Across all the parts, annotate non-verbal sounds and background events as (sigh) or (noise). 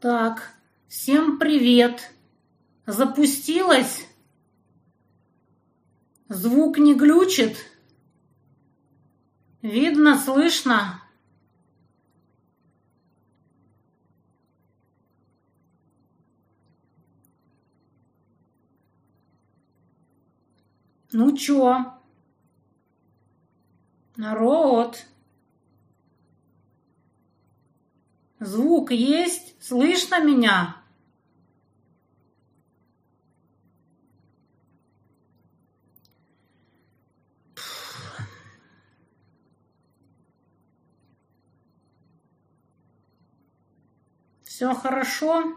Так, всем привет. Запустилась? Звук не глючит? Видно, слышно? Ну чё? Народ. Звук есть? Слышно меня? Все хорошо?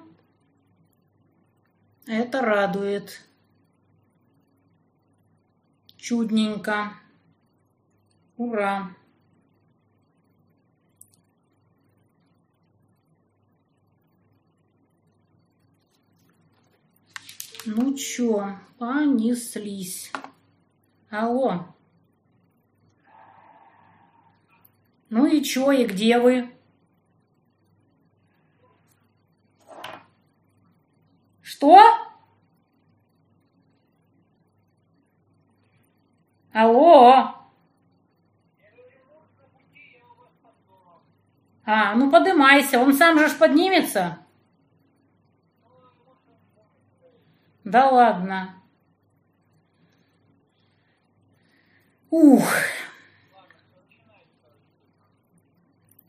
Это радует. Чудненько. Ура! Ну чё, понеслись. Алло. Ну и чё, и где вы? Что? Алло. А, ну подымайся, он сам же ж поднимется. Да ладно. Ух.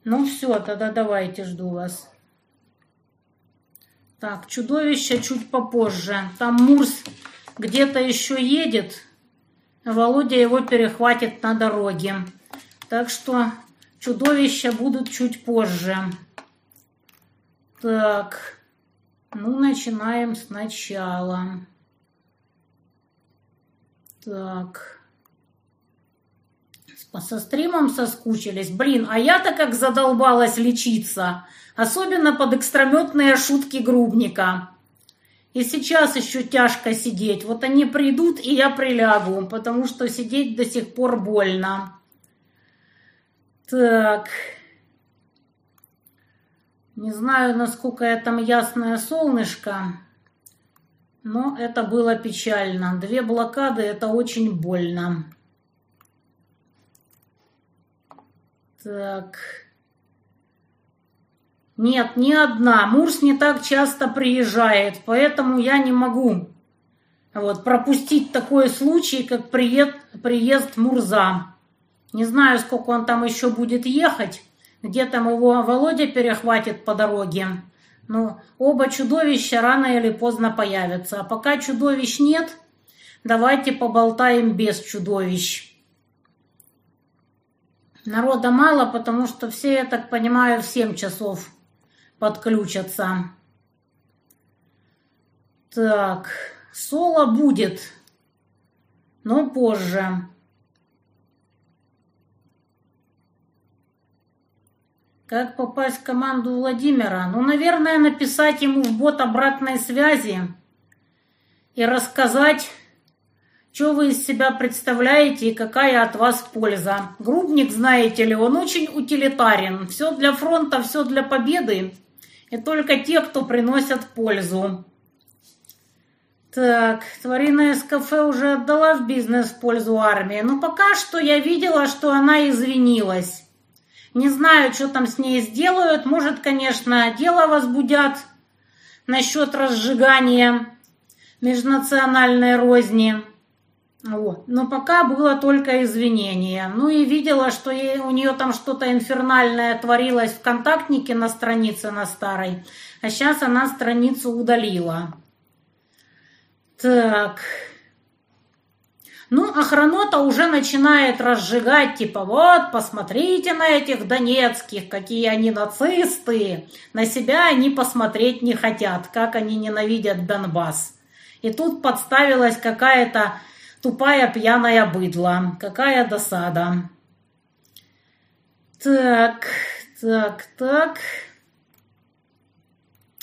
Ну все, тогда давайте, жду вас. Так, чудовище чуть попозже. Там Мурс где-то еще едет. Володя его перехватит на дороге. Так что чудовища будут чуть позже. Так. Ну, начинаем сначала. Так. Со стримом соскучились. Блин, а я-то как задолбалась лечиться. Особенно под экстраметные шутки грубника. И сейчас еще тяжко сидеть. Вот они придут, и я прилягу, потому что сидеть до сих пор больно. Так. Не знаю, насколько я там ясное солнышко, но это было печально. Две блокады – это очень больно. Так. Нет, не одна. Мурс не так часто приезжает, поэтому я не могу вот, пропустить такой случай, как приезд, приезд Мурза. Не знаю, сколько он там еще будет ехать. Где там его Володя перехватит по дороге. Ну, оба чудовища рано или поздно появятся. А пока чудовищ нет, давайте поболтаем без чудовищ. Народа мало, потому что все, я так понимаю, в 7 часов подключатся. Так, соло будет, но позже. Как попасть в команду Владимира? Ну, наверное, написать ему в бот обратной связи и рассказать, что вы из себя представляете и какая от вас польза. Грубник, знаете ли, он очень утилитарен. Все для фронта, все для победы. И только те, кто приносят пользу. Так, тварина из кафе уже отдала в бизнес в пользу армии. Но пока что я видела, что она извинилась. Не знаю, что там с ней сделают. Может, конечно, дело возбудят насчет разжигания межнациональной розни. Вот. Но пока было только извинение. Ну и видела, что ей, у нее там что-то инфернальное творилось в контактнике на странице на старой. А сейчас она страницу удалила. Так. Ну, охранота уже начинает разжигать, типа, вот, посмотрите на этих донецких, какие они нацисты. На себя они посмотреть не хотят, как они ненавидят Донбасс. И тут подставилась какая-то тупая пьяная быдла. Какая досада. Так, так, так.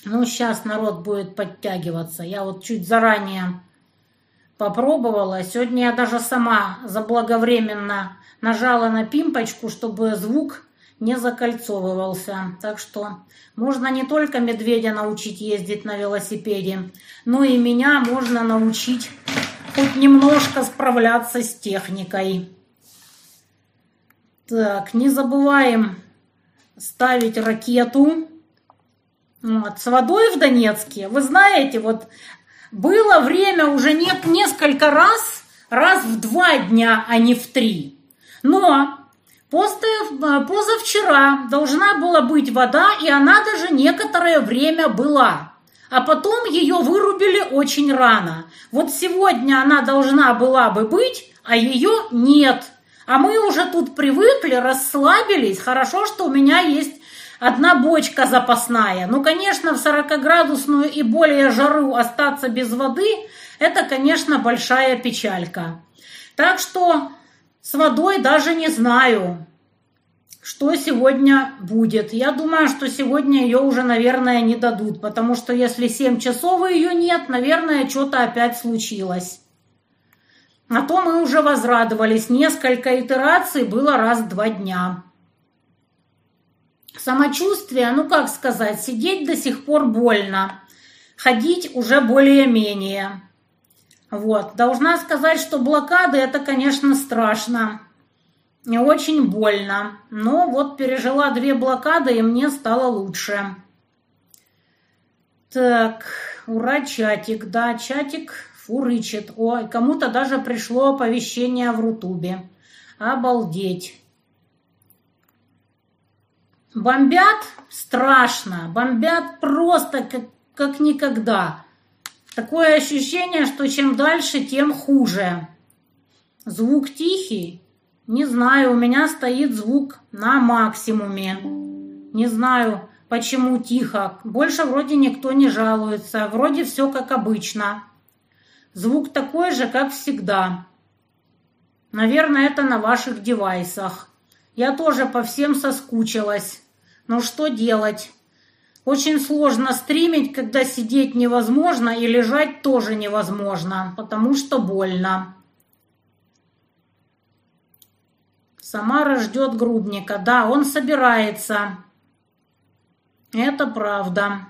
Ну, сейчас народ будет подтягиваться. Я вот чуть заранее Попробовала. Сегодня я даже сама заблаговременно нажала на пимпочку, чтобы звук не закольцовывался. Так что можно не только медведя научить ездить на велосипеде, но и меня можно научить хоть немножко справляться с техникой. Так, не забываем ставить ракету. Вот, с водой в Донецке, вы знаете, вот было время уже нет несколько раз, раз в два дня, а не в три. Но После, позавчера должна была быть вода, и она даже некоторое время была. А потом ее вырубили очень рано. Вот сегодня она должна была бы быть, а ее нет. А мы уже тут привыкли, расслабились. Хорошо, что у меня есть одна бочка запасная. Ну, конечно, в 40-градусную и более жару остаться без воды – это, конечно, большая печалька. Так что с водой даже не знаю, что сегодня будет. Я думаю, что сегодня ее уже, наверное, не дадут, потому что если 7 часов ее нет, наверное, что-то опять случилось. А то мы уже возрадовались. Несколько итераций было раз в два дня. Самочувствие, ну как сказать, сидеть до сих пор больно. Ходить уже более-менее. Вот. Должна сказать, что блокады это, конечно, страшно. И очень больно. Но вот пережила две блокады, и мне стало лучше. Так, ура, чатик. Да, чатик фурычит. Ой, кому-то даже пришло оповещение в Рутубе. Обалдеть. Бомбят страшно. Бомбят просто как, как никогда. Такое ощущение, что чем дальше, тем хуже. Звук тихий. Не знаю, у меня стоит звук на максимуме. Не знаю, почему тихо. Больше вроде никто не жалуется. Вроде все как обычно. Звук такой же, как всегда. Наверное, это на ваших девайсах. Я тоже по всем соскучилась. Но что делать? Очень сложно стримить, когда сидеть невозможно и лежать тоже невозможно, потому что больно. Самара ждет грубника. Да, он собирается. Это правда.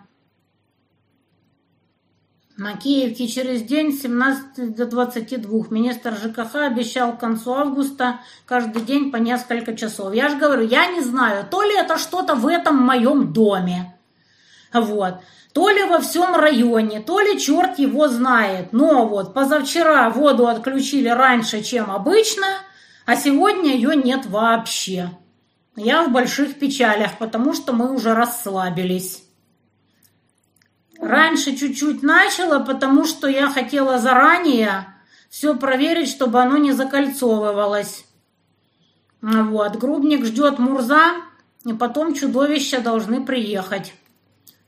На Киевке через день с 17 до 22. Министр ЖКХ обещал к концу августа каждый день по несколько часов. Я же говорю, я не знаю, то ли это что-то в этом моем доме. Вот. То ли во всем районе, то ли черт его знает. Но вот позавчера воду отключили раньше, чем обычно, а сегодня ее нет вообще. Я в больших печалях, потому что мы уже расслабились. Раньше чуть-чуть начала, потому что я хотела заранее все проверить, чтобы оно не закольцовывалось. Вот, грубник ждет Мурза, и потом чудовища должны приехать.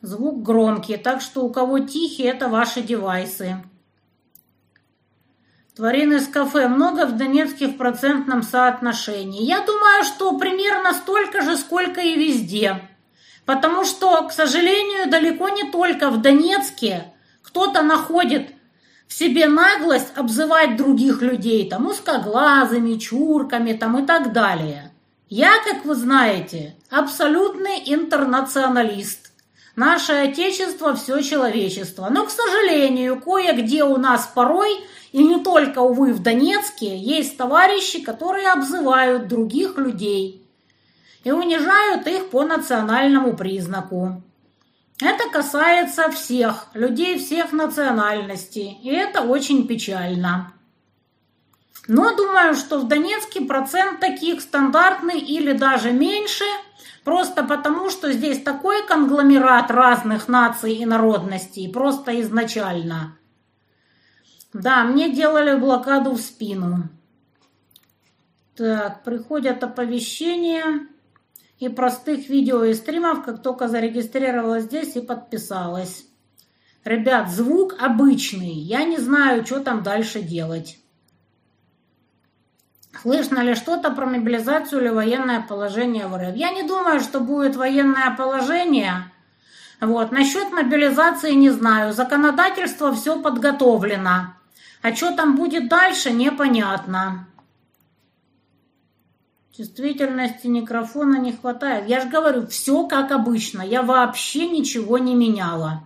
Звук громкий, так что у кого тихий, это ваши девайсы. Тварин из кафе много в Донецке в процентном соотношении. Я думаю, что примерно столько же, сколько и везде. Потому что, к сожалению, далеко не только в Донецке кто-то находит в себе наглость обзывать других людей там узкоглазыми, чурками там и так далее. Я, как вы знаете, абсолютный интернационалист. Наше Отечество – все человечество. Но, к сожалению, кое-где у нас порой, и не только, увы, в Донецке, есть товарищи, которые обзывают других людей и унижают их по национальному признаку. Это касается всех, людей всех национальностей, и это очень печально. Но думаю, что в Донецке процент таких стандартный или даже меньше – Просто потому, что здесь такой конгломерат разных наций и народностей, просто изначально. Да, мне делали блокаду в спину. Так, приходят оповещения и простых видео и стримов, как только зарегистрировалась здесь и подписалась. Ребят, звук обычный, я не знаю, что там дальше делать. Слышно ли что-то про мобилизацию или военное положение в РФ? Я не думаю, что будет военное положение. Вот. Насчет мобилизации не знаю. Законодательство все подготовлено. А что там будет дальше, непонятно. Чувствительности микрофона не хватает. Я же говорю, все как обычно. Я вообще ничего не меняла.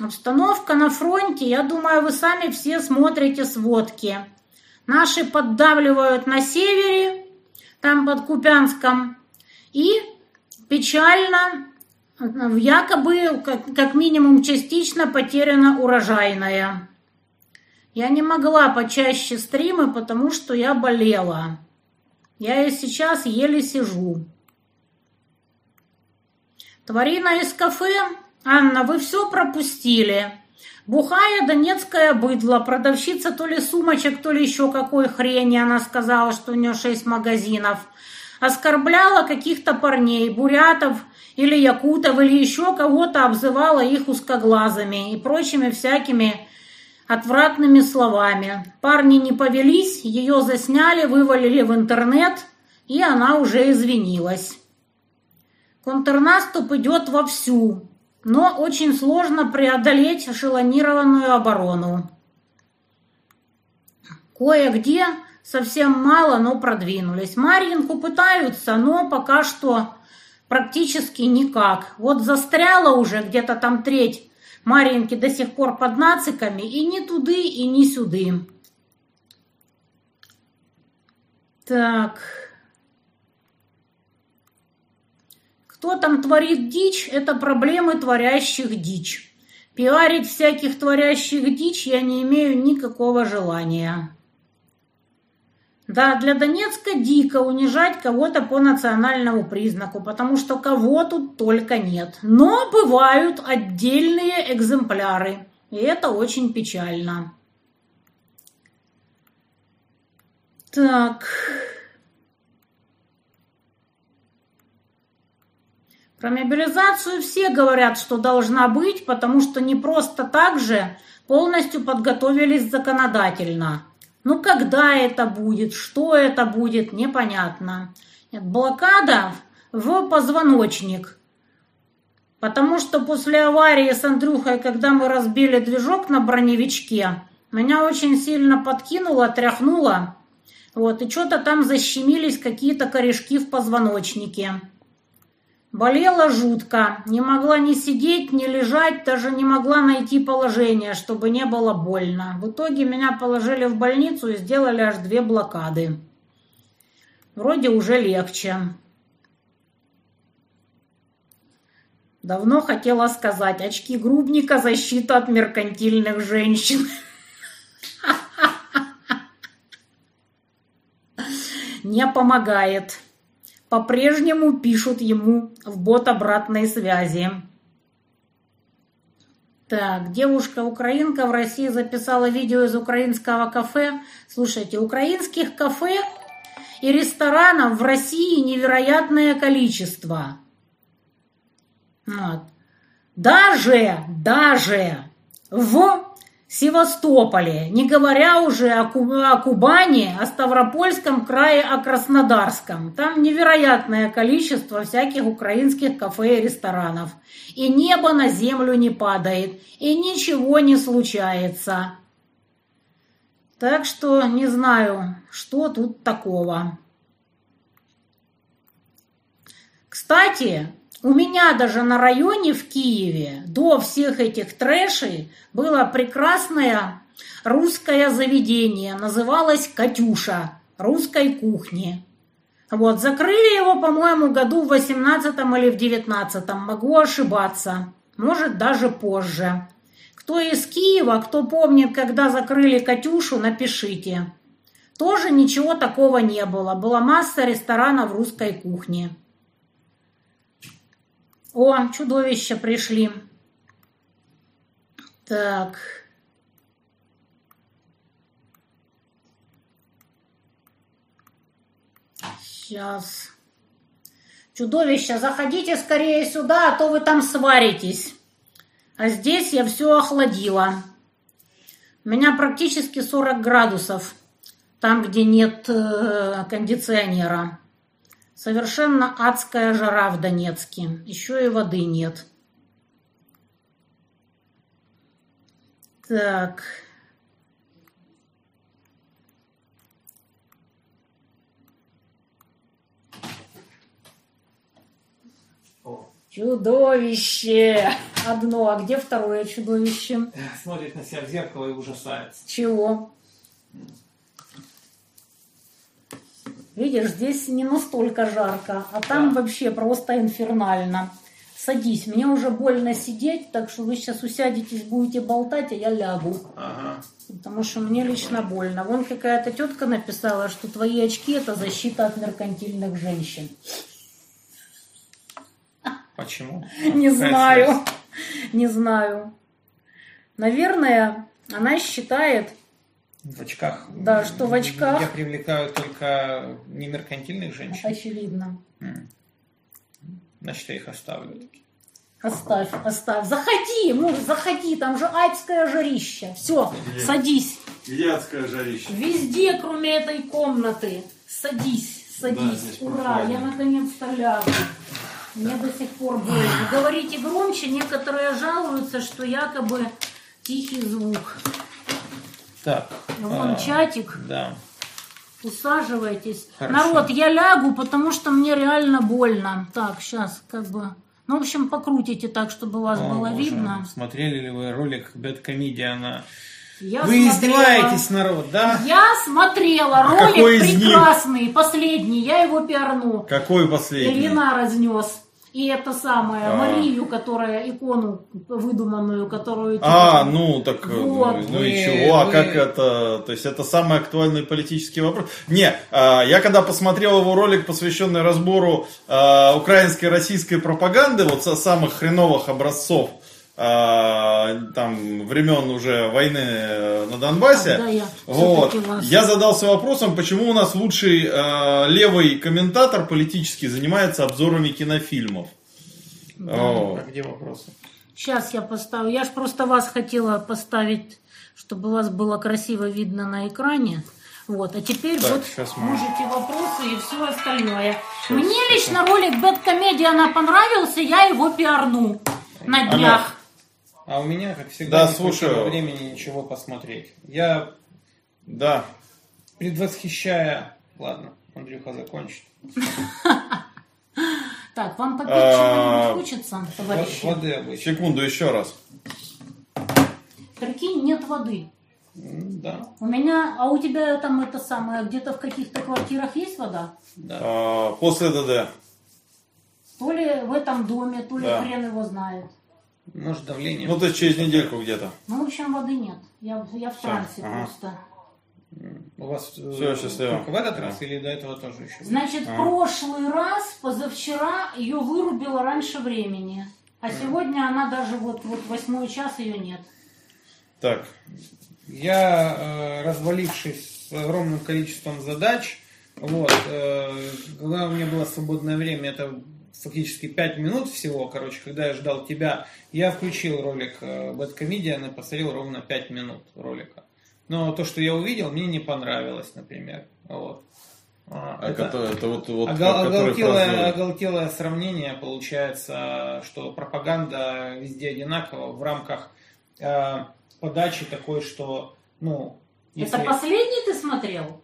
Обстановка на фронте, я думаю, вы сами все смотрите сводки. Наши поддавливают на севере, там под Купянском, и печально, якобы, как, как минимум частично потеряна урожайная. Я не могла почаще стримы, потому что я болела. Я и сейчас еле сижу. Тварина из кафе «Анна, вы все пропустили. Бухая донецкая быдло, продавщица то ли сумочек, то ли еще какой хрени, она сказала, что у нее шесть магазинов. Оскорбляла каких-то парней, бурятов или якутов, или еще кого-то обзывала их узкоглазыми и прочими всякими отвратными словами. Парни не повелись, ее засняли, вывалили в интернет, и она уже извинилась. Контрнаступ идет вовсю но очень сложно преодолеть эшелонированную оборону. Кое-где совсем мало, но продвинулись. Марьинку пытаются, но пока что практически никак. Вот застряла уже где-то там треть Марьинки до сих пор под нациками, и ни туды, и ни сюды. Так... Кто там творит дичь, это проблемы творящих дичь. Пиарить всяких творящих дичь я не имею никакого желания. Да, для Донецка дико унижать кого-то по национальному признаку, потому что кого тут только нет. Но бывают отдельные экземпляры, и это очень печально. Так... Про мобилизацию все говорят, что должна быть, потому что не просто так же полностью подготовились законодательно. Ну, когда это будет, что это будет, непонятно. Нет, блокада в позвоночник. Потому что после аварии с Андрюхой, когда мы разбили движок на броневичке, меня очень сильно подкинуло, тряхнуло. Вот, и что-то там защемились какие-то корешки в позвоночнике. Болела жутко, не могла ни сидеть, ни лежать, даже не могла найти положение, чтобы не было больно. В итоге меня положили в больницу и сделали аж две блокады. Вроде уже легче. Давно хотела сказать, очки грубника защита от меркантильных женщин. (laughs) Не помогает по-прежнему пишут ему в бот обратной связи. Так, девушка-украинка в России записала видео из украинского кафе. Слушайте, украинских кафе и ресторанов в России невероятное количество. Вот. Даже, даже в Севастополе, не говоря уже о, Кубани, о Ставропольском крае, о Краснодарском. Там невероятное количество всяких украинских кафе и ресторанов. И небо на землю не падает, и ничего не случается. Так что не знаю, что тут такого. Кстати, у меня даже на районе в Киеве до всех этих трэшей было прекрасное русское заведение. Называлось «Катюша» русской кухни. Вот, закрыли его, по-моему, году в 18 или в 19 могу ошибаться, может даже позже. Кто из Киева, кто помнит, когда закрыли «Катюшу», напишите. Тоже ничего такого не было, была масса ресторанов русской кухни. О, чудовища пришли. Так. Сейчас. Чудовища, заходите скорее сюда, а то вы там сваритесь. А здесь я все охладила. У меня практически 40 градусов, там, где нет э, кондиционера. Совершенно адская жара в Донецке. Еще и воды нет. Так. Чудовище! Одно, а где второе чудовище? Смотрит на себя в зеркало и ужасается. Чего? Видишь, здесь не настолько жарко, а там Да. вообще просто инфернально. Садись, мне уже больно сидеть, так что вы сейчас усядетесь, будете болтать, а я лягу. Ага. Потому что мне лично больно. Вон какая-то тетка написала, что твои очки это защита от меркантильных женщин. Почему? (laughs) Не знаю. Не знаю. Наверное, она считает, В очках. Да, что в очках. Я привлекаю только не меркантильных женщин. очевидно. Значит, я их оставлю. Оставь, оставь. Заходи, муж, заходи, там же адское жарище. Все, Где? садись. Где адское жарище? Везде, кроме этой комнаты. Садись, Да, садись. здесь Ура, прохладно. я наконец-то лягу. Мне до сих пор больно. Говорите громче, некоторые жалуются, что якобы тихий звук. Так. Вон а, чатик. Да. Усаживайтесь. Хорошо. Народ, я лягу, потому что мне реально больно. Так, сейчас как бы... Ну, в общем, покрутите так, чтобы вас О, было боже, видно. Смотрели ли вы ролик Бэткомедиана? Я Вы смотрела. издеваетесь, народ, да? Я смотрела А ролик какой из них? прекрасный, последний, я его пиарну. Какой последний? Ирина разнес. И это самое, А. Марию, которая икону выдуманную, которую... А, типа, ну так, Вот. ну, ну и чего, а вы- как это, то есть это самый актуальный политический вопрос. Не, а, я когда посмотрел его ролик, посвященный разбору а, украинской и российской пропаганды, вот со самых хреновых образцов, а, там, времен уже войны э, на Донбассе, Тогда я вот, вас- я задался вопросом, почему у нас лучший э, левый комментатор политический занимается обзорами кинофильмов. Вот. А где вопросы? Сейчас я поставлю. Я ж просто вас хотела поставить, чтобы вас было красиво видно на экране. Вот, а теперь Так, вот мы- можете вопросы и все остальное. Мне лично ролик Бэткомедиана понравился, я его пиарну на днях. А у меня, как всегда, Да, не слушаю. времени ничего посмотреть. Я, Да. предвосхищая... Ладно, Андрюха закончит. (laughs) Так, вам попить А, чего-нибудь хочется, товарищи? Воды обычно. Секунду, еще раз. Прикинь, нет воды. Да, У меня, а у тебя там это самое, где-то в каких-то квартирах есть вода? да. А, после ДД. То ли в этом доме, то ли Да. хрен его знает. Может, давление. Ну, то есть через недельку где-то. Ну, в общем, воды нет. Я, я в трансе ага. просто. У вас э, Всё, счастливо. только в этот Да. раз или до этого тоже еще? Значит, А. прошлый раз, позавчера, ее вырубило раньше времени. А сегодня она даже вот, вот восьмой час ее нет. Так, Я, э, развалившись с огромным количеством задач, вот, э, когда у меня было свободное время, это фактически 5 минут всего, короче, когда я ждал тебя, я включил ролик Bad Comedian и посмотрел ровно 5 минут ролика. Но то, что я увидел, мне не понравилось, например. Вот. А, а это- это, это вот, вот Огол- оголтелое, оголтелое сравнение получается, что пропаганда везде одинакова в рамках э, подачи такой, что, ну, если Это последний ты смотрел?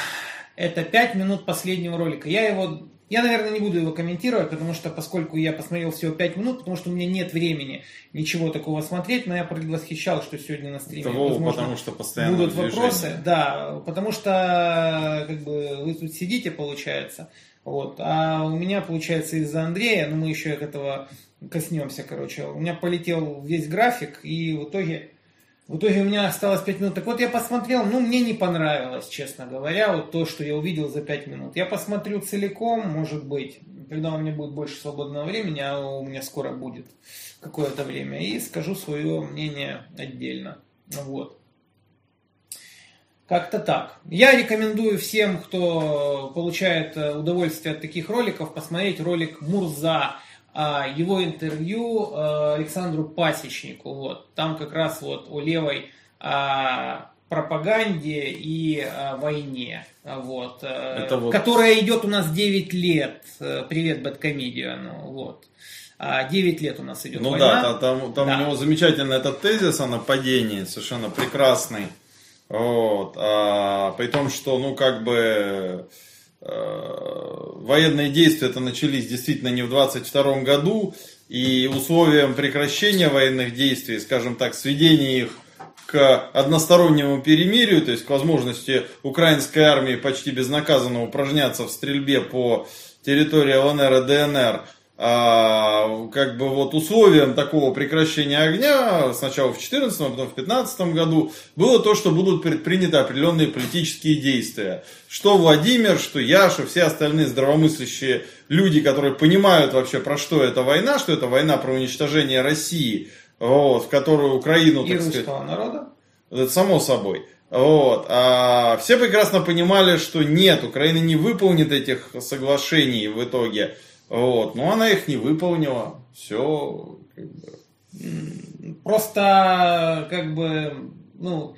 (sighs) это 5 минут последнего ролика, я его, я, наверное, не буду его комментировать, потому что, поскольку я посмотрел всего 5 минут, потому что у меня нет времени ничего такого смотреть, но я предвосхищал, что сегодня на стриме, Того, возможно, потому что постоянно будут движение. вопросы, да, потому что как бы вы тут сидите, получается, вот, а у меня получается из-за Андрея, ну мы еще этого коснемся, короче, у меня полетел весь график и в итоге в итоге у меня осталось 5 минут. Так вот, я посмотрел, ну, мне не понравилось, честно говоря, вот то, что я увидел за 5 минут. Я посмотрю целиком, может быть, когда у меня будет больше свободного времени, а у меня скоро будет какое-то время, и скажу свое мнение отдельно. Вот. Как-то так. Я рекомендую всем, кто получает э, удовольствие от таких роликов, посмотреть ролик Мурза, его интервью э, Александру Пасечнику. Вот. Там как раз вот о левой а, пропаганде и а, войне, вот, Это вот- которая идет у нас 9 лет. Э, Привет, Бэткомедиану. Вот. А, 9 лет у нас идет Ну война. да, та- там, там Да. у него замечательный этот тезис о нападении, совершенно прекрасный. Вот. А, при том, что, ну, как бы, военные действия это начались действительно не в 22 году, и условиям прекращения военных действий, скажем так, сведения их к одностороннему перемирию, то есть к возможности украинской армии почти безнаказанно упражняться в стрельбе по территории ЛНР и ДНР, а, как бы вот условием такого прекращения огня сначала в 2014, а потом в 2015 году было то, что будут предприняты определенные политические действия. Что Владимир, что я, что все остальные здравомыслящие люди, которые понимают вообще про что эта война, что это война про уничтожение России, вот, в которую Украину, и так русского сказать, народа. это само собой. Вот. А все прекрасно понимали, что нет, Украина не выполнит этих соглашений в итоге. Вот. Но она их не выполнила. Все. Как бы. Просто, как бы, ну,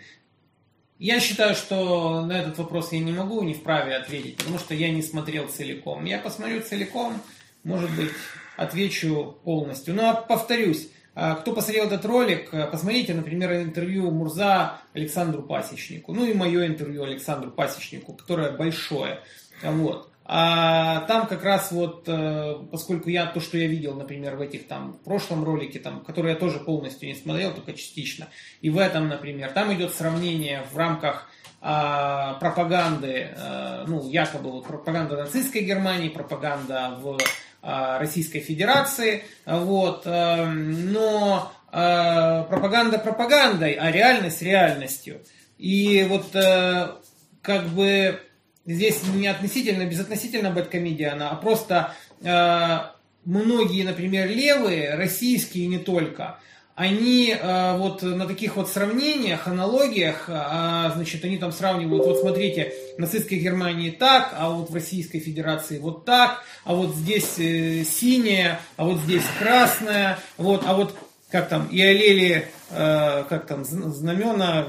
я считаю, что на этот вопрос я не могу, не вправе ответить, потому что я не смотрел целиком. Я посмотрю целиком, может быть, отвечу полностью. Но повторюсь, а, кто посмотрел этот ролик, а, посмотрите, например, интервью Мурза Александру Пасечнику. Ну и мое интервью Александру Пасечнику, которое большое. Вот. А там как раз вот, э, поскольку я то, что я видел, например, в этих там в прошлом ролике, там, который я тоже полностью не смотрел, только частично, и в этом, например, там идет сравнение в рамках а, пропаганды, а, ну, якобы вот пропаганда нацистской Германии, пропаганда в а, Российской Федерации, вот, а, но а, пропаганда пропагандой, а реальность реальностью. И вот как бы здесь не относительно, безотносительно бэткомедиана, а просто э, многие, например, левые, российские и не только, они э, вот на таких вот сравнениях, аналогиях, э, значит, они там сравнивают, вот смотрите, в нацистской Германии так, а вот в Российской Федерации вот так, а вот здесь э, синее, а вот здесь красное, вот, а вот как там, и олели, э, как там, знамена.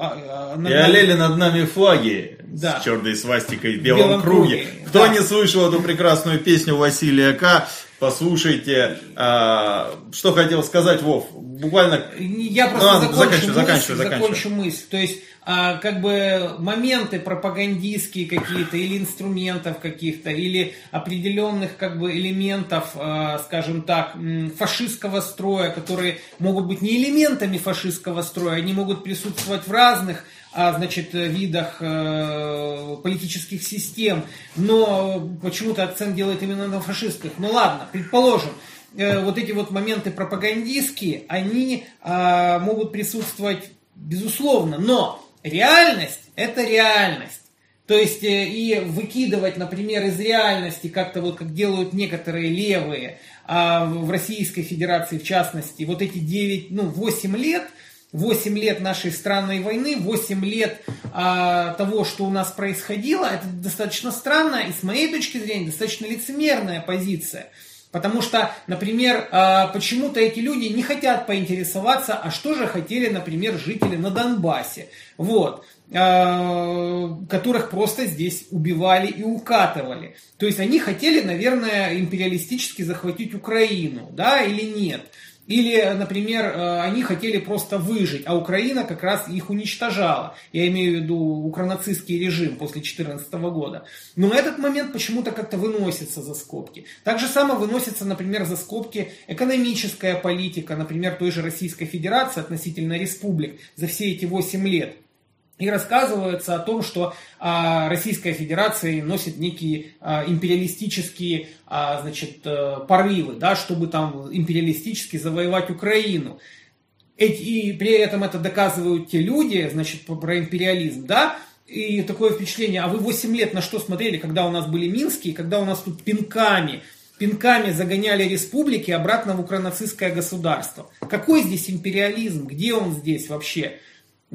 А, а, и олели над нами флаги да. с черной свастикой в белом, белом круге. круге. Кто да. не слышал эту прекрасную песню Василия К., послушайте. А, что хотел сказать, Вов? Буквально... Я просто ну, закончу, заканчиваю, мысль, заканчиваю, заканчиваю. закончу мысль. То есть а, как бы моменты пропагандистские какие-то или инструментов каких-то или определенных как бы элементов, а, скажем так, фашистского строя, которые могут быть не элементами фашистского строя, они могут присутствовать в разных а, значит, видах э, политических систем, но почему-то акцент делает именно на фашистских. Ну ладно, предположим, э, вот эти вот моменты пропагандистские, они э, могут присутствовать безусловно, но реальность – это реальность. То есть э, и выкидывать, например, из реальности, как-то вот как делают некоторые левые, а в Российской Федерации в частности, вот эти 9, ну 8 лет, 8 лет нашей странной войны, 8 лет а, того, что у нас происходило, это достаточно странная и с моей точки зрения достаточно лицемерная позиция. Потому что, например, а, почему-то эти люди не хотят поинтересоваться, а что же хотели, например, жители на Донбассе, вот, а, которых просто здесь убивали и укатывали. То есть они хотели, наверное, империалистически захватить Украину, да, или нет. Или, например, э, они хотели просто выжить, а Украина как раз их уничтожала. Я имею в виду укронацистский режим после 2014 года. Но этот момент почему-то как-то выносится за скобки. Так же само выносится, например, за скобки экономическая политика, например, той же Российской Федерации относительно республик за все эти 8 лет. И рассказывается о том, что а, Российская Федерация носит некие а, империалистические а, значит, а, порывы, да, чтобы там империалистически завоевать Украину. Эти, и при этом это доказывают те люди, значит, про империализм, да, и такое впечатление, а вы 8 лет на что смотрели, когда у нас были Минские, когда у нас тут пинками, пинками загоняли республики обратно в укронацистское государство. Какой здесь империализм? Где он здесь вообще?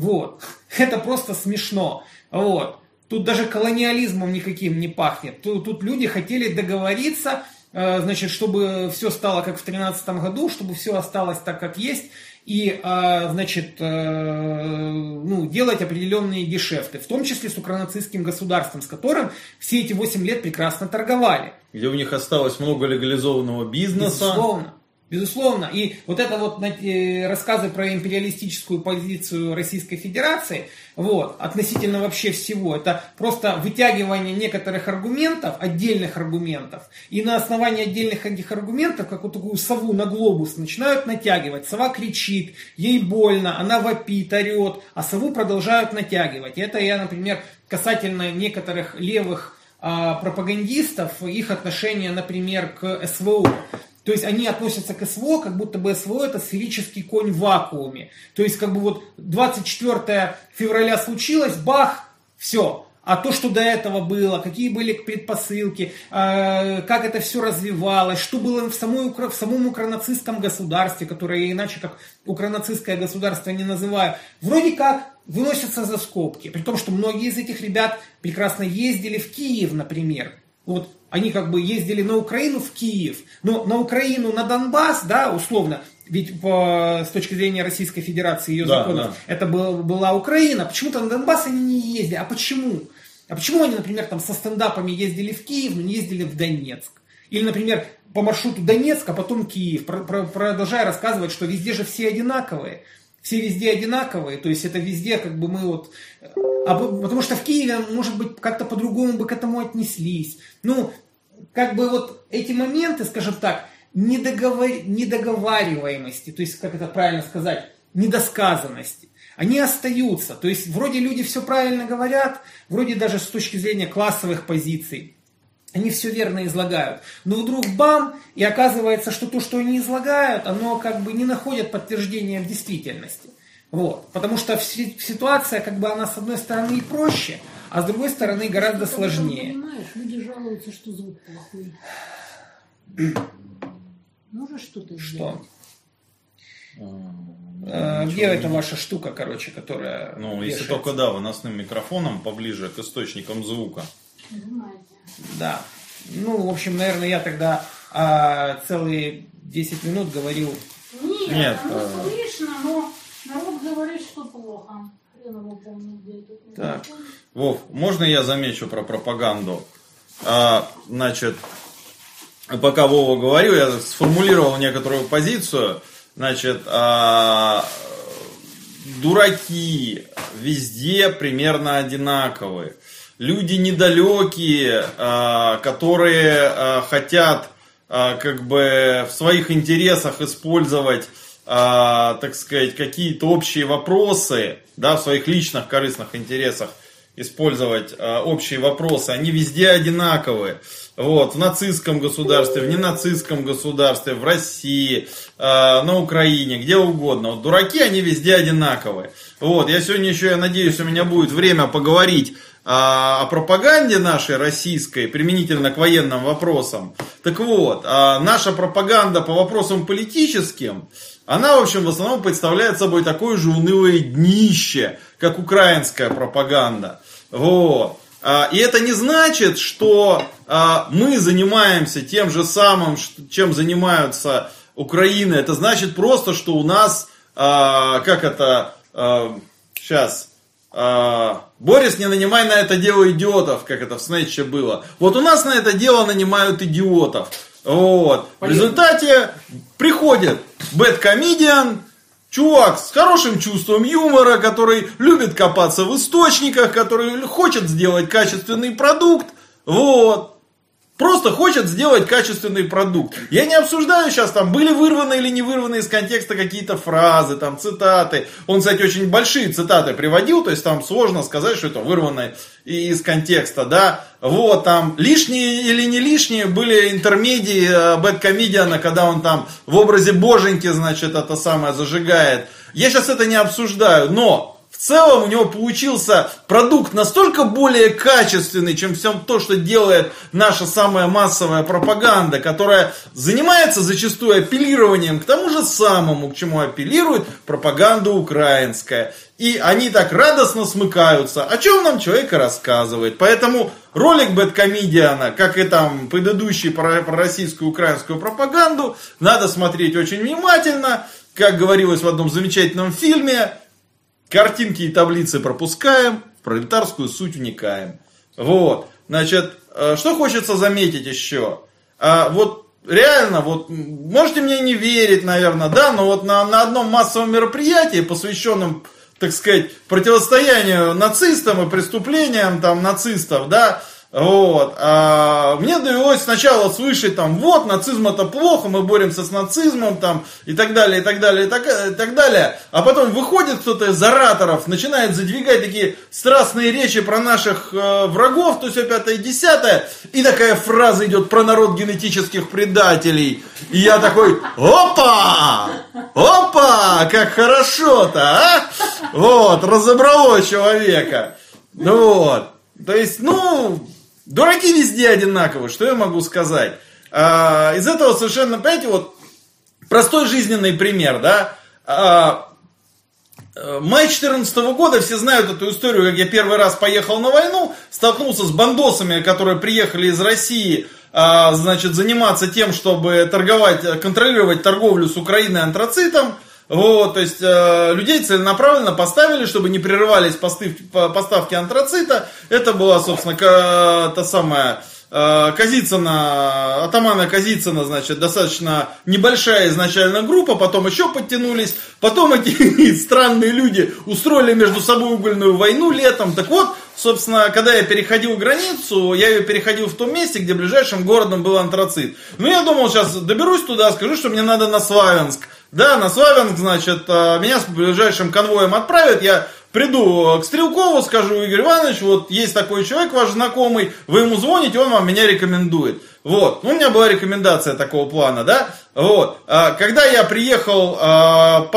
Вот. (laughs) Это просто смешно. Вот. Тут даже колониализмом никаким не пахнет. Тут, тут люди хотели договориться, э, значит, чтобы все стало как в 2013 году, чтобы все осталось так, как есть, и, э, значит, э, ну, делать определенные гешефты, в том числе с укронацистским государством, с которым все эти 8 лет прекрасно торговали. Где у них осталось много легализованного бизнеса. Безусловно. Безусловно. И вот это вот рассказы про империалистическую позицию Российской Федерации, вот, относительно вообще всего, это просто вытягивание некоторых аргументов, отдельных аргументов, и на основании отдельных этих аргументов, как вот такую сову на глобус, начинают натягивать. Сова кричит, ей больно, она вопит, орет, а сову продолжают натягивать. Это я, например, касательно некоторых левых а, пропагандистов, их отношения, например, к СВО. То есть они относятся к СВО, как будто бы СВО это сферический конь в вакууме. То есть как бы вот 24 февраля случилось, бах, все. А то, что до этого было, какие были предпосылки, э, как это все развивалось, что было в, самой, в самом укронацистском государстве, которое я иначе как укронацистское государство не называю, вроде как выносятся за скобки. При том, что многие из этих ребят прекрасно ездили в Киев, например. Вот они как бы ездили на Украину в Киев, но на Украину, на Донбасс, да, условно, ведь по, с точки зрения Российской Федерации ее да, законов, да. это был, была Украина. Почему-то на Донбасс они не ездили. А почему? А почему они, например, там со стендапами ездили в Киев, но не ездили в Донецк? Или, например, по маршруту Донецк, а потом Киев, про, про, продолжая рассказывать, что везде же все одинаковые. Все везде одинаковые, то есть это везде как бы мы вот... А, потому что в Киеве, может быть, как-то по-другому бы к этому отнеслись. Ну, как бы вот эти моменты, скажем так, недоговор... недоговариваемости, то есть, как это правильно сказать, недосказанности, они остаются. То есть, вроде люди все правильно говорят, вроде даже с точки зрения классовых позиций, они все верно излагают. Но вдруг бам, и оказывается, что то, что они излагают, оно как бы не находит подтверждения в действительности. Вот. Потому что ситуация, как бы она с одной стороны и проще, а с другой стороны гораздо сложнее. Понимаешь, люди жалуются, что звук плохой. Можешь что-то Что? А, где эта ваша штука, короче, которая Ну, вешается? если только, да, выносным микрофоном поближе к источникам звука. Да. Ну, в общем, наверное, я тогда а, целые 10 минут говорил. Нет, Нет оно а... слышно, но народ говорит, что плохо. Так. Вов, можно я замечу про пропаганду? А, значит, пока Вова говорил, я сформулировал некоторую позицию. Значит, а, дураки везде примерно одинаковые люди недалекие, а, которые а, хотят а, как бы в своих интересах использовать, так сказать, какие-то общие вопросы, да, в своих личных корыстных интересах использовать общие вопросы, они везде одинаковые. Вот, в нацистском государстве, в ненацистском государстве, в России, на Украине, где угодно. Вот дураки, они везде одинаковые. Вот, я сегодня еще, я надеюсь, у меня будет время поговорить о пропаганде нашей российской применительно к военным вопросам. Так вот, а наша пропаганда по вопросам политическим, она, в общем, в основном представляет собой такое же унылое днище, как украинская пропаганда. Вот. А, и это не значит, что а, мы занимаемся тем же самым, чем занимаются Украины. Это значит просто, что у нас, как это, сейчас, а, Борис, не нанимай на это дело идиотов, как это в Снэче было. Вот у нас на это дело нанимают идиотов. Вот. В результате приходит бэткомедиан, чувак с хорошим чувством юмора, который любит копаться в источниках, который хочет сделать качественный продукт. Вот. Просто хочет сделать качественный продукт. Я не обсуждаю сейчас, там, были вырваны или не вырваны из контекста какие-то фразы, там, цитаты. Он, кстати, очень большие цитаты приводил, то есть там сложно сказать, что это вырвано из контекста, да. Вот, там, лишние или не лишние были интермедии Бэткомедиана, когда он там в образе боженьки, значит, это самое зажигает. Я сейчас это не обсуждаю, но целом у него получился продукт настолько более качественный, чем все то, что делает наша самая массовая пропаганда, которая занимается зачастую апеллированием к тому же самому, к чему апеллирует пропаганда украинская. И они так радостно смыкаются, о чем нам человек рассказывает. Поэтому ролик Бэткомедиана, как и там предыдущий про, про российскую украинскую пропаганду, надо смотреть очень внимательно. Как говорилось в одном замечательном фильме, Картинки и таблицы пропускаем, пролетарскую суть уникаем. Вот. Значит, э, что хочется заметить еще? А, вот реально, вот, можете мне не верить, наверное, да, но вот на, на одном массовом мероприятии, посвященном, так сказать, противостоянию нацистам и преступлениям там нацистов, да, вот. А мне довелось сначала слышать там, вот, нацизм это плохо, мы боремся с нацизмом там, и так далее, и так далее, и так, и так далее. А потом выходит кто-то из ораторов, начинает задвигать такие страстные речи про наших э, врагов, то все пятое, десятое, и такая фраза идет про народ генетических предателей. И я такой, опа! Опа! Как хорошо-то, а? Вот, разобрало человека. Ну вот. То есть, ну, Дураки везде одинаковы, что я могу сказать? А, из этого совершенно, понимаете, вот простой жизненный пример, да? А, э, май 2014 года, все знают эту историю, как я первый раз поехал на войну, столкнулся с бандосами, которые приехали из России, а, значит, заниматься тем, чтобы торговать, контролировать торговлю с Украиной антрацитом. Вот, то есть э, людей целенаправленно поставили, чтобы не прерывались посты, поставки антрацита. Это была, собственно, к, та самая э, Казицына, атамана Казицына, значит, достаточно небольшая изначально группа, потом еще подтянулись, потом эти (laughs) странные люди устроили между собой угольную войну летом. Так вот, собственно, когда я переходил границу, я ее переходил в том месте, где ближайшим городом был антрацит. Ну, я думал, сейчас доберусь туда, скажу, что мне надо на Славянск. Да, на Славянск, значит, а, меня с ближайшим конвоем отправят, я приду к Стрелкову, скажу, Игорь Иванович, вот есть такой человек ваш знакомый, вы ему звоните, он вам меня рекомендует. Вот, ну, у меня была рекомендация такого плана, да, вот. А, когда я приехал, а,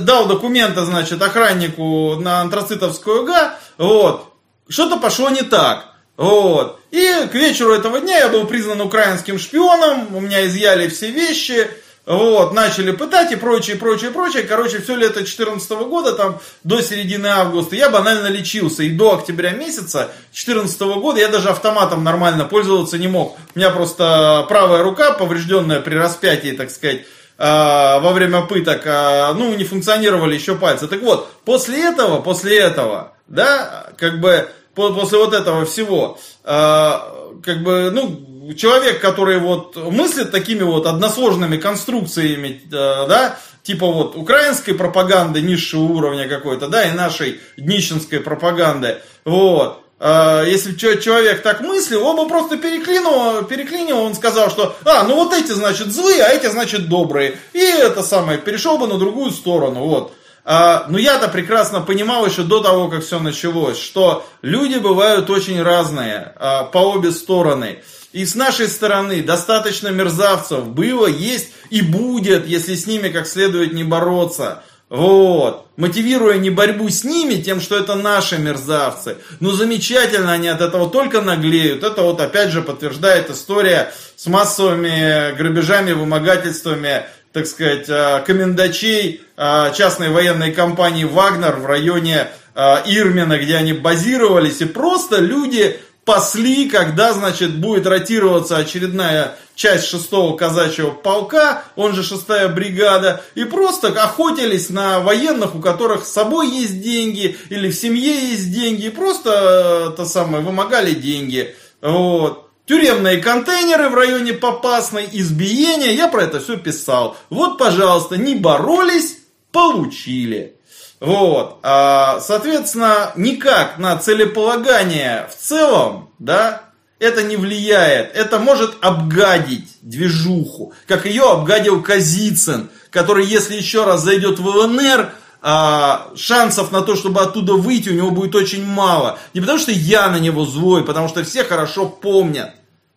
дал документы, значит, охраннику на антрацитовскую га, вот, что-то пошло не так. Вот. И к вечеру этого дня я был признан украинским шпионом, у меня изъяли все вещи, вот, начали пытать и прочее, прочее, прочее. Короче, все лето 2014 года, там, до середины августа, я банально лечился. И до октября месяца 2014 года я даже автоматом нормально пользоваться не мог. У меня просто правая рука, поврежденная при распятии, так сказать, а, во время пыток, а, ну, не функционировали еще пальцы. Так вот, после этого, после этого, да, как бы, после вот этого всего, а, как бы, ну, человек, который вот мыслит такими вот односложными конструкциями, э, да, типа вот украинской пропаганды низшего уровня какой-то, да, и нашей днищенской пропаганды, вот, э, если человек так мыслил, он бы просто переклинил, переклинил, он сказал, что, а, ну вот эти, значит, злые, а эти, значит, добрые. И это самое, перешел бы на другую сторону, вот. А, но я-то прекрасно понимал еще до того, как все началось, что люди бывают очень разные по обе стороны. И с нашей стороны достаточно мерзавцев было, есть и будет, если с ними как следует не бороться. Вот. Мотивируя не борьбу с ними тем, что это наши мерзавцы. Но замечательно они от этого только наглеют. Это вот опять же подтверждает история с массовыми грабежами, вымогательствами, так сказать, а, комендачей а, частной военной компании «Вагнер» в районе а, Ирмина, где они базировались. И просто люди пасли, когда, значит, будет ротироваться очередная часть шестого казачьего полка, он же шестая бригада, и просто охотились на военных, у которых с собой есть деньги, или в семье есть деньги, и просто, то самое, вымогали деньги. Вот. Тюремные контейнеры в районе Попасной, избиения, я про это все писал. Вот, пожалуйста, не боролись, получили. Вот, а, соответственно, никак на целеполагание в целом, да, это не влияет. Это может обгадить движуху, как ее обгадил Казицын, который, если еще раз зайдет в ЛНР, а, шансов на то, чтобы оттуда выйти, у него будет очень мало. Не потому что я на него злой, потому что все хорошо помнят.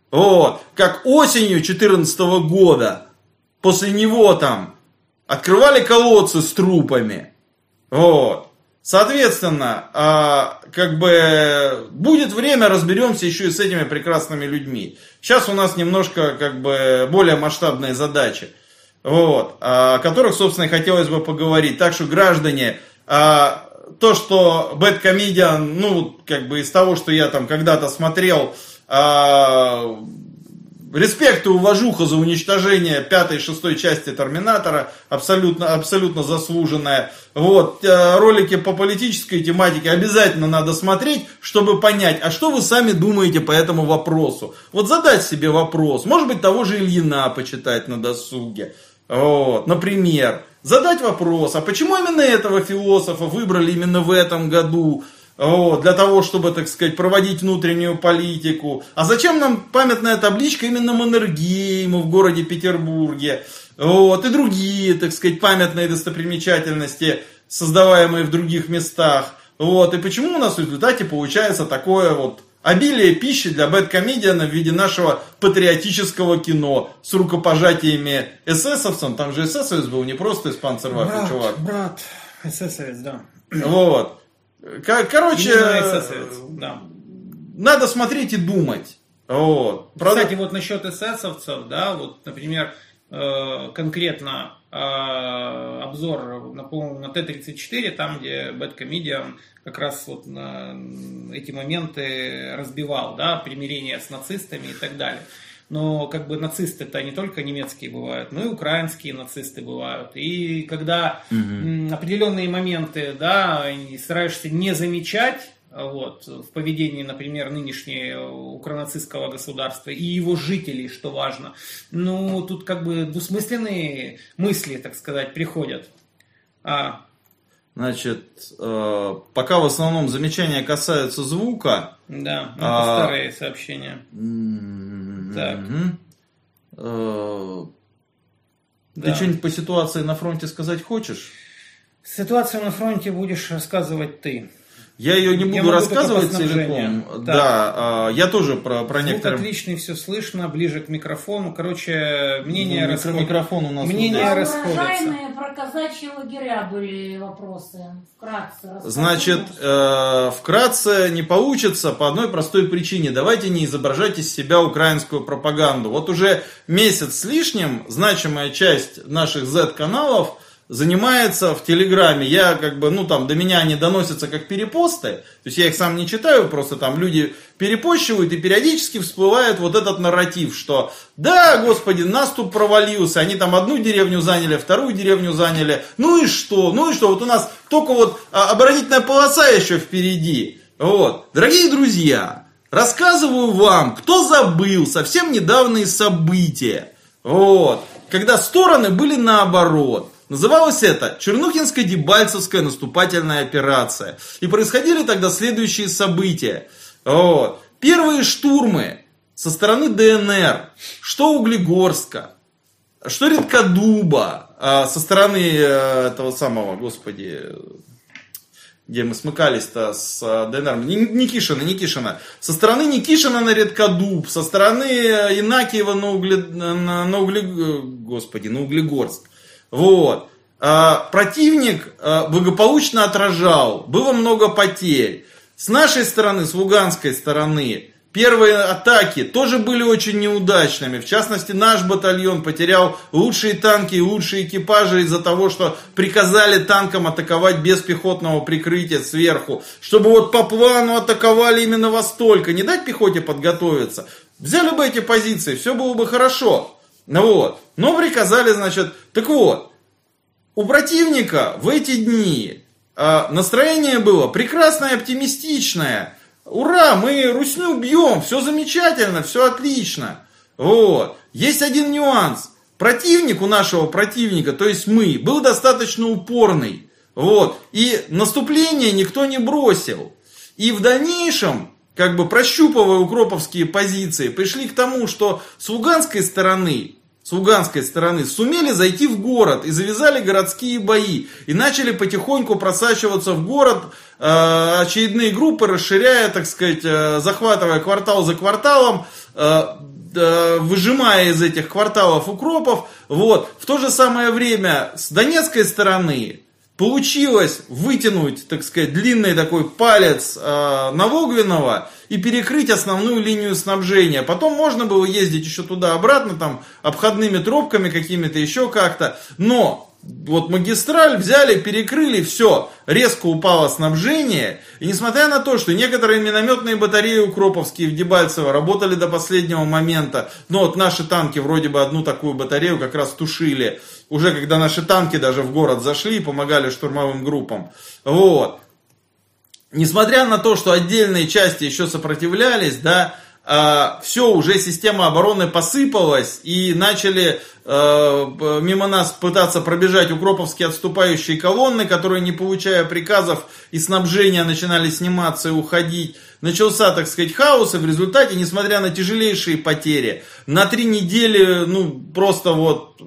Вот, как осенью 2014 года, после него там открывали колодцы с трупами. Вот. Соответственно, а, как бы будет время, разберемся еще и с этими прекрасными людьми. Сейчас у нас немножко как бы более масштабные задачи, вот, о которых, собственно, и хотелось бы поговорить. Так что, граждане, а, то, что Bad Comedian, ну, как бы из того, что я там когда-то смотрел, а, респект и уважуха за уничтожение пятой и шестой части Терминатора, абсолютно, абсолютно заслуженная. Вот, э, ролики по политической тематике обязательно надо смотреть, чтобы понять, а что вы сами думаете по этому вопросу. Вот задать себе вопрос, может быть, того же Ильина почитать на досуге. Вот, например, задать вопрос, а почему именно этого философа выбрали именно в этом году? Для того, чтобы, так сказать, проводить внутреннюю политику. А зачем нам памятная табличка именно Маннергейму в городе Петербурге? Вот, и другие, так сказать, памятные достопримечательности, создаваемые в других местах. Вот, и почему у нас в результате получается такое вот обилие пищи для бэткомедиана в виде нашего патриотического кино с рукопожатиями эсэсовцам. Там же эсэсовец был, не просто из Панцерваффе, чувак. Брат, эсэсовец, да. Вот. Короче, да. надо смотреть и думать. Вот. Кстати, вот насчет эсэсовцев, да, вот, например, э, конкретно э, обзор на, на Т-34, там, где Бэткомедиан как раз вот на эти моменты разбивал, да, примирение с нацистами и так далее. Но как бы нацисты-то не только немецкие бывают, но и украинские нацисты бывают. И когда угу. определенные моменты, да, стараешься не замечать, вот, в поведении, например, нынешнего укранацистского государства и его жителей, что важно. Ну, тут как бы двусмысленные мысли, так сказать, приходят. А... Значит, э, пока в основном замечания касаются звука. Да, это а... старые сообщения. Так. Угу. Ты что-нибудь по ситуации на фронте сказать хочешь? Ситуацию на фронте будешь рассказывать ты. Я ее не буду рассказывать целиком. Так. Да, а, я тоже про, про Звук некоторые... отличный, все слышно, ближе к микрофону. Короче, мнение ну, расход... микрофон у нас мнение вот расходятся. про казачьи лагеря были вопросы. Вкратце. Значит, э, вкратце не получится по одной простой причине. Давайте не изображать из себя украинскую пропаганду. Вот уже месяц с лишним значимая часть наших Z-каналов – занимается в Телеграме. Я как бы, ну там до меня они доносятся как перепосты. То есть я их сам не читаю, просто там люди перепощивают и периодически всплывает вот этот нарратив, что да, господи, нас тут провалился, они там одну деревню заняли, вторую деревню заняли, ну и что, ну и что, вот у нас только вот а, оборонительная полоса еще впереди. Вот, дорогие друзья, рассказываю вам, кто забыл совсем недавние события, вот, когда стороны были наоборот. Называлось это Чернухинско-Дебальцевская наступательная операция. И происходили тогда следующие события. Вот. Первые штурмы со стороны ДНР, что Углегорска, что Редкодуба, а, со стороны э, этого самого, господи, где мы смыкались-то с э, ДНР, Никишина, Никишина, со стороны Никишина на Редкодуб, со стороны э, Инакиева на, угле, на, на угле, господи, на Углегорск. Вот. А, противник а, благополучно отражал, было много потерь. С нашей стороны, с луганской стороны, первые атаки тоже были очень неудачными. В частности, наш батальон потерял лучшие танки и лучшие экипажи из-за того, что приказали танкам атаковать без пехотного прикрытия сверху. Чтобы вот по плану атаковали именно во столько. Не дать пехоте подготовиться. Взяли бы эти позиции, все было бы хорошо. Ну вот. Но приказали, значит, так вот, у противника в эти дни э, настроение было прекрасное, оптимистичное. Ура, мы русню бьем, все замечательно, все отлично. Вот. Есть один нюанс. Противник у нашего противника, то есть мы, был достаточно упорный. Вот. И наступление никто не бросил. И в дальнейшем, как бы прощупывая укроповские позиции, пришли к тому, что с луганской стороны с луганской стороны сумели зайти в город и завязали городские бои. И начали потихоньку просачиваться в город э, очередные группы, расширяя, так сказать, э, захватывая квартал за кварталом, э, э, выжимая из этих кварталов укропов. Вот. В то же самое время с донецкой стороны получилось вытянуть, так сказать, длинный такой палец э, Навогвинова и перекрыть основную линию снабжения. Потом можно было ездить еще туда-обратно, там, обходными тропками какими-то, еще как-то. Но вот магистраль взяли, перекрыли, все, резко упало снабжение. И несмотря на то, что некоторые минометные батареи укроповские в Дебальцево работали до последнего момента, но вот наши танки вроде бы одну такую батарею как раз тушили, уже когда наши танки даже в город зашли и помогали штурмовым группам. Вот. Несмотря на то, что отдельные части еще сопротивлялись, да, а, все, уже система обороны посыпалась, и начали э, мимо нас пытаться пробежать укроповские отступающие колонны, которые, не получая приказов и снабжения, начинали сниматься и уходить. Начался, так сказать, хаос, и в результате, несмотря на тяжелейшие потери, на три недели, ну, просто вот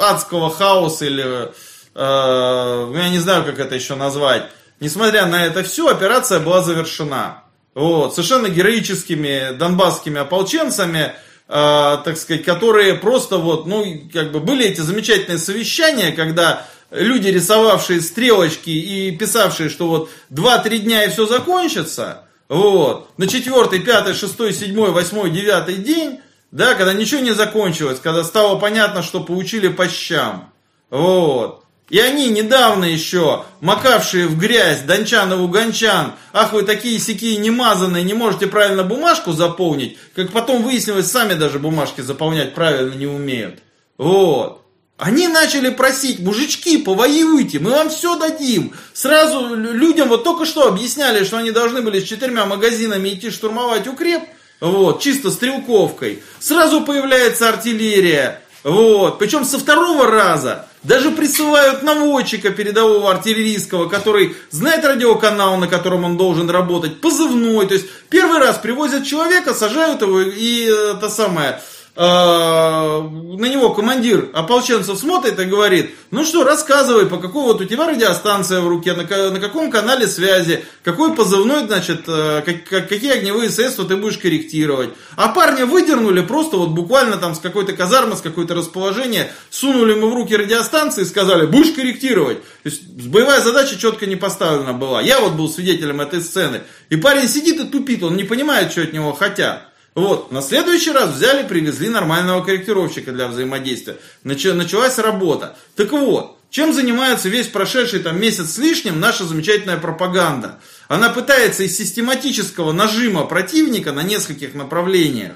адского хаоса или, э, я не знаю, как это еще назвать, несмотря на это все, операция была завершена. Вот, совершенно героическими донбасскими ополченцами, э, так сказать, которые просто вот, ну, как бы были эти замечательные совещания, когда люди, рисовавшие стрелочки и писавшие, что вот 2-3 дня и все закончится, вот, на 4, 5, 6, 7, 8, 9 день, да, когда ничего не закончилось, когда стало понятно, что получили по щам, вот, и они недавно еще, макавшие в грязь Дончанову Гончан, ах вы такие сякие немазанные, не можете правильно бумажку заполнить, как потом выяснилось, сами даже бумажки заполнять правильно не умеют. Вот. Они начали просить, мужички, повоюйте, мы вам все дадим. Сразу людям вот только что объясняли, что они должны были с четырьмя магазинами идти штурмовать укреп, вот, чисто стрелковкой. Сразу появляется артиллерия, вот, причем со второго раза даже присылают наводчика передового артиллерийского, который знает радиоканал, на котором он должен работать, позывной. То есть первый раз привозят человека, сажают его и это самое, на него командир ополченцев смотрит и говорит, ну что, рассказывай, по какой вот у тебя радиостанция в руке, на, на каком канале связи, какой позывной, значит, э, как, какие огневые средства ты будешь корректировать. А парня выдернули просто вот буквально там с какой-то казармы, с какой-то расположения, сунули ему в руки радиостанции и сказали, будешь корректировать. То есть боевая задача четко не поставлена была. Я вот был свидетелем этой сцены. И парень сидит и тупит, он не понимает, что от него хотят. Вот, на следующий раз взяли, привезли нормального корректировщика для взаимодействия. Началась работа. Так вот, чем занимается весь прошедший там месяц с лишним наша замечательная пропаганда? Она пытается из систематического нажима противника на нескольких направлениях,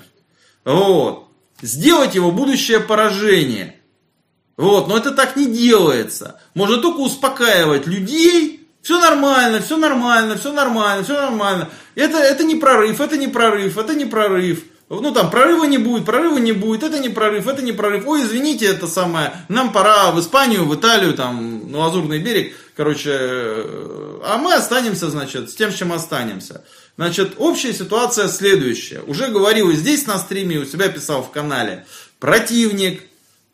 вот, сделать его будущее поражение. Вот, но это так не делается. Можно только успокаивать людей, все нормально, все нормально, все нормально, все нормально. Это, это не прорыв, это не прорыв, это не прорыв. Ну там прорыва не будет, прорыва не будет, это не прорыв, это не прорыв. Ой, извините, это самое, нам пора в Испанию, в Италию, там, на Лазурный берег, короче, э, а мы останемся, значит, с тем, с чем останемся. Значит, общая ситуация следующая. Уже говорил и здесь на стриме, у себя писал в канале. Противник,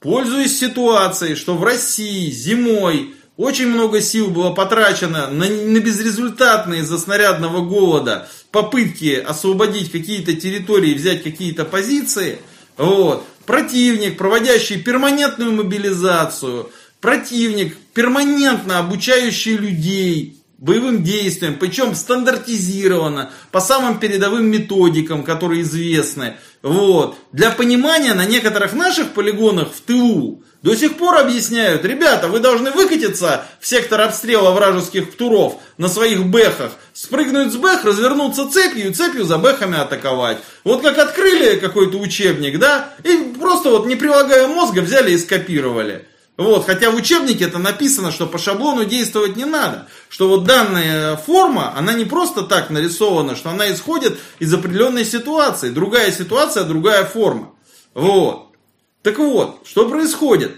пользуясь ситуацией, что в России зимой очень много сил было потрачено на, на безрезультатные из-за снарядного голода попытки освободить какие-то территории, взять какие-то позиции. Вот. Противник, проводящий перманентную мобилизацию, противник, перманентно обучающий людей боевым действиям, причем стандартизированно, по самым передовым методикам, которые известны. Вот. Для понимания на некоторых наших полигонах в тылу до сих пор объясняют, ребята, вы должны выкатиться в сектор обстрела вражеских птуров на своих бэхах, спрыгнуть с бэх, развернуться цепью и цепью за бэхами атаковать. Вот как открыли какой-то учебник, да, и просто вот не прилагая мозга взяли и скопировали. Вот, хотя в учебнике это написано, что по шаблону действовать не надо. Что вот данная форма, она не просто так нарисована, что она исходит из определенной ситуации. Другая ситуация, другая форма. Вот. Так вот, что происходит?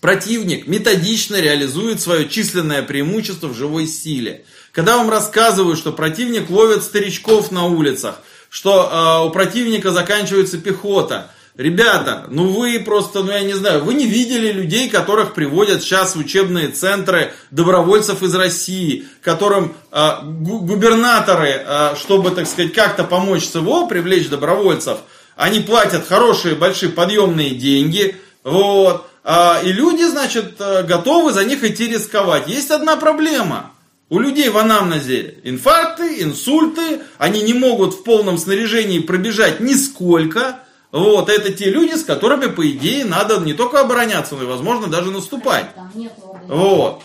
Противник методично реализует свое численное преимущество в живой силе. Когда вам рассказывают, что противник ловит старичков на улицах, что э, у противника заканчивается пехота, ребята, ну вы просто, ну я не знаю, вы не видели людей, которых приводят сейчас в учебные центры добровольцев из России, которым э, губернаторы, э, чтобы, так сказать, как-то помочь СВО, привлечь добровольцев – они платят хорошие, большие подъемные деньги, вот, а, и люди, значит, э, готовы за них идти рисковать. Есть одна проблема. У людей в анамнезе инфаркты, инсульты, они не могут в полном снаряжении пробежать нисколько, Вот, это те люди, с которыми, по идее, надо не только обороняться, но и, возможно, даже наступать. Вот.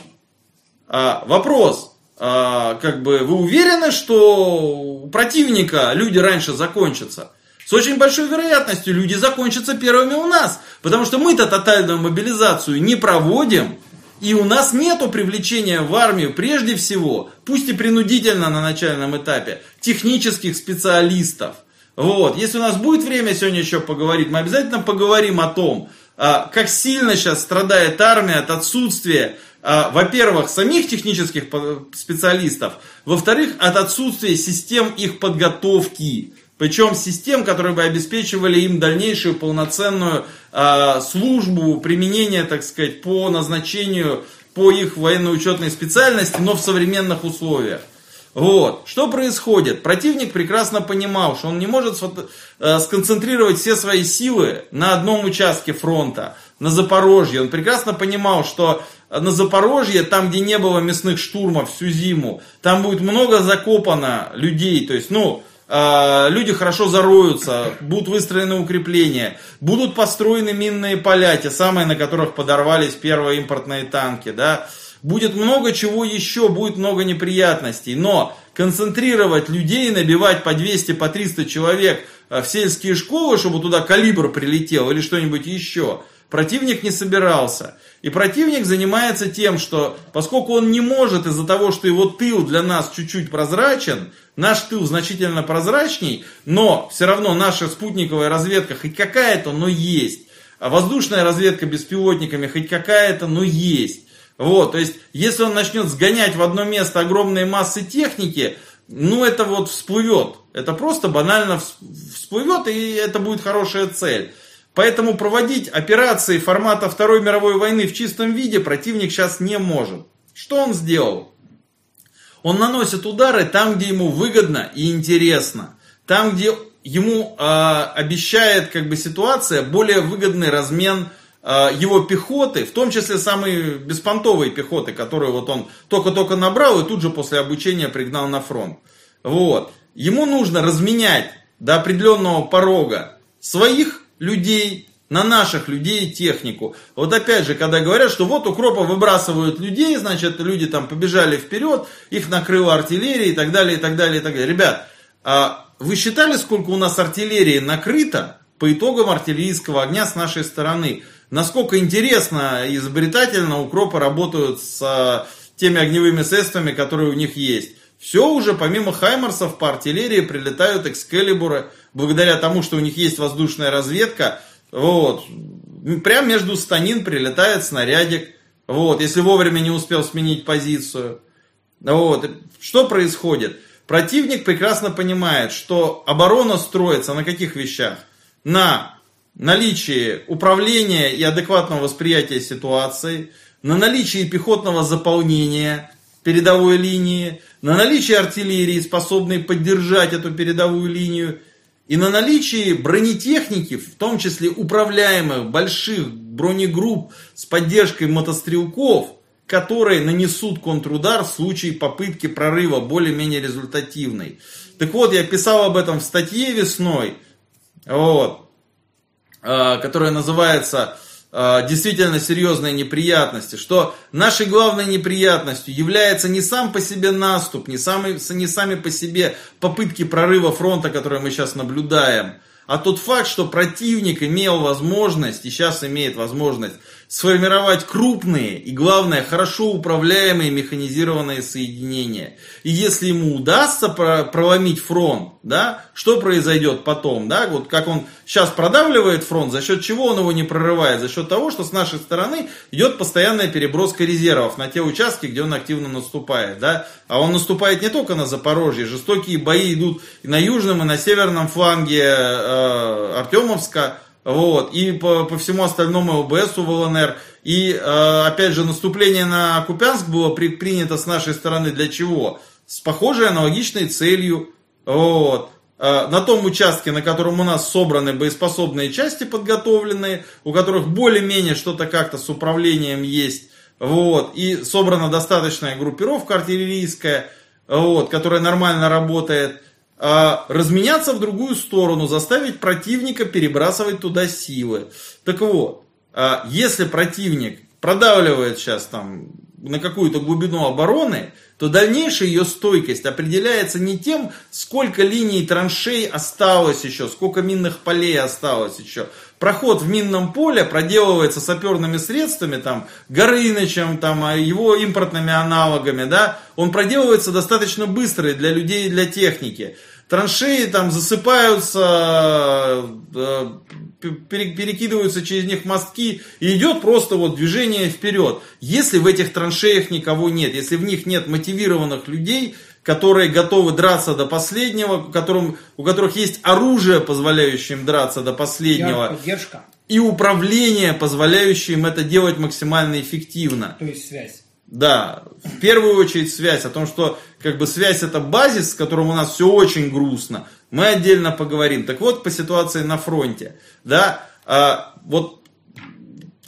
А, вопрос. А, как бы вы уверены, что у противника люди раньше закончатся? С очень большой вероятностью люди закончатся первыми у нас. Потому что мы-то тотальную мобилизацию не проводим. И у нас нету привлечения в армию прежде всего, пусть и принудительно на начальном этапе, технических специалистов. Вот. Если у нас будет время сегодня еще поговорить, мы обязательно поговорим о том, а, как сильно сейчас страдает армия от отсутствия, а, во-первых, самих технических специалистов, во-вторых, от отсутствия систем их подготовки. Причем систем, которые бы обеспечивали им дальнейшую полноценную э, службу, применение, так сказать, по назначению, по их военно-учетной специальности, но в современных условиях. Вот. Что происходит? Противник прекрасно понимал, что он не может э, сконцентрировать все свои силы на одном участке фронта, на Запорожье. Он прекрасно понимал, что на Запорожье, там, где не было мясных штурмов всю зиму, там будет много закопано людей. То есть, ну, люди хорошо зароются, будут выстроены укрепления, будут построены минные поля, те самые, на которых подорвались первые импортные танки, да, Будет много чего еще, будет много неприятностей. Но концентрировать людей, набивать по 200, по 300 человек э, в сельские школы, чтобы туда калибр прилетел или что-нибудь еще, противник не собирался. И противник занимается тем, что поскольку он не может из-за того, что его тыл для нас чуть-чуть прозрачен, наш тыл значительно прозрачней, но все равно наша спутниковая разведка хоть какая-то, но есть. А воздушная разведка беспилотниками хоть какая-то, но есть. Вот, то есть, если он начнет сгонять в одно место огромные массы техники, ну это вот всплывет. Это просто банально всплывет, и это будет хорошая цель. Поэтому проводить операции формата Второй мировой войны в чистом виде противник сейчас не может. Что он сделал? Он наносит удары там, где ему выгодно и интересно. Там, где ему э, обещает как бы ситуация более выгодный размен Э, его пехоты, в том числе самые беспонтовые пехоты, которые вот он только-только набрал и тут же после обучения пригнал на фронт. Вот. Ему нужно разменять до определенного порога своих людей на наших людей технику. Вот опять же, когда говорят, что вот укропа выбрасывают людей, значит, люди там побежали вперед, их накрыла артиллерия и так далее, и так далее, и так далее. Ребят, а вы считали, сколько у нас артиллерии накрыто по итогам артиллерийского огня с нашей стороны? насколько интересно и изобретательно укропы работают с а, теми огневыми средствами, которые у них есть. Все уже, помимо Хаймарсов, по артиллерии прилетают экскалибуры, благодаря тому, что у них есть воздушная разведка. Вот. Прям между станин прилетает снарядик. Вот, если вовремя не успел сменить позицию. Вот. Что происходит? Противник прекрасно понимает, что оборона строится на каких вещах? На наличие управления и адекватного восприятия ситуации, на наличие пехотного заполнения передовой линии, на наличие артиллерии, способной поддержать эту передовую линию, и на наличии бронетехники, в том числе управляемых больших бронегрупп с поддержкой мотострелков, которые нанесут контрудар в случае попытки прорыва более-менее результативной. Так вот, я писал об этом в статье весной. Вот. Э, которая называется действительно серьезные неприятности, что нашей главной неприятностью является не сам по себе наступ, не, самый, не сами по себе попытки прорыва фронта, которые мы сейчас наблюдаем, а тот факт, что противник имел возможность и сейчас имеет возможность сформировать крупные и, главное, хорошо управляемые механизированные соединения. И если ему удастся проломить фронт, да, что произойдет потом, да, вот как он сейчас продавливает фронт, за счет чего он его не прорывает, за счет того, что с нашей стороны идет постоянная переброска резервов на те участки, где он активно наступает, да, а он наступает не только на Запорожье, жестокие бои идут и на южном, и на северном фланге э, Артемовска, вот, и по, по всему остальному ЛБСу в ЛНР. И, э, опять же, наступление на Купянск было предпринято с нашей стороны для чего? С похожей аналогичной целью. Вот. Э, на том участке, на котором у нас собраны боеспособные части подготовленные, у которых более-менее что-то как-то с управлением есть. Вот. И собрана достаточная группировка артиллерийская, вот, которая нормально работает. А, разменяться в другую сторону, заставить противника перебрасывать туда силы. Так вот, а, если противник продавливает сейчас там на какую-то глубину обороны, то дальнейшая ее стойкость определяется не тем, сколько линий траншей осталось еще, сколько минных полей осталось еще. Проход в минном поле проделывается саперными средствами, там, Горынычем, там, а его импортными аналогами, да, он проделывается достаточно быстро для людей и для техники траншеи там засыпаются, э, перекидываются через них мостки, и идет просто вот движение вперед. Если в этих траншеях никого нет, если в них нет мотивированных людей, которые готовы драться до последнего, которым, у которых есть оружие, позволяющее им драться до последнего. Поддержка. И управление, позволяющее им это делать максимально эффективно. То есть связь. Да, в первую очередь связь, о том, что как бы связь это базис, с которым у нас все очень грустно. Мы отдельно поговорим. Так вот, по ситуации на фронте, да, а, вот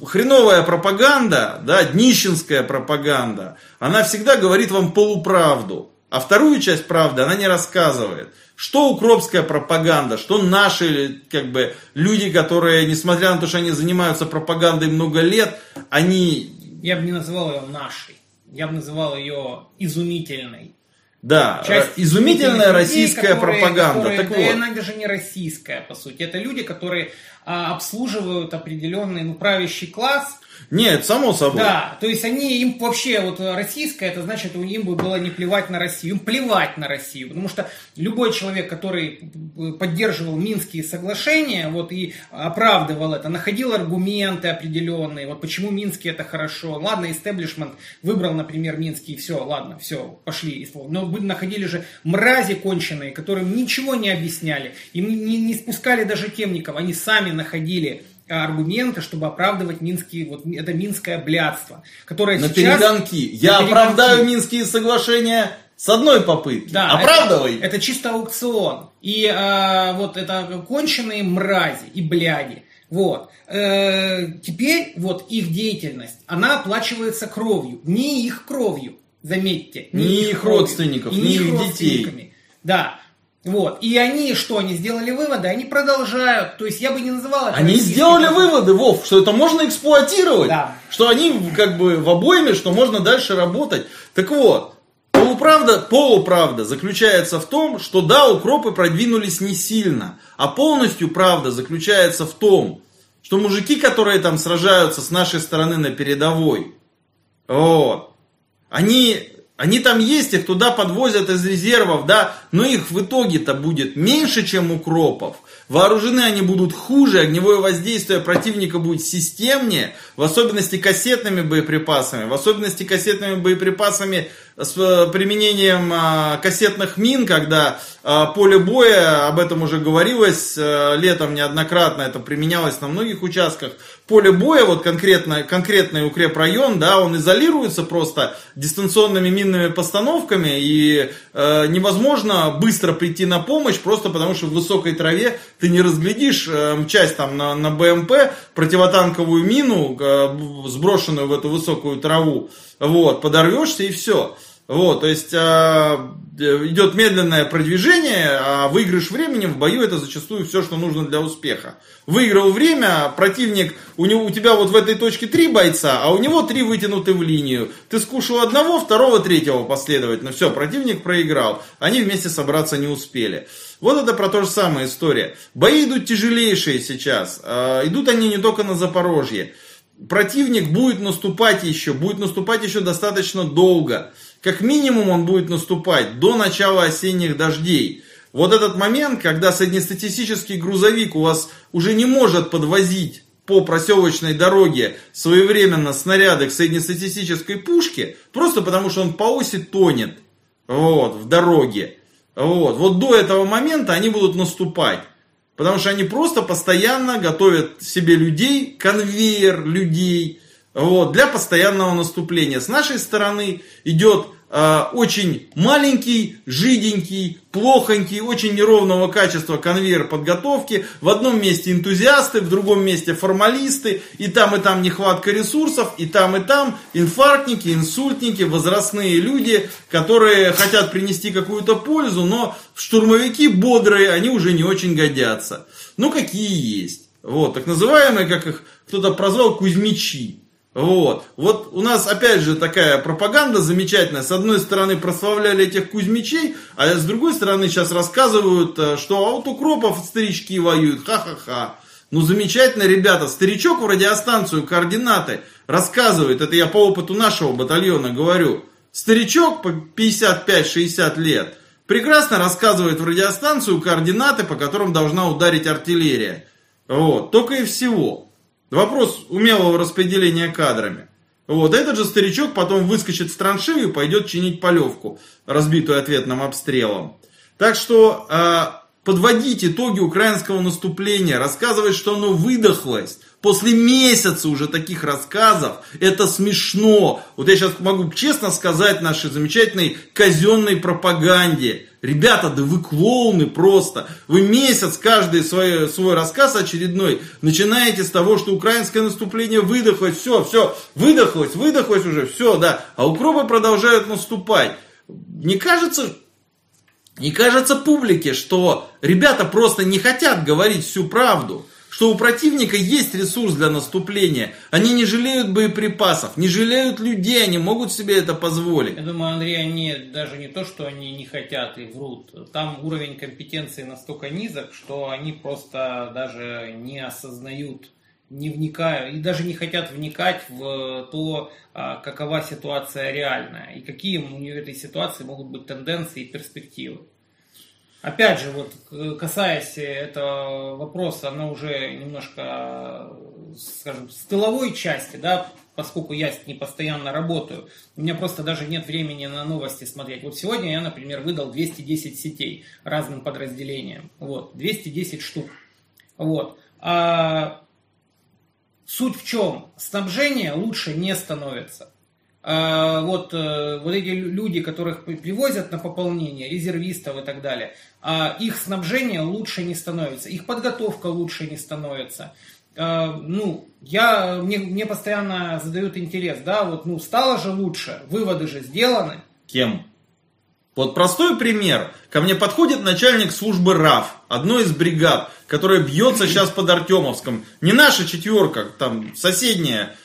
хреновая пропаганда, да, днищенская пропаганда, она всегда говорит вам полуправду. А вторую часть правды она не рассказывает. Что укропская пропаганда, что наши как бы, люди, которые, несмотря на то, что они занимаются пропагандой много лет, они я бы не называл ее нашей. Я бы называл ее изумительной. Да, Часть изумительная российская людей, которые, пропаганда. Которые, так да, вот. она даже не российская, по сути. Это люди, которые а, обслуживают определенный ну, правящий класс, нет, само собой. Да, то есть они, им вообще, вот российская, это значит, им бы было не плевать на Россию, им плевать на Россию, потому что любой человек, который поддерживал Минские соглашения, вот и оправдывал это, находил аргументы определенные, вот почему Минские это хорошо, ладно, истеблишмент выбрал, например, Минский, все, ладно, все, пошли, но находили же мрази конченые, которым ничего не объясняли, им не, не спускали даже темников, они сами находили аргументы, чтобы оправдывать минские, вот это минское блядство, которое на сейчас... перегонки. Я на оправдаю минские соглашения с одной попытки. Да, Оправдывай. Это, это чисто аукцион. И э, вот это конченые мрази и бляди. Вот. Э, теперь вот их деятельность, она оплачивается кровью. Не их кровью, заметьте. Не, не их, их родственников, не, не их детей. Да. Вот. И они что, они сделали выводы? Они продолжают. То есть я бы не называл это... Они сделали выводы, Вов, что это можно эксплуатировать. Да. Что они как бы в обойме, что можно дальше работать. Так вот, полуправда, полуправда заключается в том, что да, укропы продвинулись не сильно. А полностью правда заключается в том, что мужики, которые там сражаются с нашей стороны на передовой, вот, они они там есть, их туда подвозят из резервов, да, но их в итоге-то будет меньше, чем укропов. Вооружены они будут хуже, огневое воздействие противника будет системнее, в особенности кассетными боеприпасами, в особенности кассетными боеприпасами с э, применением а, кассетных мин, когда а, поле боя, об этом уже говорилось э, летом неоднократно, это применялось на многих участках, поле боя, вот конкретно, конкретный укрепрайон, да, он изолируется просто дистанционными минными постановками, и э, невозможно быстро прийти на помощь, просто потому что в высокой траве ты не разглядишь э, часть там на, на БМП, противотанковую мину, э, сброшенную в эту высокую траву, вот, подорвешься и все. Вот, то есть а, идет медленное продвижение, а выигрыш времени в бою это зачастую все, что нужно для успеха. Выиграл время, противник, у, него, у тебя вот в этой точке три бойца, а у него три вытянуты в линию. Ты скушал одного, второго, третьего последовательно. Все, противник проиграл. Они вместе собраться не успели. Вот это про то же самое история. Бои идут тяжелейшие сейчас. А, идут они не только на Запорожье. Противник будет наступать еще, будет наступать еще достаточно долго как минимум он будет наступать до начала осенних дождей. Вот этот момент, когда среднестатистический грузовик у вас уже не может подвозить по проселочной дороге своевременно снаряды к среднестатистической пушке, просто потому что он по оси тонет вот, в дороге. Вот. вот до этого момента они будут наступать. Потому что они просто постоянно готовят себе людей, конвейер людей, вот, для постоянного наступления. С нашей стороны идет э, очень маленький, жиденький, плохонький, очень неровного качества конвейер подготовки. В одном месте энтузиасты, в другом месте формалисты. И там, и там нехватка ресурсов, и там, и там инфарктники, инсультники, возрастные люди, которые хотят принести какую-то пользу, но штурмовики бодрые, они уже не очень годятся. Ну, какие есть. Вот, так называемые, как их кто-то прозвал, кузьмичи. Вот. Вот у нас опять же такая пропаганда замечательная. С одной стороны прославляли этих кузьмичей, а с другой стороны сейчас рассказывают, э, что а вот укропов старички воюют. Ха-ха-ха. Ну замечательно, ребята. Старичок в радиостанцию координаты рассказывает. Это я по опыту нашего батальона говорю. Старичок по 55-60 лет прекрасно рассказывает в радиостанцию координаты, по которым должна ударить артиллерия. Вот. Только и всего. Вопрос умелого распределения кадрами. Вот, этот же старичок потом выскочит в траншею и пойдет чинить полевку, разбитую ответным обстрелом. Так что э, подводить итоги украинского наступления, рассказывать, что оно выдохлось, после месяца уже таких рассказов, это смешно. Вот я сейчас могу честно сказать нашей замечательной казенной пропаганде. Ребята, да вы клоуны просто. Вы месяц каждый свой, свой рассказ очередной начинаете с того, что украинское наступление выдохлось, все, все, выдохлось, выдохлось уже, все, да. А укропы продолжают наступать. Не кажется, не кажется публике, что ребята просто не хотят говорить всю правду что у противника есть ресурс для наступления. Они не жалеют боеприпасов, не жалеют людей, они могут себе это позволить. Я думаю, Андрей, они даже не то, что они не хотят и врут. Там уровень компетенции настолько низок, что они просто даже не осознают не вникают и даже не хотят вникать в то, а, какова ситуация реальная и какие у этой ситуации могут быть тенденции и перспективы. Опять же, вот касаясь этого вопроса, оно уже немножко, скажем, с тыловой части, да, поскольку я не постоянно работаю, у меня просто даже нет времени на новости смотреть. Вот сегодня я, например, выдал 210 сетей разным подразделениям. Вот, 210 штук. Вот. А суть в чем? Снабжение лучше не становится. А, вот, э, вот эти люди, которых привозят на пополнение, резервистов и так далее, а их снабжение лучше не становится, их подготовка лучше не становится. А, ну, я, мне, мне постоянно задают интерес, да, вот, ну, стало же лучше, выводы же сделаны. Кем? Вот простой пример. Ко мне подходит начальник службы РАФ, одной из бригад, которая бьется сейчас под Артемовском. Не наша четверка, там соседняя Э,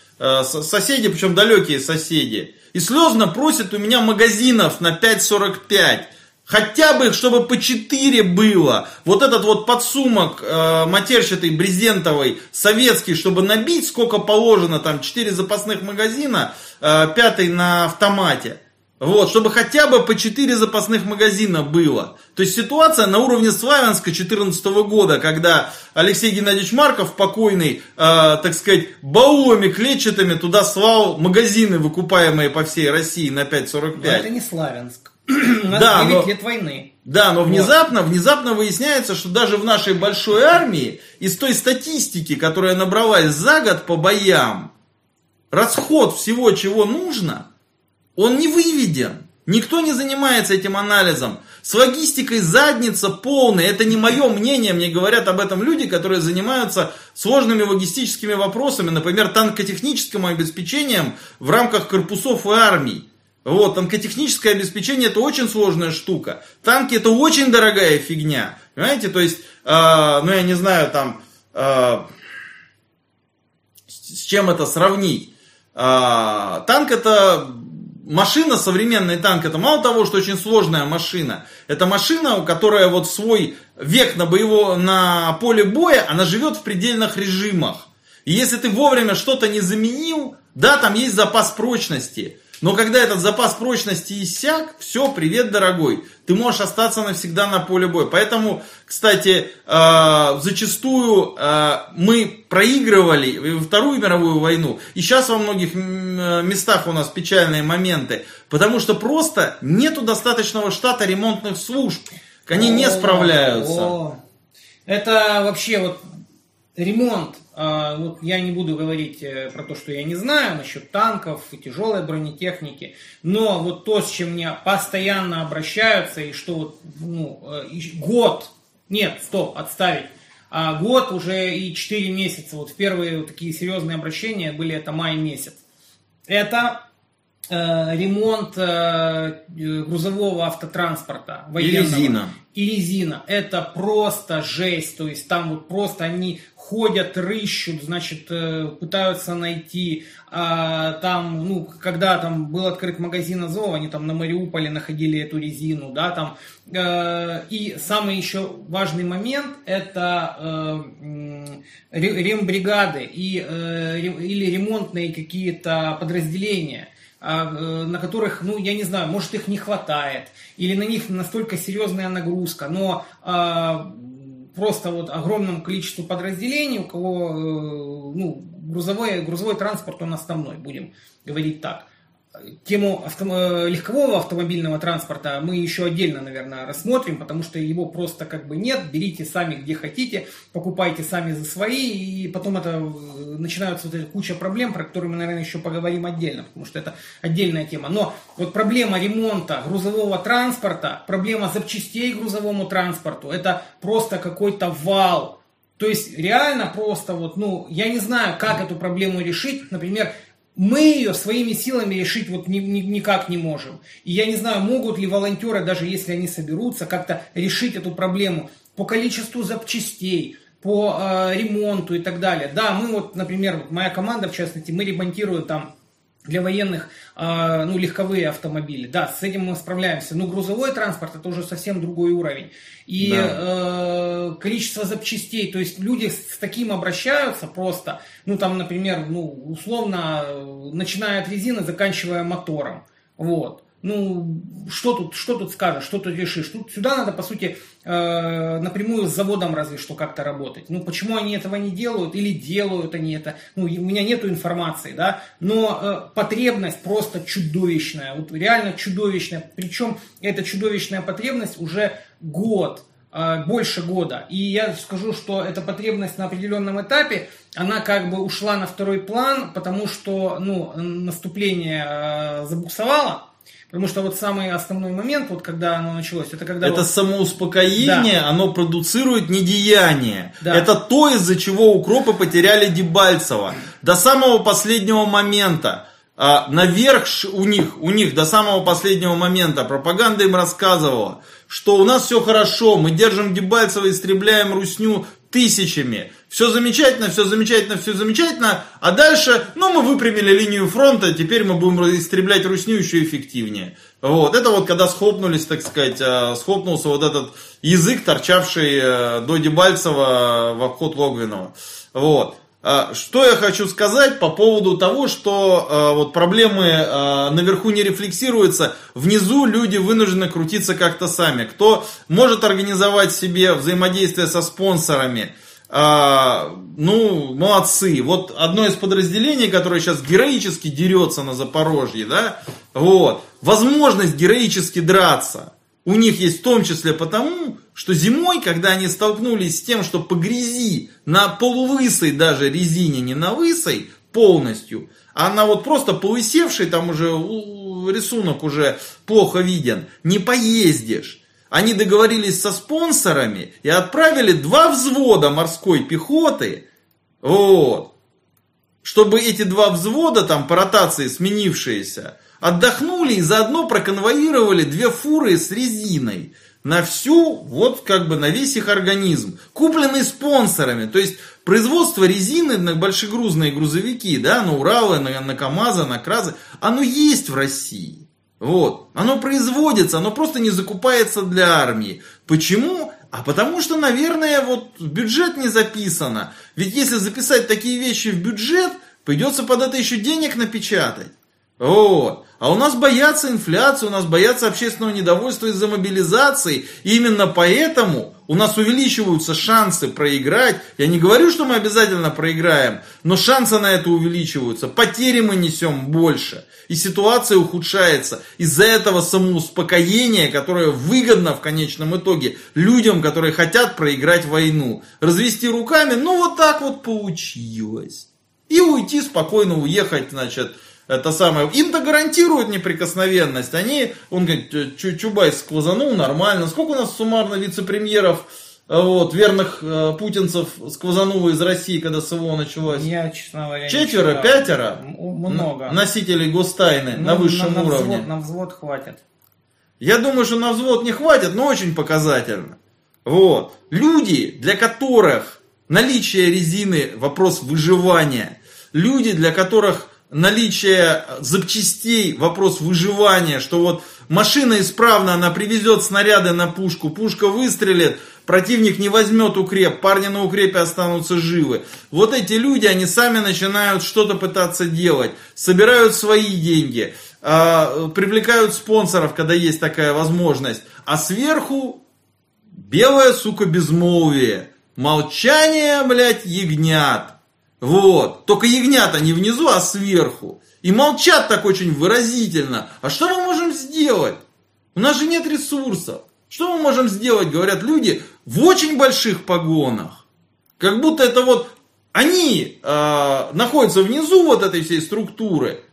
соседи, причем далекие соседи, и слезно просят у меня магазинов на 5,45. Хотя бы, чтобы по 4 было. Вот этот вот подсумок э, матерчатый, брезентовый, советский, чтобы набить, сколько положено, там 4 запасных магазина, э, пятый на автомате. Вот, чтобы хотя бы по 4 запасных магазина было. То есть ситуация на уровне Славянска 2014 года, когда Алексей Геннадьевич Марков, покойный, э, так сказать, баулами клетчатыми туда слал магазины, выкупаемые по всей России на 5,45. Но это не Славянск. (clears throat) У нас да, 9 но, лет войны. Да, но внезапно, вот. внезапно выясняется, что даже в нашей большой армии, из той статистики, которая набралась за год по боям, расход всего, чего нужно – он не выведен. Никто не занимается этим анализом. С логистикой задница полная. Это не мое мнение. Мне говорят об этом люди, которые занимаются сложными логистическими вопросами. Например, танкотехническим обеспечением в рамках корпусов и армий. Вот, танкотехническое обеспечение это очень сложная штука. Танки это очень дорогая фигня. Понимаете, то есть, э, ну я не знаю, там, э, с чем это сравнить. Э, танк это машина, современный танк, это мало того, что очень сложная машина, это машина, которая вот свой век на, боево, на поле боя, она живет в предельных режимах. И если ты вовремя что-то не заменил, да, там есть запас прочности, но когда этот запас прочности иссяк, все, привет, дорогой. Ты можешь остаться навсегда на поле боя. Поэтому, кстати, э, зачастую э, мы проигрывали Вторую мировую войну. И сейчас во многих местах у нас печальные моменты. Потому что просто нету достаточного штата ремонтных служб. Они не справляются. Это вообще вот ремонт, а, вот я не буду говорить э, про то, что я не знаю насчет танков и тяжелой бронетехники, но вот то, с чем мне постоянно обращаются, и что вот ну, э, год, нет, стоп, отставить, а год уже и 4 месяца, вот первые вот такие серьезные обращения были это май месяц. Это ремонт э, грузового автотранспорта военного. И резина. И резина. Это просто жесть. То есть там вот просто они ходят, рыщут, значит, э, пытаются найти. А, там, ну, когда там был открыт магазин Азов, они там на Мариуполе находили эту резину, да, там. Э, и самый еще важный момент это э, рембригады и, или ремонтные какие-то подразделения на которых, ну, я не знаю, может их не хватает, или на них настолько серьезная нагрузка, но а, просто вот огромному количеству подразделений, у кого э, ну, грузовой, грузовой транспорт он основной, будем говорить так. Тему авто, э, легкового автомобильного транспорта мы еще отдельно, наверное, рассмотрим, потому что его просто как бы нет. Берите сами где хотите, покупайте сами за свои, и потом это э, начинаются вот эти куча проблем, про которые мы, наверное, еще поговорим отдельно, потому что это отдельная тема. Но вот проблема ремонта грузового транспорта, проблема запчастей грузовому транспорту, это просто какой-то вал. То есть реально просто вот, ну, я не знаю, как эту проблему решить. Например, мы ее своими силами решить вот ни, ни, никак не можем. И я не знаю, могут ли волонтеры, даже если они соберутся, как-то решить эту проблему по количеству запчастей, по э, ремонту и так далее. Да, мы вот, например, моя команда, в частности, мы ремонтируем там для военных, э, ну, легковые автомобили. Да, с этим мы справляемся. Но грузовой транспорт это уже совсем другой уровень. И да. э, количество запчастей, то есть люди с таким обращаются просто, ну, там, например, ну, условно, начиная от резины, заканчивая мотором. Вот ну, что тут, что тут скажешь, что тут решишь? Тут сюда надо, по сути, э, напрямую с заводом разве что как-то работать. Ну, почему они этого не делают или делают они это? Ну, у меня нету информации, да, но э, потребность просто чудовищная, вот реально чудовищная. Причем эта чудовищная потребность уже год, э, больше года. И я скажу, что эта потребность на определенном этапе, она как бы ушла на второй план, потому что, ну, наступление э, забуксовало, Потому что вот самый основной момент, вот когда оно началось, это когда... Это вот... самоуспокоение, да. оно продуцирует недеяние. Да. Это то, из-за чего укропы потеряли Дебальцева. До самого последнего момента. А, наверх у них, у них до самого последнего момента пропаганда им рассказывала, что у нас все хорошо, мы держим Дебальцева, истребляем Русню тысячами. Все замечательно, все замечательно, все замечательно. А дальше, ну, мы выпрямили линию фронта, теперь мы будем истреблять Русню еще эффективнее. Вот, это вот когда схлопнулись, так сказать, а, схлопнулся вот этот язык, торчавший э, до Дебальцева в обход Логвинова. Вот. А, что я хочу сказать по поводу того, что э, вот проблемы э, наверху не рефлексируются, внизу люди вынуждены крутиться как-то сами. Кто может организовать себе взаимодействие со спонсорами, э, ну, молодцы. Вот одно из подразделений, которое сейчас героически дерется на Запорожье, да, вот, возможность героически драться у них есть в том числе потому, что зимой, когда они столкнулись с тем, что по грязи на полувысой даже резине, не на высой полностью, а на вот просто полысевшей, там уже рисунок уже плохо виден, не поездишь. Они договорились со спонсорами и отправили два взвода морской пехоты, вот, чтобы эти два взвода, там по ротации сменившиеся, отдохнули и заодно проконвоировали две фуры с резиной на всю, вот как бы на весь их организм, купленный спонсорами. То есть производство резины на большегрузные грузовики, да, на Уралы, на, на КАМАЗы, на КРАЗы, оно есть в России. Вот. Оно производится, оно просто не закупается для армии. Почему? А потому что, наверное, вот бюджет не записано. Ведь если записать такие вещи в бюджет, придется под это еще денег напечатать. Вот. А у нас боятся инфляции, у нас боятся общественного недовольства из-за мобилизации. И именно поэтому у нас увеличиваются шансы проиграть. Я не говорю, что мы обязательно проиграем, но шансы на это увеличиваются. Потери мы несем больше. И ситуация ухудшается. Из-за этого самоуспокоения, которое выгодно в конечном итоге людям, которые хотят проиграть войну. Развести руками, ну вот так вот получилось. И уйти спокойно, уехать, значит, это самое. Им-то гарантируют неприкосновенность. Они, он говорит, Чубайс сквозанул нормально. Сколько у нас суммарно вице-премьеров, э, вот, верных э, путинцев сквозануло из России, когда СВО началось? Я, честно говоря, Четверо, не пятеро? Много. Носителей гостайны ну, на высшем на, на уровне. Взвод, на взвод хватит. Я думаю, что на взвод не хватит, но очень показательно. Вот. Люди, для которых наличие резины вопрос выживания. Люди, для которых наличие запчастей, вопрос выживания, что вот машина исправна, она привезет снаряды на пушку, пушка выстрелит, противник не возьмет укреп, парни на укрепе останутся живы. Вот эти люди, они сами начинают что-то пытаться делать, собирают свои деньги, а, привлекают спонсоров, когда есть такая возможность, а сверху белая, сука, безмолвие, молчание, блядь, ягнят. Вот. Только ягнята не внизу, а сверху. И молчат так очень выразительно. А что мы можем сделать? У нас же нет ресурсов. Что мы можем сделать, говорят люди, в очень больших погонах. Как будто это вот они э, находятся внизу вот этой всей структуры,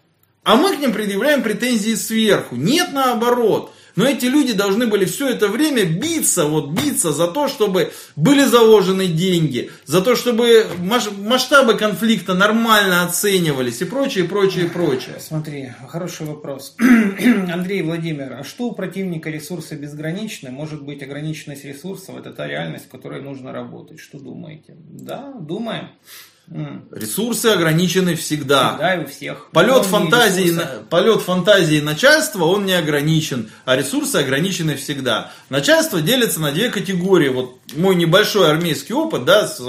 а мы к ним предъявляем претензии сверху. Нет, наоборот. Но эти люди должны были все это время биться, вот биться за то, чтобы были заложены деньги, за то, чтобы масштабы конфликта нормально оценивались и прочее, прочее, прочее. Смотри, хороший вопрос. (clears throat) Андрей Владимир, а что у противника ресурсы безграничны? Может быть ограниченность ресурсов это та реальность, в которой нужно работать? Что думаете? Да, думаем. Ресурсы ограничены всегда. Всегда и у всех. Полет фантазии, полет фантазии начальства, он не ограничен, а ресурсы ограничены всегда. Начальство делится на две категории. Вот мой небольшой армейский опыт, да, с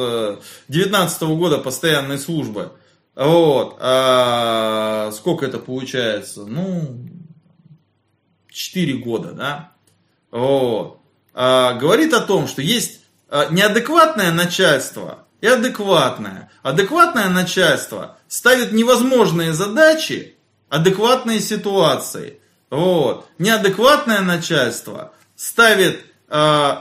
19 -го года постоянной службы. Вот. А сколько это получается? Ну, 4 года, да. Вот. А, говорит о том, что есть а, неадекватное начальство – и адекватное. Адекватное начальство ставит невозможные задачи адекватные ситуации. Вот. Неадекватное начальство ставит э,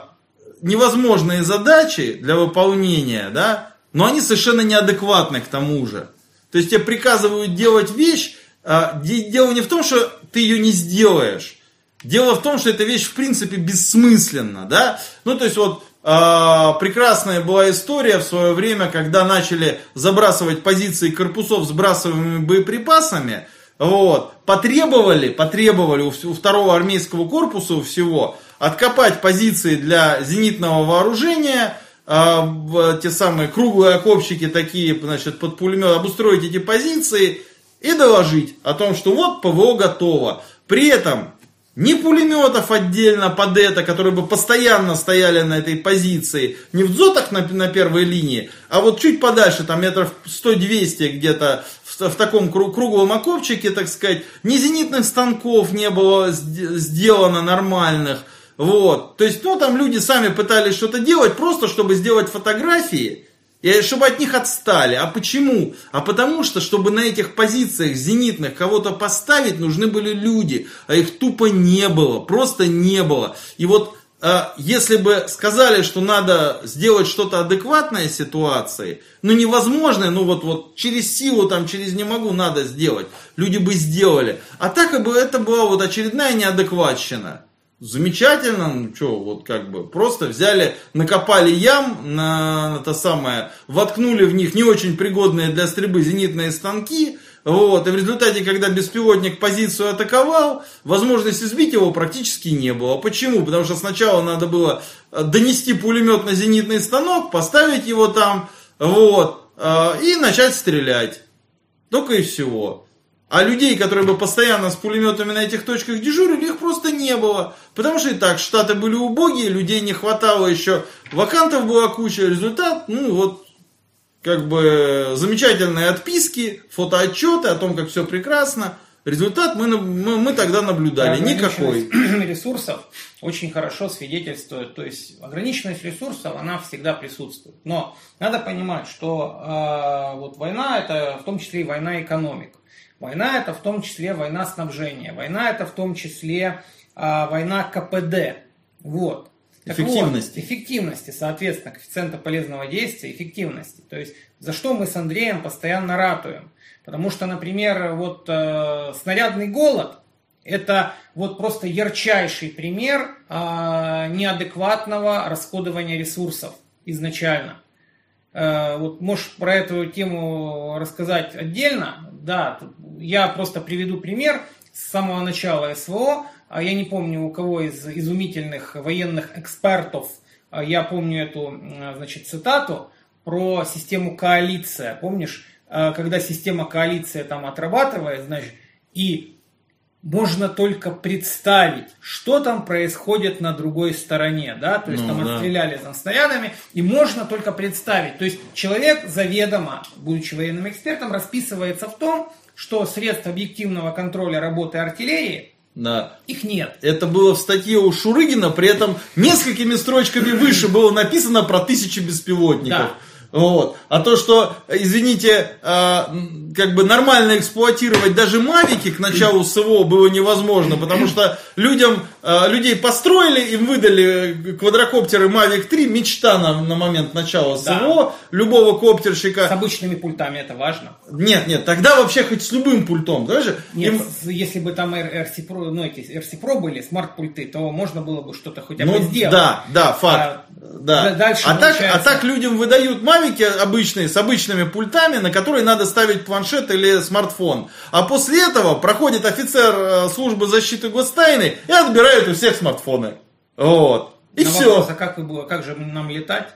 невозможные задачи для выполнения, да, но они совершенно неадекватны к тому же. То есть тебе приказывают делать вещь, э, дело не в том, что ты ее не сделаешь. Дело в том, что эта вещь в принципе бессмысленна, да. Ну, то есть вот прекрасная была история в свое время, когда начали забрасывать позиции корпусов сбрасываемыми боеприпасами. Вот, потребовали, потребовали у, второго армейского корпуса всего откопать позиции для зенитного вооружения, э, те самые круглые окопчики такие, значит, под пулемет, обустроить эти позиции и доложить о том, что вот ПВО готово. При этом ни пулеметов отдельно под это, которые бы постоянно стояли на этой позиции. Не в дзотах на, на первой линии, а вот чуть подальше, там метров 100-200 где-то в, в таком круглом окопчике, так сказать. Ни зенитных станков не было сделано нормальных. Вот. То есть, ну, там люди сами пытались что-то делать, просто чтобы сделать фотографии и чтобы от них отстали. А почему? А потому что, чтобы на этих позициях зенитных кого-то поставить, нужны были люди. А их тупо не было. Просто не было. И вот а, если бы сказали, что надо сделать что-то адекватное ситуации, ну невозможно, ну вот, вот через силу, там, через не могу, надо сделать, люди бы сделали. А так бы это была вот очередная неадекватщина. Замечательно, ну что, вот как бы просто взяли, накопали ям на, на то самое, воткнули в них не очень пригодные для стрельбы зенитные станки, вот, и в результате, когда беспилотник позицию атаковал, возможности сбить его практически не было. Почему? Потому что сначала надо было э, донести пулемет на зенитный станок, поставить его там, вот, э, и начать стрелять. Только и всего. А людей, которые бы постоянно с пулеметами на этих точках дежурили, их просто не было. Потому что и так штаты были убогие, людей не хватало еще, вакантов была куча. Результат, ну вот, как бы замечательные отписки, фотоотчеты о том, как все прекрасно. результат мы, мы, мы тогда наблюдали. Никакой. (clears throat) ресурсов очень хорошо свидетельствует. То есть ограниченность ресурсов, она всегда присутствует. Но надо понимать, что э, вот война это в том числе и война экономик. Война это в том числе война снабжения. Война это в том числе э, война КПД. Вот. Эффективности. Вот, эффективности, соответственно, коэффициента полезного действия, эффективности. То есть, за что мы с Андреем постоянно ратуем. Потому что, например, вот э, снарядный голод – это вот просто ярчайший пример э, неадекватного расходования ресурсов изначально. Э, вот можешь про эту тему рассказать отдельно. Да, я просто приведу пример с самого начала СВО. А я не помню, у кого из изумительных военных экспертов а я помню эту значит, цитату про систему коалиция. Помнишь, а, когда система коалиция там отрабатывает, значит, и можно только представить, что там происходит на другой стороне, да, то есть ну, там да. отстреляли там снарядами, и можно только представить. То есть человек заведомо, будучи военным экспертом, расписывается в том, что средств объективного контроля работы артиллерии да. Их нет. Это было в статье у Шурыгина, при этом несколькими строчками выше было написано про тысячи беспилотников. Да. Вот. А то, что, извините, э, как бы нормально эксплуатировать даже мавики к началу СВО было невозможно, потому что людям, э, людей построили, им выдали квадрокоптеры Mavic 3, мечта на, на момент начала да. СВО, любого коптерщика. С обычными пультами это важно. Нет, нет, тогда вообще хоть с любым пультом, даже. Нет, им... если бы там RC Pro, ну, эти RC Pro были, смарт-пульты, то можно было бы что-то хотя бы ну, сделать. Да, да, факт. А, да. Дальше а, так, а так людям выдают мавики обычные, с обычными пультами, на которые надо ставить планшет или смартфон. А после этого проходит офицер э, службы защиты гостайны и отбирает у всех смартфоны. Вот. И на все. Вопрос, а как, вы, как же нам летать?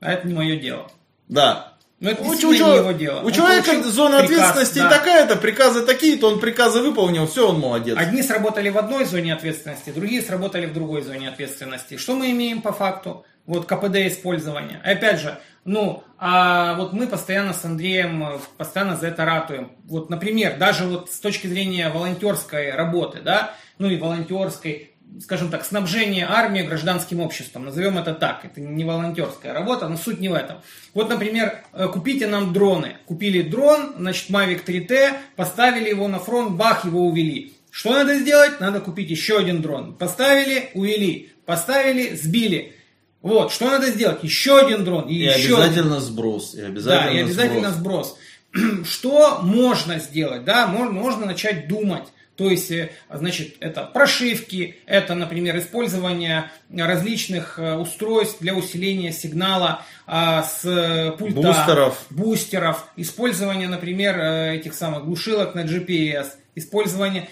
А это не мое дело. Да. Но это у, у, не его дело. У он человека зона приказ, ответственности да. такая-то, приказы такие-то, он приказы выполнил, все, он молодец. Одни сработали в одной зоне ответственности, другие сработали в другой зоне ответственности. Что мы имеем по факту? Вот КПД использования. Опять же, ну, а вот мы постоянно с Андреем э, постоянно за это ратуем. Вот, например, даже вот с точки зрения волонтерской работы, да, ну и волонтерской, скажем так, снабжение армии гражданским обществом, назовем это так, это не волонтерская работа, но суть не в этом. Вот, например, э, купите нам дроны. Купили дрон, значит, Mavic 3T, поставили его на фронт, бах, его увели. Что надо сделать? Надо купить еще один дрон. Поставили, увели. Поставили, сбили. Вот, что надо сделать? Еще один дрон. И, и еще обязательно один. сброс. И обязательно да, и обязательно сброс. сброс. (clears throat) Что можно сделать? Да, можно, можно начать думать. То есть, э, значит, это прошивки, это, например, использование различных э, устройств для усиления сигнала а, с пульта. Бустеров. Бустеров. Использование, например, э, этих самых глушилок на GPS. Использование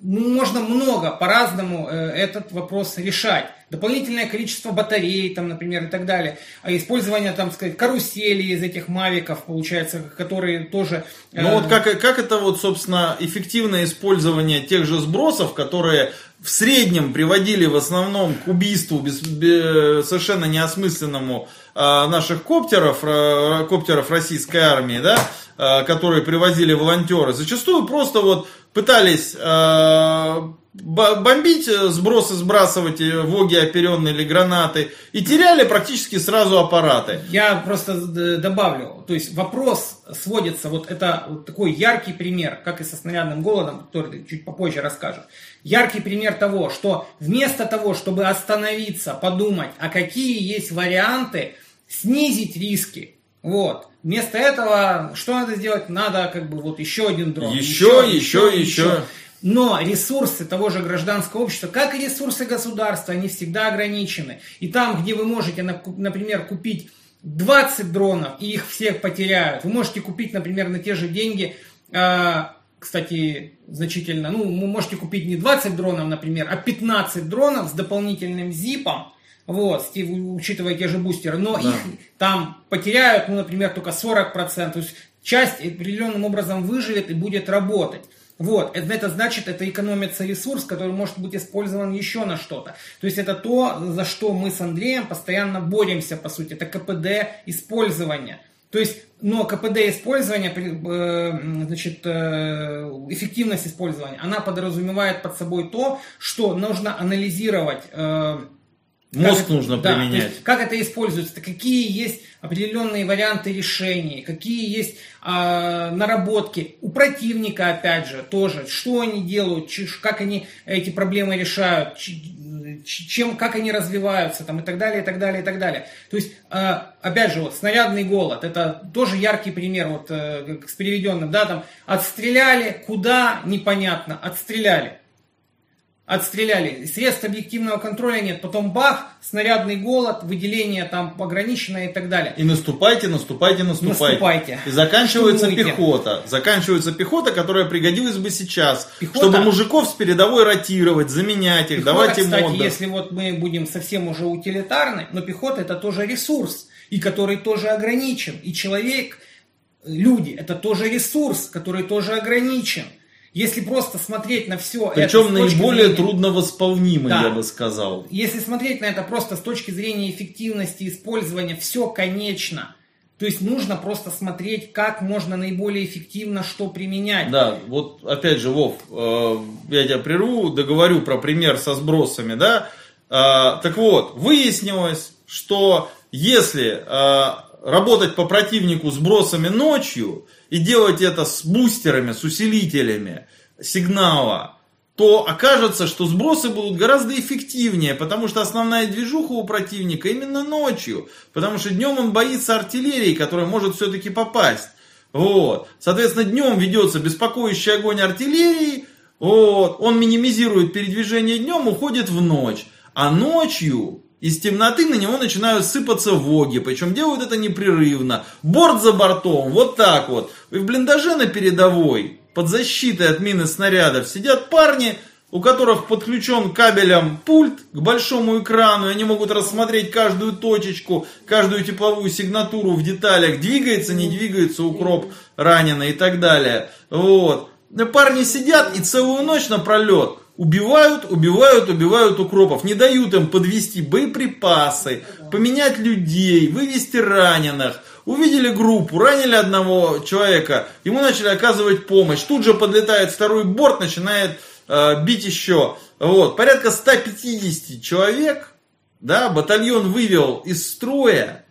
можно много по-разному э, этот вопрос решать. Дополнительное количество батарей, там, например, и так далее. А использование, там, сказать, карусели из этих мавиков, получается, которые тоже... Э... Ну вот как, как это вот, собственно, эффективное использование тех же сбросов, которые в среднем приводили в основном к убийству без, без, совершенно неосмысленному э, наших коптеров, э, коптеров российской армии, да, э, которые привозили волонтеры, зачастую просто вот пытались э, бомбить, э, сбросы сбрасывать, э, воги оперенные или гранаты, и теряли практически сразу аппараты. Я просто добавлю, то есть вопрос сводится, вот это вот такой яркий пример, как и со снарядным голодом, который чуть попозже расскажешь. Яркий пример того, что вместо того, чтобы остановиться, подумать, а какие есть варианты снизить риски, вот, Вместо этого, что надо сделать? Надо как бы вот еще один дрон. Еще, еще, еще. еще. Но ресурсы того же гражданского общества, как и ресурсы государства, они всегда ограничены. И там, где вы можете, например, купить 20 дронов и их всех потеряют, вы можете купить, например, на те же деньги, а, кстати, значительно, ну, вы можете купить не 20 дронов, например, а 15 дронов с дополнительным зипом, вот, учитывая те же бустеры, но да. их там потеряют, ну, например, только 40%, то есть часть определенным образом выживет и будет работать. Вот, это, это значит, это экономится ресурс, который может быть использован еще на что-то. То есть это то, за что мы с Андреем постоянно боремся, по сути, это КПД использования. То есть, но КПД использования, э, значит, э, эффективность использования, она подразумевает под собой то, что нужно анализировать э, Мозг как нужно да, применять. Есть, как это используется, какие есть определенные варианты решений, какие есть э, наработки у противника, опять же, тоже, что они делают, как они эти проблемы решают, чем, как они развиваются, там, и так далее, и так далее, и так далее. То есть, э, опять же, вот, снарядный голод, это тоже яркий пример, вот, э, с переведенным, да, там, отстреляли, куда, непонятно, отстреляли отстреляли. Средств объективного контроля нет. Потом бах, снарядный голод, выделение там ограниченное и так далее. И наступайте, наступайте, наступайте. Наступайте. И заканчивается Штурмуйте. пехота. Заканчивается пехота, которая пригодилась бы сейчас. Пехота, чтобы мужиков с передовой ротировать, заменять их, пехота, давать им кстати, отдых. если вот мы будем совсем уже утилитарны, но пехота это тоже ресурс, и который тоже ограничен. И человек, люди, это тоже ресурс, который тоже ограничен. Если просто смотреть на все Причем это наиболее зрения, трудно восполнимый, да, я бы сказал. Если смотреть на это просто с точки зрения эффективности использования, все конечно. То есть нужно просто смотреть, как можно наиболее эффективно что применять. Да, вот опять же, Вов, э, я тебя прерву, договорю про пример со сбросами, да. Э, так вот, выяснилось, что если э, работать по противнику сбросами ночью, и делать это с бустерами, с усилителями сигнала, то окажется, что сбросы будут гораздо эффективнее, потому что основная движуха у противника именно ночью, потому что днем он боится артиллерии, которая может все-таки попасть. Вот. Соответственно, днем ведется беспокоящий огонь артиллерии, вот. он минимизирует передвижение днем, уходит в ночь. А ночью из темноты на него начинают сыпаться воги, причем делают это непрерывно. Борт за бортом, вот так вот. И в блиндаже на передовой, под защитой от мины снарядов, сидят парни, у которых подключен кабелем пульт к большому экрану, и они могут рассмотреть каждую точечку, каждую тепловую сигнатуру в деталях, двигается, не двигается укроп раненый и так далее. Вот. Парни сидят и целую ночь напролет Убивают, убивают, убивают укропов, не дают им подвести боеприпасы, поменять людей, вывести раненых. Увидели группу, ранили одного человека, ему начали оказывать помощь. Тут же подлетает второй борт, начинает э, бить еще. Вот, порядка 150 человек, да, батальон вывел из строя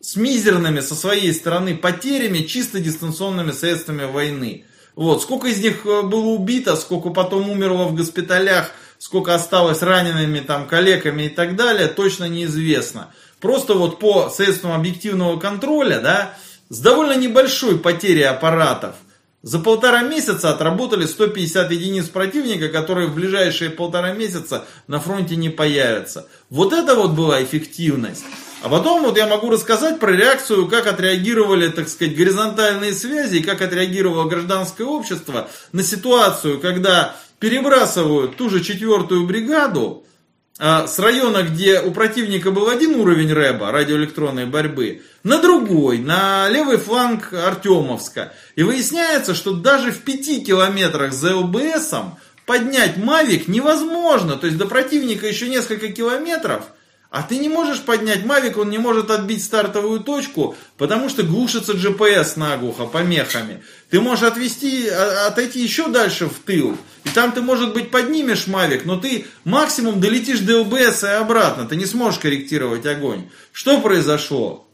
с мизерными со своей стороны потерями, чисто дистанционными средствами войны. Вот. Сколько из них э, было убито, сколько потом умерло в госпиталях, сколько осталось ранеными, там, коллегами и так далее, точно неизвестно. Просто вот по средствам объективного контроля, да, с довольно небольшой потерей аппаратов, за полтора месяца отработали 150 единиц противника, которые в ближайшие полтора месяца на фронте не появятся. Вот это вот была эффективность. А потом вот я могу рассказать про реакцию, как отреагировали, так сказать, горизонтальные связи, и как отреагировало гражданское общество на ситуацию, когда перебрасывают ту же четвертую бригаду а, с района, где у противника был один уровень рэба, радиоэлектронной борьбы, на другой, на левый фланг Артемовска. И выясняется, что даже в пяти километрах за ЛБСом поднять Мавик невозможно. То есть до противника еще несколько километров – а ты не можешь поднять Мавик, он не может отбить стартовую точку, потому что глушится GPS наглухо помехами. Ты можешь отвести, а, отойти еще дальше в тыл. И там ты, может быть, поднимешь Мавик, но ты максимум долетишь до ЛБС и обратно. Ты не сможешь корректировать огонь. Что произошло?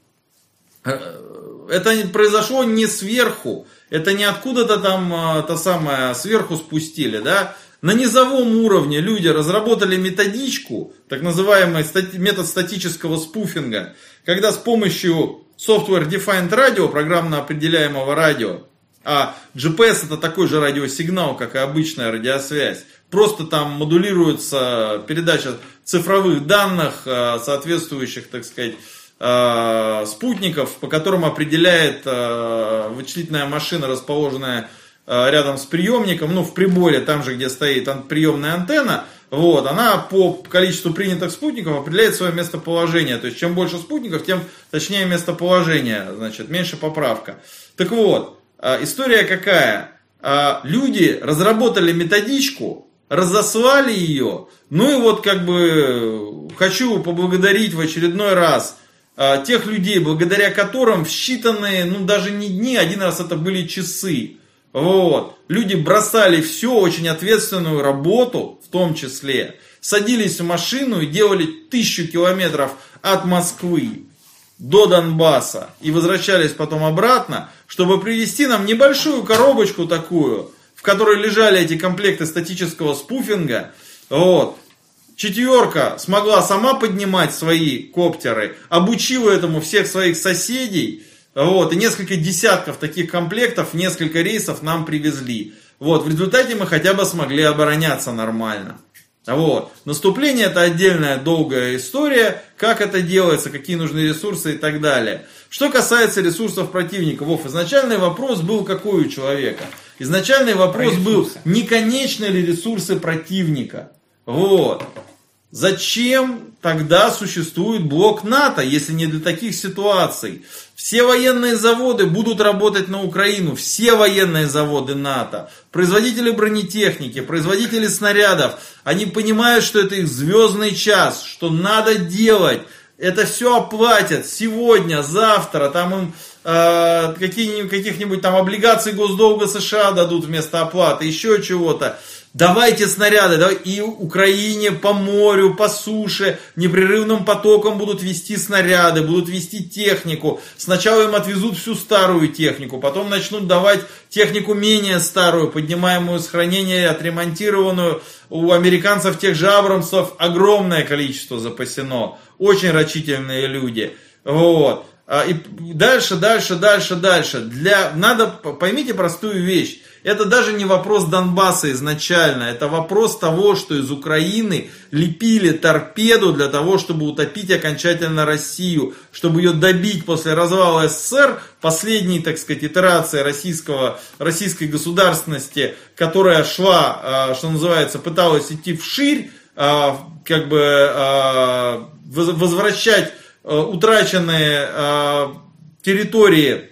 Э, это произошло не сверху. Это не откуда-то там а, то самое сверху спустили, да? На низовом уровне люди разработали методичку, так называемый метод статического спуфинга, когда с помощью Software Defined Radio, программно определяемого радио, а GPS это такой же радиосигнал, как и обычная радиосвязь. Просто там модулируется передача цифровых данных, э, соответствующих, так сказать, э, спутников, по которым определяет э, вычислительная машина, расположенная рядом с приемником, ну, в приборе, там же, где стоит приемная антенна, вот, она по количеству принятых спутников определяет свое местоположение. То есть, чем больше спутников, тем точнее местоположение, значит, меньше поправка. Так вот, э, история какая? Э, люди разработали методичку, разослали ее, ну и вот как бы хочу поблагодарить в очередной раз э, тех людей, благодаря которым в считанные, ну даже не дни, один раз это были часы. Вот. Люди бросали все, очень ответственную работу, в том числе, садились в машину и делали тысячу километров от Москвы до Донбасса и возвращались потом обратно, чтобы привезти нам небольшую коробочку такую, в которой лежали эти комплекты статического спуфинга. Вот. Четверка смогла сама поднимать свои коптеры, обучила этому всех своих соседей. Вот, и несколько десятков таких комплектов, несколько рейсов нам привезли. Вот, в результате мы хотя бы смогли обороняться нормально. Вот. Наступление это отдельная долгая история, как это делается, какие нужны ресурсы и так далее. Что касается ресурсов противника, Вов, изначальный вопрос был какой у человека? Изначальный вопрос был, не конечны ли ресурсы противника? Вот. Зачем тогда существует блок НАТО, если не для таких ситуаций? Все военные заводы будут работать на Украину, все военные заводы НАТО, производители бронетехники, производители снарядов, они понимают, что это их звездный час, что надо делать, это все оплатят сегодня, завтра, там им э, каких-нибудь там облигаций госдолга США дадут вместо оплаты, еще чего-то. Давайте снаряды, давай, и Украине по морю, по суше, непрерывным потоком будут вести снаряды, будут вести технику. Сначала им отвезут всю старую технику, потом начнут давать технику менее старую, поднимаемую с хранения, отремонтированную. У американцев тех же Абрамсов огромное количество запасено. Очень рачительные люди. Вот. А, и дальше, дальше, дальше, дальше. Для, надо, поймите простую вещь. Это даже не вопрос Донбасса изначально, это вопрос того, что из Украины лепили торпеду для того, чтобы утопить окончательно Россию, чтобы ее добить после развала СССР, последней, так сказать, итерации российского, российской государственности, которая шла, а, что называется, пыталась идти вширь, а, как бы а, возвращать утраченные территории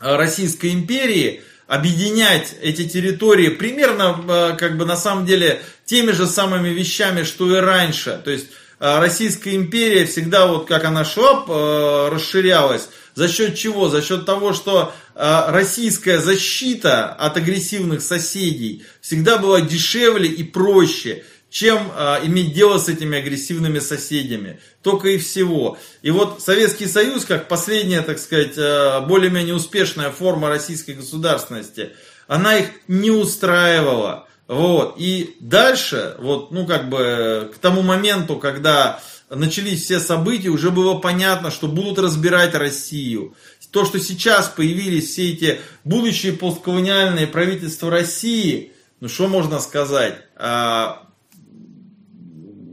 Российской империи – объединять эти территории примерно, э, как бы на самом деле, теми же самыми вещами, что и раньше. То есть э, Российская империя всегда, вот как она шла, э, расширялась. За счет чего? За счет того, что российская защита от агрессивных соседей всегда была дешевле и проще чем э, иметь дело с этими агрессивными соседями. Только и всего. И вот Советский Союз, как последняя, так сказать, э, более-менее успешная форма российской государственности, она их не устраивала. Вот. И дальше, вот, ну, как бы, к тому моменту, когда начались все события, уже было понятно, что будут разбирать Россию. То, что сейчас появились все эти будущие постколониальные правительства России, ну, что можно сказать? А,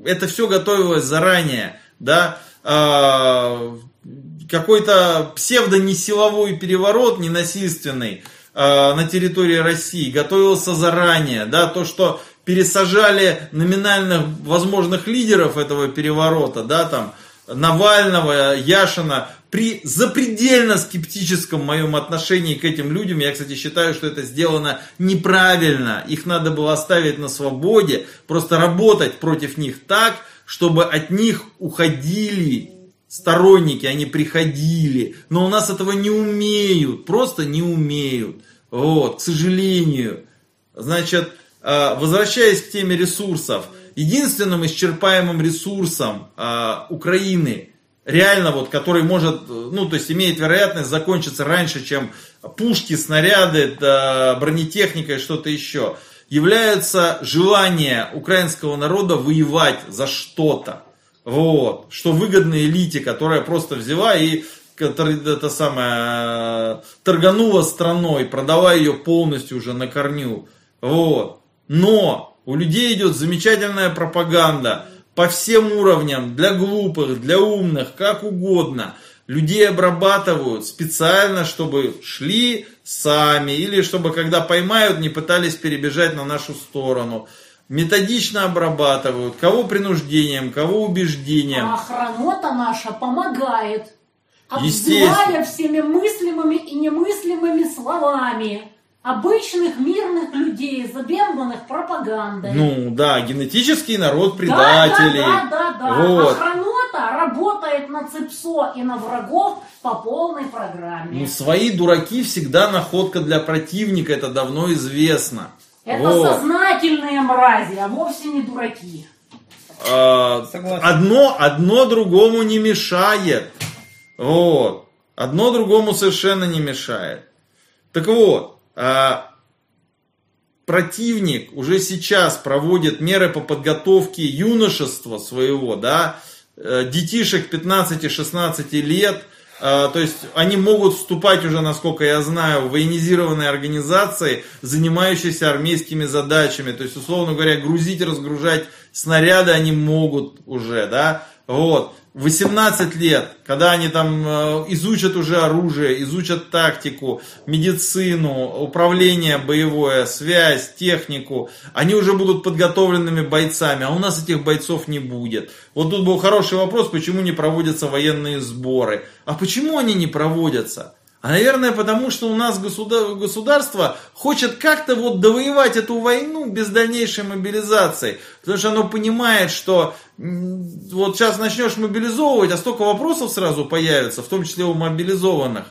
это все готовилось заранее, да, а, какой-то псевдо-несиловой переворот, ненасильственный а, на территории России готовился заранее, да, то, что пересажали номинальных возможных лидеров этого переворота, да, там, Навального, Яшина, при запредельно скептическом моем отношении к этим людям, я, кстати, считаю, что это сделано неправильно. Их надо было оставить на свободе, просто работать против них так, чтобы от них уходили сторонники, они приходили. Но у нас этого не умеют, просто не умеют. Вот, к сожалению. Значит, э, возвращаясь к теме ресурсов, единственным исчерпаемым ресурсом э, Украины – реально вот, который может, ну, то есть имеет вероятность закончиться раньше, чем пушки, снаряды, бронетехника и что-то еще, является желание украинского народа воевать за что-то. Вот, что выгодно элите, которая просто взяла и это самое, торганула страной, продала ее полностью уже на корню. Вот. Но у людей идет замечательная пропаганда – по всем уровням, для глупых, для умных, как угодно. Людей обрабатывают специально, чтобы шли сами, или чтобы когда поймают, не пытались перебежать на нашу сторону. Методично обрабатывают, кого принуждением, кого убеждением. А охранота наша помогает, обзывая всеми мыслимыми и немыслимыми словами обычных мирных людей, забембанных пропагандой. Ну да, генетический народ предателей. Да, да, да, да. Вот. Охранота Да, работает на ЦИПСО и на врагов по полной программе. Ну, свои дураки всегда находка для противника, это давно известно. Это Вот. сознательные мрази, а вовсе не дураки. А, Согласен. одно, одно другому не мешает. Вот. Одно другому совершенно не мешает. Так вот, противник уже сейчас проводит меры по подготовке юношества своего, да, э, детишек 15-16 лет, а, то есть они могут вступать уже, насколько я знаю, в военизированные организации, занимающиеся армейскими задачами. То есть, условно говоря, грузить, разгружать снаряды они могут уже, да. Вот. 18 лет, когда они там э, изучат уже оружие, изучат тактику, медицину, управление боевое, связь, технику, они уже будут подготовленными бойцами, а у нас этих бойцов не будет. Вот тут был хороший вопрос, почему не проводятся военные сборы. А почему они не проводятся? А, наверное, потому что у нас государ- государство хочет как-то вот довоевать эту войну без дальнейшей мобилизации. Потому что оно понимает, что вот сейчас начнешь мобилизовывать, а столько вопросов сразу появится, в том числе у мобилизованных.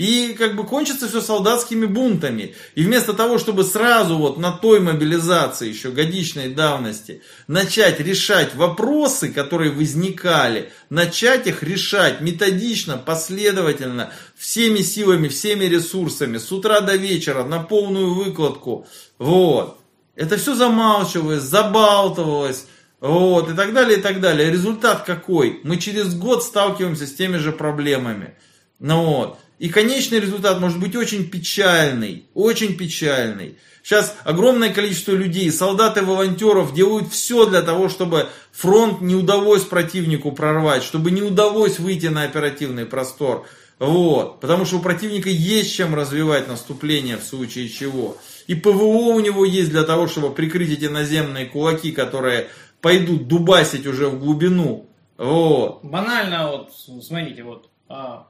И как бы кончится все солдатскими бунтами. И вместо того, чтобы сразу вот на той мобилизации еще годичной давности начать решать вопросы, которые возникали, начать их решать методично, последовательно, всеми силами, всеми ресурсами, с утра до вечера, на полную выкладку. Вот. Это все замалчивалось, забалтывалось. Вот, и так далее, и так далее. Результат какой? Мы через год сталкиваемся с теми же проблемами. Ну вот. И конечный результат может быть очень печальный, очень печальный. Сейчас огромное количество людей, солдат и волонтеров делают все для того, чтобы фронт не удалось противнику прорвать, чтобы не удалось выйти на оперативный простор. Вот. Потому что у противника есть чем развивать наступление в случае чего. И ПВО у него есть для того, чтобы прикрыть эти наземные кулаки, которые пойдут дубасить уже в глубину. Вот. Банально, вот, смотрите, вот, а,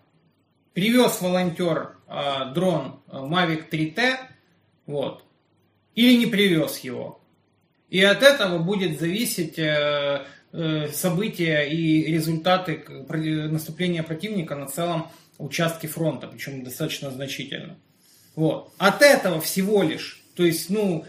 привез волонтер а, дрон а, Mavic 3T, вот, или не привез его. И от этого будет зависеть э, э, события и результаты наступления противника на целом участке фронта, причем достаточно значительно. Вот. От этого всего лишь, то есть, ну,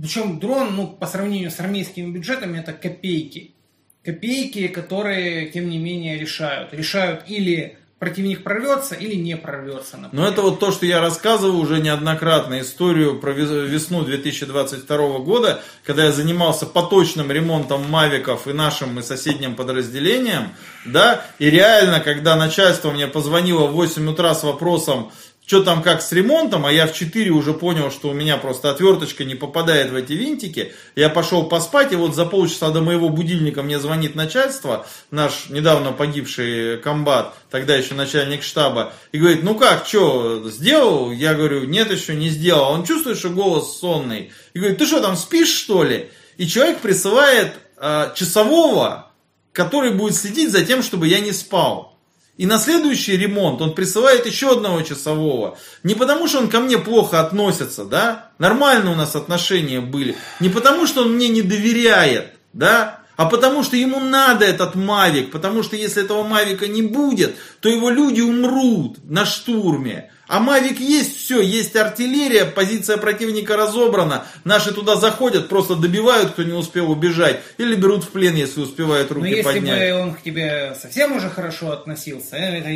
причем дрон, ну, по сравнению с армейскими бюджетами, это копейки. Копейки, которые, тем не менее, решают. Решают или противник прорвется, или не прорвется. например. Но это вот то, что я рассказывал уже неоднократно, историю про вес- весну 2022 года, когда я занимался поточным ремонтом мавиков и нашим и соседним подразделением, да, и реально, когда начальство мне позвонило в 8 утра с вопросом, что там как с ремонтом, а я в 4 уже понял, что у меня просто отверточка не попадает в эти винтики. Я пошел поспать, и вот за полчаса до моего будильника мне звонит начальство, наш недавно погибший комбат, тогда еще начальник штаба, и говорит, ну как, что, сделал? Я говорю, нет, еще не сделал. Он чувствует, что голос сонный. И говорит, ты что, там спишь, что ли? И человек присылает э, часового, который будет следить за тем, чтобы я не спал. И на следующий ремонт он присылает еще одного часового. Не потому, что он ко мне плохо относится, да? Нормально у нас отношения были. Не потому, что он мне не доверяет, да? А потому, что ему надо этот Мавик. Потому что если этого Мавика не будет, то его люди умрут на штурме. А Мавик есть, все, есть артиллерия, позиция противника разобрана. Наши туда заходят, просто добивают, кто не успел убежать. Или берут в плен, если успевают Но руки если поднять. бы он к тебе совсем уже хорошо относился, э, это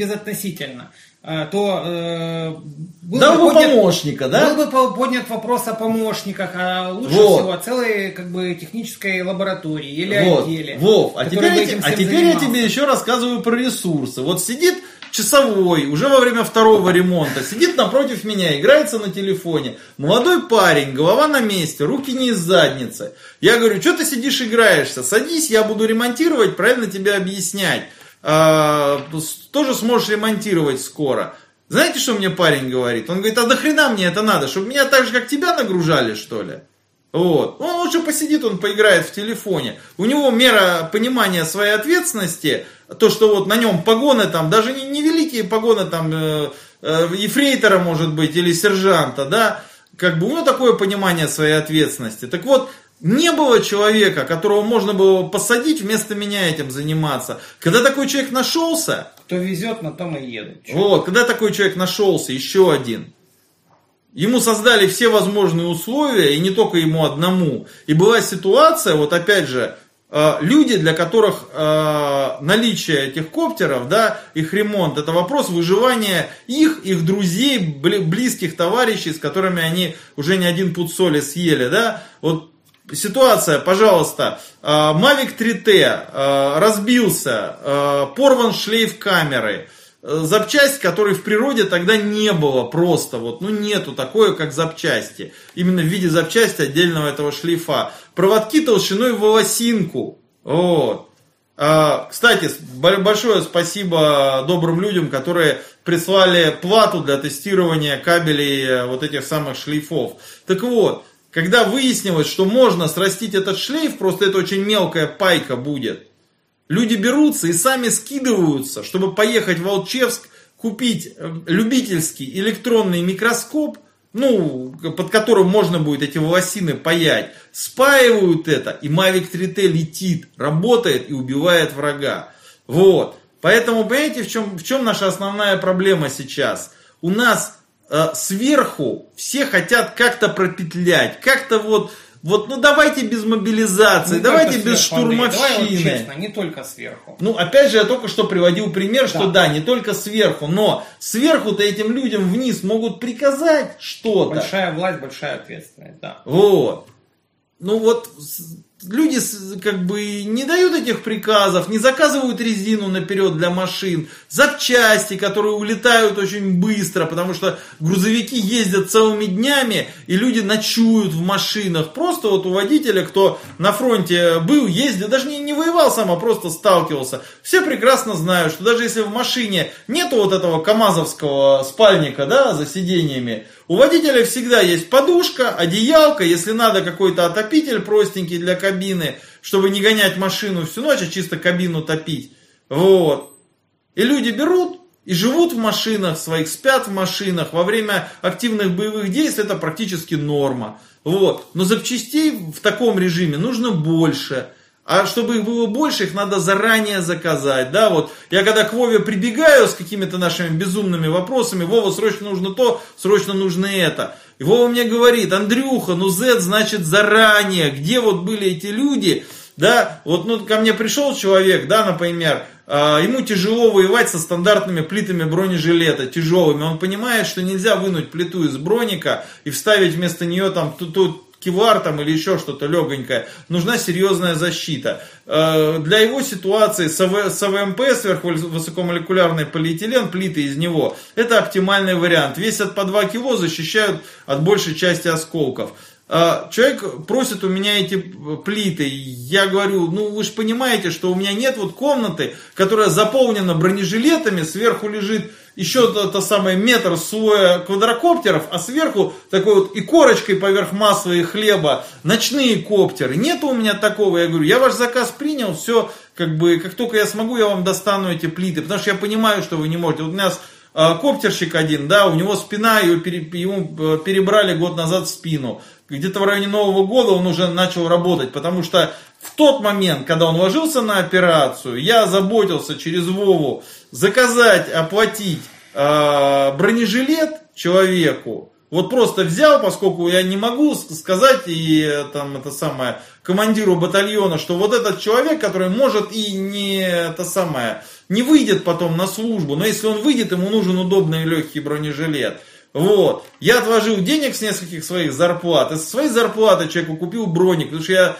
безотносительно, а, то э, был Дал бы поднят- помощника, да? Был бы по- поднят вопрос о помощниках, а лучше Вот. всего о целой как бы технической лаборатории или Вот, отделе. Вов, а теперь, я, а теперь я тебе еще рассказываю про ресурсы. Вот сидит часовой, уже во время второго ремонта, сидит напротив меня, играется на телефоне. Молодой парень, голова на месте, руки не из задницы. Я говорю, что ты сидишь играешься? Садись, я буду ремонтировать, правильно тебе объяснять. А, тоже сможешь ремонтировать скоро. Знаете, что мне парень говорит? Он говорит, а нахрена мне это надо? Чтобы меня так же, как тебя нагружали, что ли? Вот. Он лучше посидит, он поиграет в телефоне. У него мера понимания своей ответственности, то, что вот на нем погоны там, даже не, не великие погоны там э, э, ефрейтора, может быть, или сержанта, да, как бы у него такое понимание своей ответственности. Так вот, Не было человека, которого можно было посадить вместо меня этим заниматься. Когда такой человек нашелся... Кто везет, на том и едут. Вот, когда такой человек нашелся, еще один. Ему создали все возможные условия, и не только ему одному. И была ситуация, вот опять же, люди, для которых э, наличие этих коптеров, да, их ремонт, это вопрос выживания их, их друзей, близких товарищей, с которыми они уже не один пуд соли съели, да. Вот ситуация, пожалуйста, э, Mavic 3T разбился, порван шлейф камеры, Э, запчасть, которой в природе тогда не было просто, вот, ну нету такое, как запчасти, именно в виде запчасти отдельного этого шлейфа. Проводки толщиной в волосинку, вот. А, кстати, большое спасибо добрым людям, которые прислали плату для тестирования кабелей э, вот этих самых шлейфов. Так вот, когда выяснилось, что можно срастить этот шлейф, просто это очень мелкая пайка будет, Люди берутся и сами скидываются, чтобы поехать в Волчевск, купить э, любительский электронный микроскоп, ну, под которым можно будет эти волосины паять, спаивают это, и Mavic 3T летит, работает и убивает врага. Вот. Поэтому, понимаете, в чем, в чем наша основная проблема сейчас? У нас э, сверху все хотят как-то пропетлять, как-то вот вот, ну давайте без мобилизации, не давайте без сверху, штурмовщины. Давай вот честно, не только сверху. Ну, опять же, я только что приводил пример, да. что да, не только сверху, но сверху-то этим людям вниз могут приказать что-то. Большая власть, большая ответственность, да. Вот. Ну вот люди как бы не дают этих приказов, не заказывают резину наперед для машин, запчасти, которые улетают очень быстро, потому что грузовики ездят целыми днями, и люди ночуют в машинах. Просто вот у водителя, кто на фронте был, ездил, даже не, не воевал сам, а просто сталкивался. Все прекрасно знают, что даже если в машине нету вот этого камазовского спальника, да, за сиденьями, у водителя всегда есть подушка, одеялка, если надо какой-то отопитель простенький для кабины, чтобы не гонять машину всю ночь, а чисто кабину топить. Вот. И люди берут и живут в машинах своих, спят в машинах. Во время активных боевых действий это практически норма. Вот. Но запчастей в таком режиме нужно больше. А чтобы их было больше, их надо заранее заказать. Да, вот я когда к Вове прибегаю с какими-то нашими безумными вопросами, Вова, срочно нужно то, срочно нужно это. И Вова мне говорит, Андрюха, ну Z значит заранее, где вот были эти люди, да, вот ну, ко мне пришел человек, да, например, э, ему тяжело воевать со стандартными плитами бронежилета, тяжелыми, он понимает, что нельзя вынуть плиту из броника и вставить вместо нее там ту, ту, кевлар там или еще что-то легонькое, нужна серьезная защита. Э, для его ситуации с АВМП, сверхвысокомолекулярный полиэтилен, плиты из него, это оптимальный вариант. Весят по 2 кило, защищают от большей части осколков. Э, человек просит у меня эти плиты. Я говорю, ну вы же понимаете, что у меня нет вот комнаты, которая заполнена бронежилетами, сверху лежит еще то, то самое метр слоя квадрокоптеров, а сверху такой вот и корочкой поверх масла и хлеба ночные коптеры. Нет у меня такого. Я говорю, я ваш заказ принял, все, как бы, как только я смогу, я вам достану эти плиты, потому что я понимаю, что вы не можете. Вот у нас э, коптерщик один, да, у него спина, его пере, ему э, перебрали год назад в спину. Где-то в районе Нового года он уже начал работать, потому что в тот момент, когда он ложился на операцию, я заботился через Вову заказать, оплатить э, бронежилет человеку. Вот просто взял, поскольку я не могу сказать и там это самое командиру батальона, что вот этот человек, который может и не это самое, не выйдет потом на службу, но если он выйдет, ему нужен удобный легкий бронежилет. Вот. Я отложил денег с нескольких своих зарплат. И со своей зарплаты человеку купил броник. Потому что я,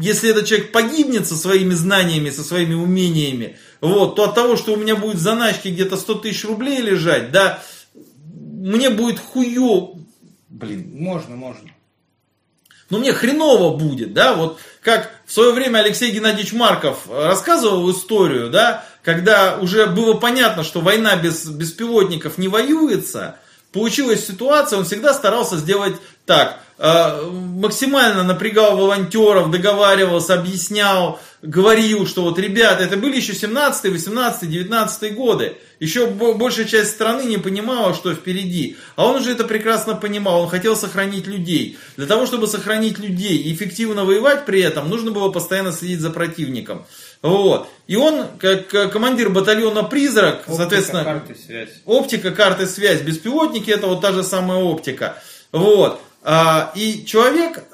если этот человек погибнет со своими знаниями, со своими умениями, вот, то от того, что у меня будет в заначке где-то 100 тысяч рублей лежать, да, мне будет хуё... Блин. Можно, можно. Но мне хреново будет, да, вот как в свое время Алексей Геннадьевич Марков рассказывал историю, да, когда уже было понятно, что война без беспилотников не воюется, получилась ситуация, он всегда старался сделать так. Э, максимально напрягал волонтеров, договаривался, объяснял, говорил, что вот, ребята, это были еще 17, 18, 19 годы. Еще большая часть страны не понимала, что впереди. А он уже это прекрасно понимал. Он хотел сохранить людей. Для того, чтобы сохранить людей и эффективно воевать при этом, нужно было постоянно следить за противником. Вот. И он, как командир батальона «Призрак», оптика, соответственно... карты, связь. Оптика, карты, связь. Беспилотники это вот та же самая оптика. Вот. А, и человек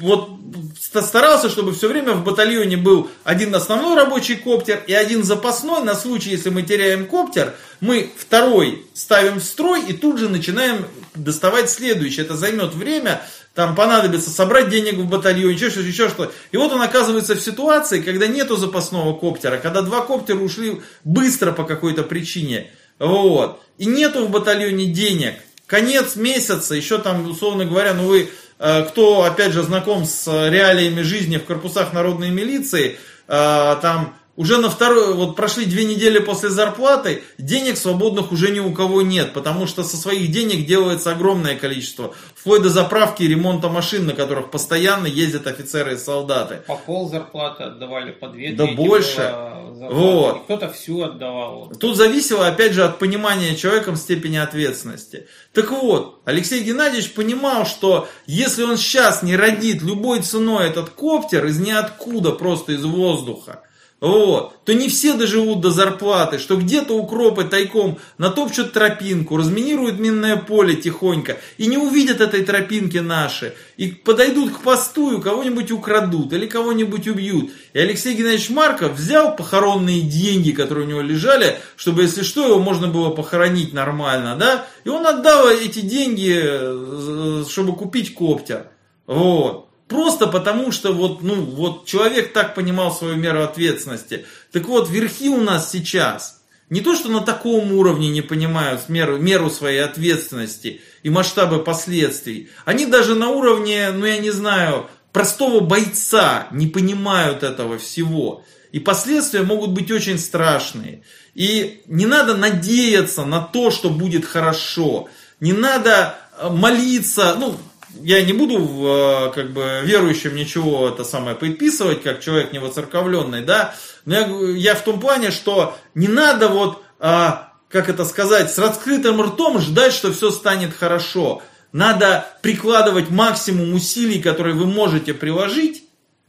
вот старался, чтобы все время в батальоне был один основной рабочий коптер и один запасной. На случай, если мы теряем коптер, мы второй ставим в строй и тут же начинаем доставать следующий. Это займет время, там понадобится собрать денег в батальоне, еще что-то, еще что И вот он оказывается в ситуации, когда нету запасного коптера, когда два коптера ушли быстро по какой-то причине. Вот. И нету в батальоне денег. Конец месяца, еще там, условно говоря, ну вы Э, кто, опять же, знаком с реалиями жизни в корпусах народной милиции, э, там уже на второй, вот прошли две недели после зарплаты, денег свободных уже ни у кого нет, потому что со своих денег делается огромное количество, вплоть до заправки и ремонта машин, на которых постоянно ездят офицеры и солдаты. По пол зарплаты отдавали, по две Да больше. Вот. Кто-то всю отдавал. Тут зависело, опять же, от понимания человеком степени ответственности. Так вот, Алексей Геннадьевич понимал, что если он сейчас не родит любой ценой этот коптер из ниоткуда, просто из воздуха, вот, то не все доживут до зарплаты, что где-то укропы тайком натопчут тропинку, разминируют минное поле тихонько и не увидят этой тропинки наши, и подойдут к посту и кого-нибудь украдут или кого-нибудь убьют. И Алексей Геннадьевич Марков взял похоронные деньги, которые у него лежали, чтобы, если что, его можно было похоронить нормально, да, и он отдал эти деньги, э, чтобы купить коптер. Вот. Просто потому, что вот, ну, вот человек так понимал свою меру ответственности. Так вот, верхи у нас сейчас не то, что на таком уровне не понимают меру, меру своей ответственности и масштабы последствий. Они даже на уровне, ну я не знаю, простого бойца не понимают этого всего. И последствия могут быть очень страшные. И не надо надеяться на то, что будет хорошо. Не надо э, молиться, ну, я не буду э, как бы верующим ничего это самое предписывать, как человек невоцерковленный, да, но я, я в том плане, что не надо вот, а, как это сказать, с раскрытым ртом ждать, что все станет хорошо. Надо прикладывать максимум усилий, которые вы можете приложить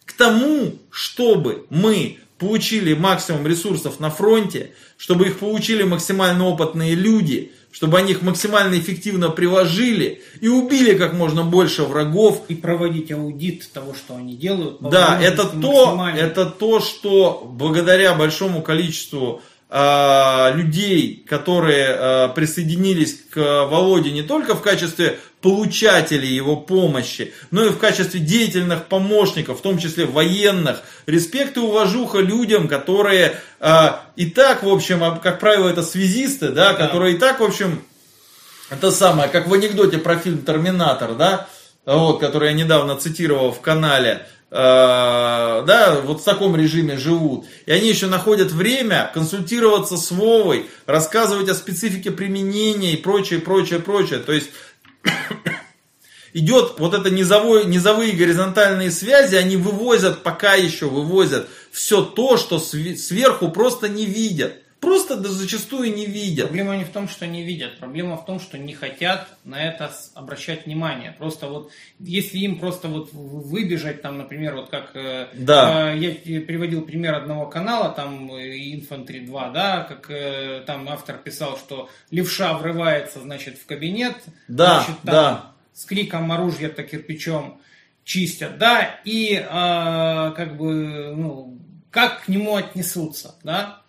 к тому, чтобы мы получили максимум ресурсов на фронте, чтобы их получили максимально опытные люди, чтобы они их максимально эффективно приложили и убили как можно больше врагов. И проводить аудит того, что они делают. Да, это то, это то, что благодаря большому количеству людей, которые э, присоединились к Володе не только в качестве получателей его помощи, но и в качестве деятельных помощников, в том числе военных. Респект и уважуха людям, которые э, и так, в общем, как правило, это связисты, да, да, которые и так, в общем, это самое, как в анекдоте про фильм «Терминатор», да, вот, который я недавно цитировал в канале, э, да, вот в таком режиме живут. И они еще находят время консультироваться с Вовой, рассказывать о специфике применения и прочее, прочее, прочее. То есть (coughs) идет вот это низовой, низовые горизонтальные связи, они вывозят, пока еще вывозят все то, что сверху просто не видят. Просто да, зачастую не видят. Проблема не в том, что не видят. Проблема в том, что не хотят на это обращать внимание. Просто вот, если им просто вот выбежать, там, например, вот как э, да. э, я приводил пример одного канала, там, Infantry 2, да, как э, там автор писал, что левша врывается, значит, в кабинет. Да, значит, там, да. С криком оружия-то кирпичом чистят, да, и э, как бы, ну, как к нему отнесутся, да,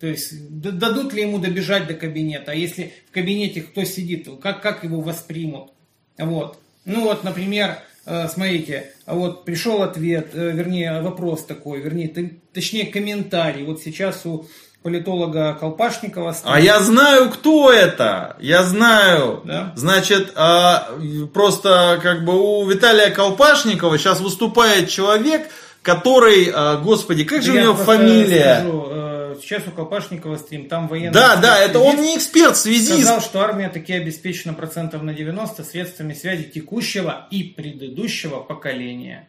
то есть дадут ли ему добежать до кабинета, а если в кабинете кто сидит, как, как его воспримут. Вот. Ну вот, например, э, смотрите, вот пришел ответ, э, вернее вопрос такой, вернее, точнее комментарий. Вот сейчас у политолога Колпашникова. Стоит. А я знаю, кто это. Я знаю. Да? Значит, а, просто как бы у Виталия Колпашникова сейчас выступает человек, который, а, господи, как же да у него фамилия? Скажу, Вот сейчас у Колпашникова стрим, там военный... Да, да, это он не эксперт, связист. Сказал, что армия таки обеспечена процентов на 90 средствами связи текущего и предыдущего поколения.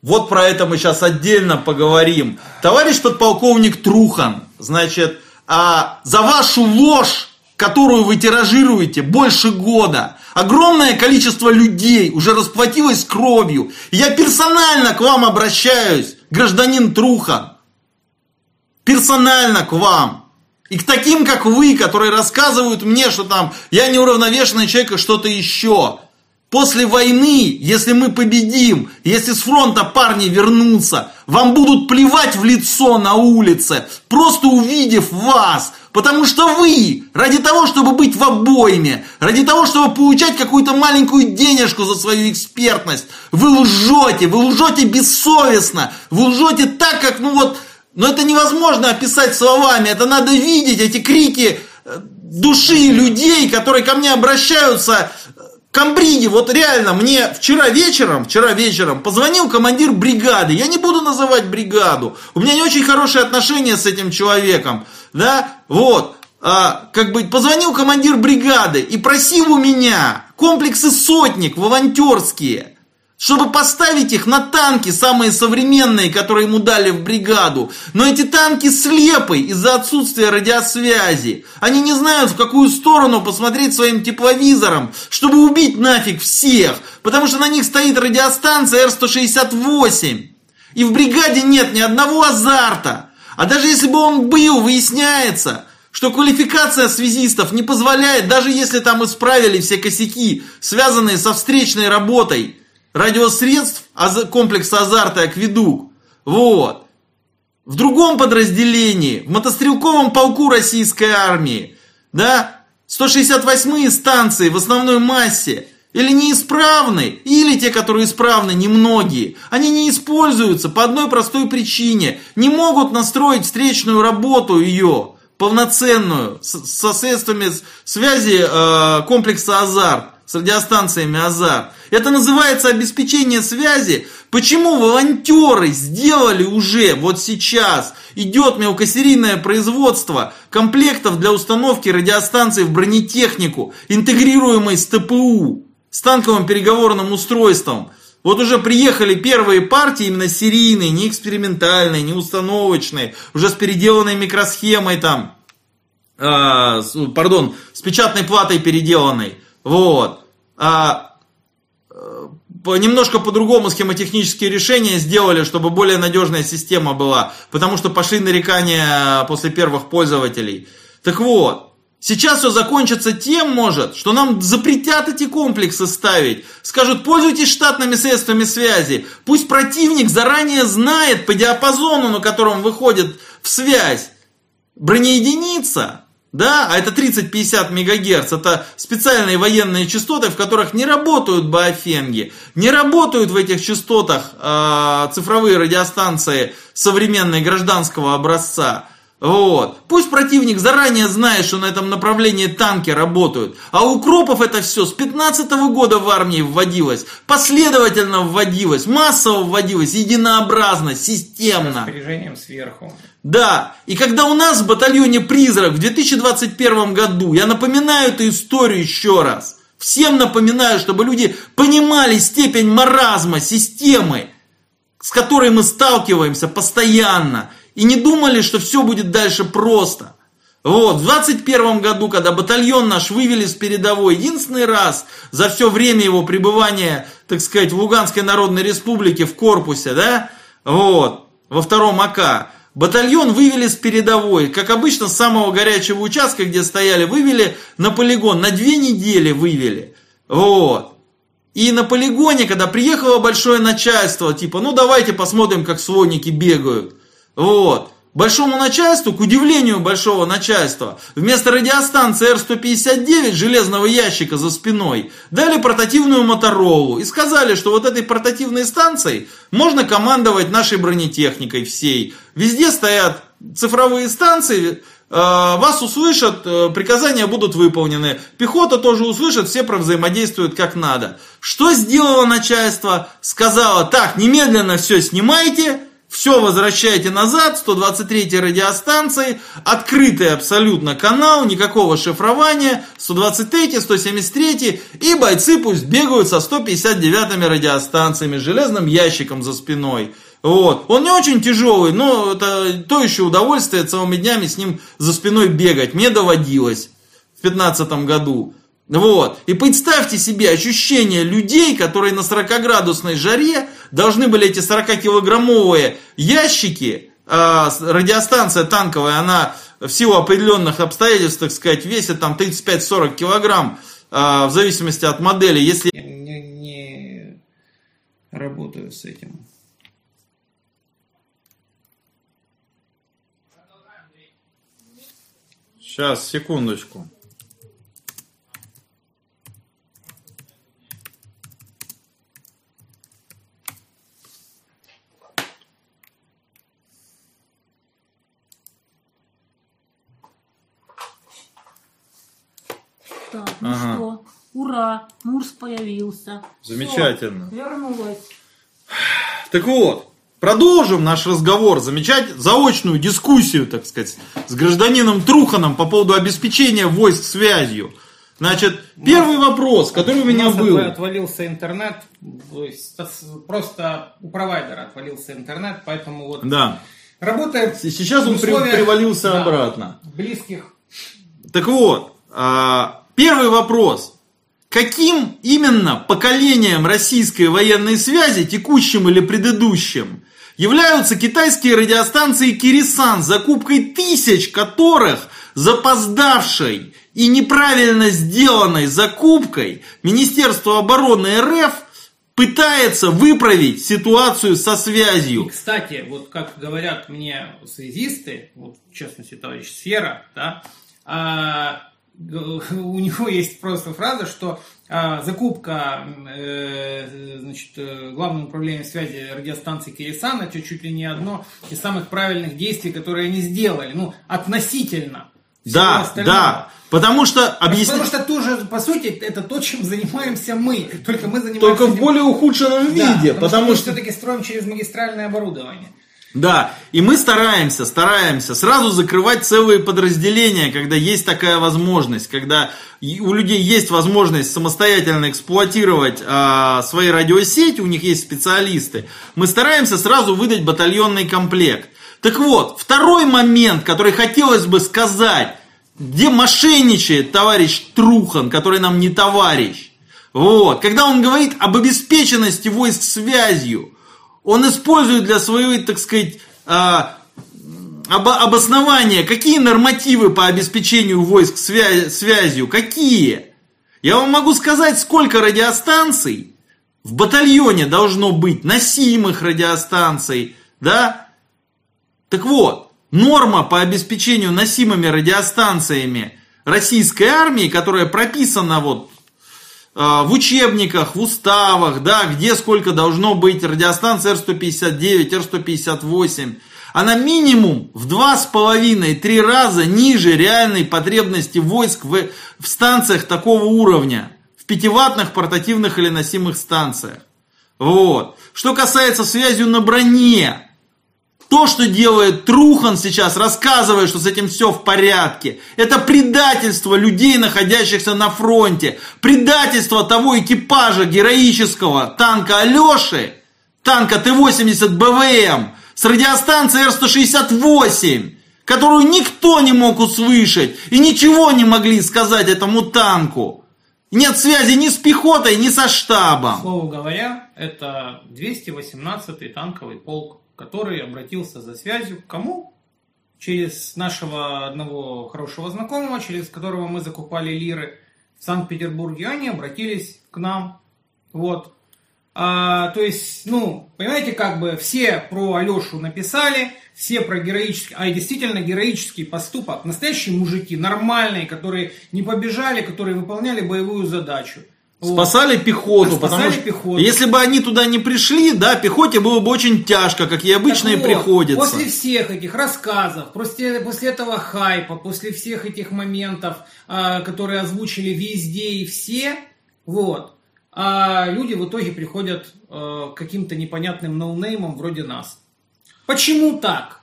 Вот про это мы сейчас отдельно поговорим. Товарищ подполковник Трухан, значит, а, за вашу ложь, которую вы тиражируете больше года, огромное количество людей уже расплатилось кровью. Я персонально к вам обращаюсь, гражданин Трухан. Персонально к вам. И к таким, как вы, которые рассказывают мне, что там я неуравновешенный человек и что-то еще. После войны, если мы победим, если с фронта парни вернутся, вам будут плевать в лицо на улице, просто увидев вас. Потому что вы, ради того, чтобы быть в обойме, ради того, чтобы получать какую-то маленькую денежку за свою экспертность, вы лжете, вы лжете бессовестно, вы лжете так, как, ну вот, но это невозможно описать словами, это надо видеть, эти крики э, души людей, которые ко мне обращаются Камбриги, вот реально, мне вчера вечером, вчера вечером позвонил командир бригады. Я не буду называть бригаду. У меня не очень хорошие отношения с этим человеком. Да, вот. А, как бы позвонил командир бригады и просил у меня комплексы сотник волонтерские чтобы поставить их на танки, самые современные, которые ему дали в бригаду. Но эти танки слепы из-за отсутствия радиосвязи. Они не знают, в какую сторону посмотреть своим тепловизором, чтобы убить нафиг всех, потому что на них стоит радиостанция Р-168. И в бригаде нет ни одного азарта. А даже если бы он был, выясняется, что квалификация связистов не позволяет, даже если там исправили все косяки, связанные со встречной работой – радиосредств комплекса азарта «Акведук». Вот. В другом подразделении, в мотострелковом полку российской армии, да, 168-е станции в основной массе, или неисправны, или те, которые исправны, немногие, они не используются по одной простой причине. Не могут настроить встречную работу ее, полноценную, со средствами связи э, комплекса «Азарт» с радиостанциями «Азар». Это называется обеспечение связи. Почему волонтеры сделали уже, вот сейчас, идет мелкосерийное производство комплектов для установки радиостанций в бронетехнику, интегрируемой с ТПУ, с танковым переговорным устройством. Вот уже приехали первые партии, именно серийные, не экспериментальные, не установочные, уже с переделанной микросхемой там, э, пардон, с печатной платой переделанной. Вот а, э, немножко по-другому схемотехнические решения сделали, чтобы более надежная система была, потому что пошли нарекания после первых пользователей. Так вот, сейчас все закончится тем, может, что нам запретят эти комплексы ставить. Скажут, пользуйтесь штатными средствами связи. Пусть противник заранее знает по диапазону, на котором выходит в связь бронеединица, да, а это 30-50 МГц, это специальные военные частоты, в которых не работают баофенги, не работают в этих частотах э, цифровые радиостанции современной гражданского образца. Вот. Пусть противник заранее знает, что на этом направлении танки работают. А у Кропов это все с 15 -го года в армии вводилось. Последовательно вводилось, массово вводилось, единообразно, системно. С распоряжением сверху. Да, и когда у нас в батальоне «Призрак» в 2021 году, я напоминаю эту историю еще раз, всем напоминаю, чтобы люди понимали степень маразма системы, с которой мы сталкиваемся постоянно, и не думали, что все будет дальше просто. Вот, в 21 году, когда батальон наш вывели с передовой, единственный раз за все время его пребывания, так сказать, в Луганской Народной Республике в корпусе, да, вот, во втором АК, Батальон вывели с передовой, как обычно, с самого горячего участка, где стояли, вывели на полигон. На две недели вывели. Вот. И на полигоне, когда приехало большое начальство, типа, ну давайте посмотрим, как слоники бегают. Вот. Большому начальству, к удивлению большого начальства, вместо радиостанции Р-159 железного ящика за спиной дали портативную Моторолу и сказали, что вот этой портативной станцией можно командовать нашей бронетехникой всей. Везде стоят цифровые станции, э, вас услышат, э, приказания будут выполнены. Пехота тоже услышит, все взаимодействуют как надо. Что сделало начальство? Сказала, так, немедленно все снимайте, все возвращаете назад, 123 радиостанции, открытый абсолютно канал, никакого шифрования, 123, 173, и бойцы пусть бегают со 159 радиостанциями, железным ящиком за спиной. Вот. Он не очень тяжелый, но это то еще удовольствие целыми днями с ним за спиной бегать. Мне доводилось в 2015 году. Вот. И представьте себе ощущение людей, которые на 40-градусной жаре должны были эти 40-килограммовые ящики, э, радиостанция танковая, она в силу определенных обстоятельств, так сказать, весит там 35-40 килограмм, э, в зависимости от модели. Если... Я не, не работаю с этим. Сейчас, секундочку. Так, ну Ага. что, ура, Мурс появился. Замечательно. Всё, вернулась. Так вот, продолжим наш разговор, замечать заочную дискуссию, так сказать, с гражданином Труханом по поводу обеспечения войск связью. Значит, первый вопрос, который у меня нас был. отвалился интернет, то есть просто у провайдера отвалился интернет, поэтому вот Да. работает Сейчас он условиях, привалился да, обратно. Близких Так вот, а, первый вопрос. Каким именно поколением российской военной связи, текущим или предыдущим, являются китайские радиостанции Кирисан, закупкой тысяч которых запоздавшей и неправильно сделанной закупкой Министерство обороны РФ пытается выправить ситуацию со И, связью. кстати, вот как говорят мне связисты, вот в частности товарищ Сфера, да, а, у него есть просто фраза, что а, закупка э, значит, э, Главного управления связи радиостанции Кирисан это чуть ли не одно из самых правильных действий, которые они сделали, ну, относительно. Да, остального. да. Потому что объяснить... Потому что тоже, по сути, это то, чем занимаемся мы. Только мы занимаемся... Только в более ухудшенном Да, виде, потому мы что... все-таки строим через магистральное оборудование. Да, и мы стараемся, стараемся сразу закрывать целые подразделения, когда есть такая возможность, когда у людей есть возможность самостоятельно эксплуатировать а, свои радиосети, у них есть специалисты, мы стараемся сразу выдать батальонный комплект. Так вот, второй момент, который хотелось бы сказать, где мошенничает товарищ Трухан, который нам не товарищ. Вот, когда он говорит об обеспеченности войск связью, он использует для своей, так сказать, а, обо- обоснования, какие нормативы по обеспечению войск свя- связью, какие. Я вам могу сказать, сколько радиостанций в батальоне должно быть, носимых радиостанций, да? Так вот, норма по обеспечению носимыми радиостанциями российской армии, которая прописана вот в учебниках, в уставах, да, где сколько должно быть радиостанций Р-159, Р-158, она минимум в два с половиной-три раза ниже реальной потребности войск в, в станциях такого уровня, в пятиваттных портативных или носимых станциях. Вот. Что касается связью на броне, то, что делает Трухан сейчас, рассказывая, что с этим все в порядке, это предательство людей, находящихся на фронте, предательство того экипажа героического танка Алеши, танка Т-80 БВМ, с радиостанцией Р-168, которую никто не мог услышать и ничего не могли сказать этому танку. Нет связи ни с пехотой, ни со штабом. слову говоря, это 218-й танковый полк, который обратился за связью к кому? Через нашего одного хорошего знакомого, через которого мы закупали лиры в Санкт-Петербурге. Они обратились к нам. Вот. А, то есть, ну, понимаете, как бы все про Алешу написали, все про героический, а действительно героический поступок. Настоящие мужики, нормальные, которые не побежали, которые выполняли боевую задачу. Вот. Спасали пехоту, Спасали потому что пехоту. если бы они туда не пришли, да, пехоте было бы очень тяжко, как и обычно и Так вот, приходится. После всех этих рассказов, после, после этого хайпа, после всех этих моментов, а, которые озвучили везде и все, вот, а люди в итоге приходят а, к каким-то непонятным ноунеймам вроде нас. Почему так?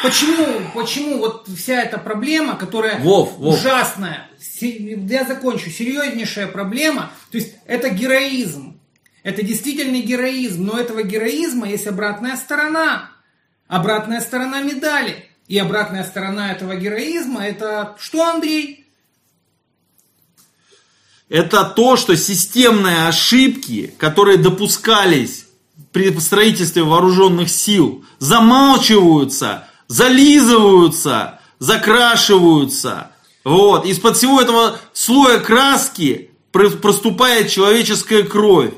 Почему, почему вот вся эта проблема, которая Вов, Вов. ужасная, я закончу, серьезнейшая проблема, то есть это героизм. Это действительно героизм, но этого героизма есть обратная сторона. Обратная сторона медали. И обратная сторона этого героизма это что, Андрей? Это то, что системные ошибки, которые допускались при строительстве вооруженных сил, замалчиваются, зализываются, закрашиваются. Вот. Из-под всего этого слоя краски проступает человеческая кровь.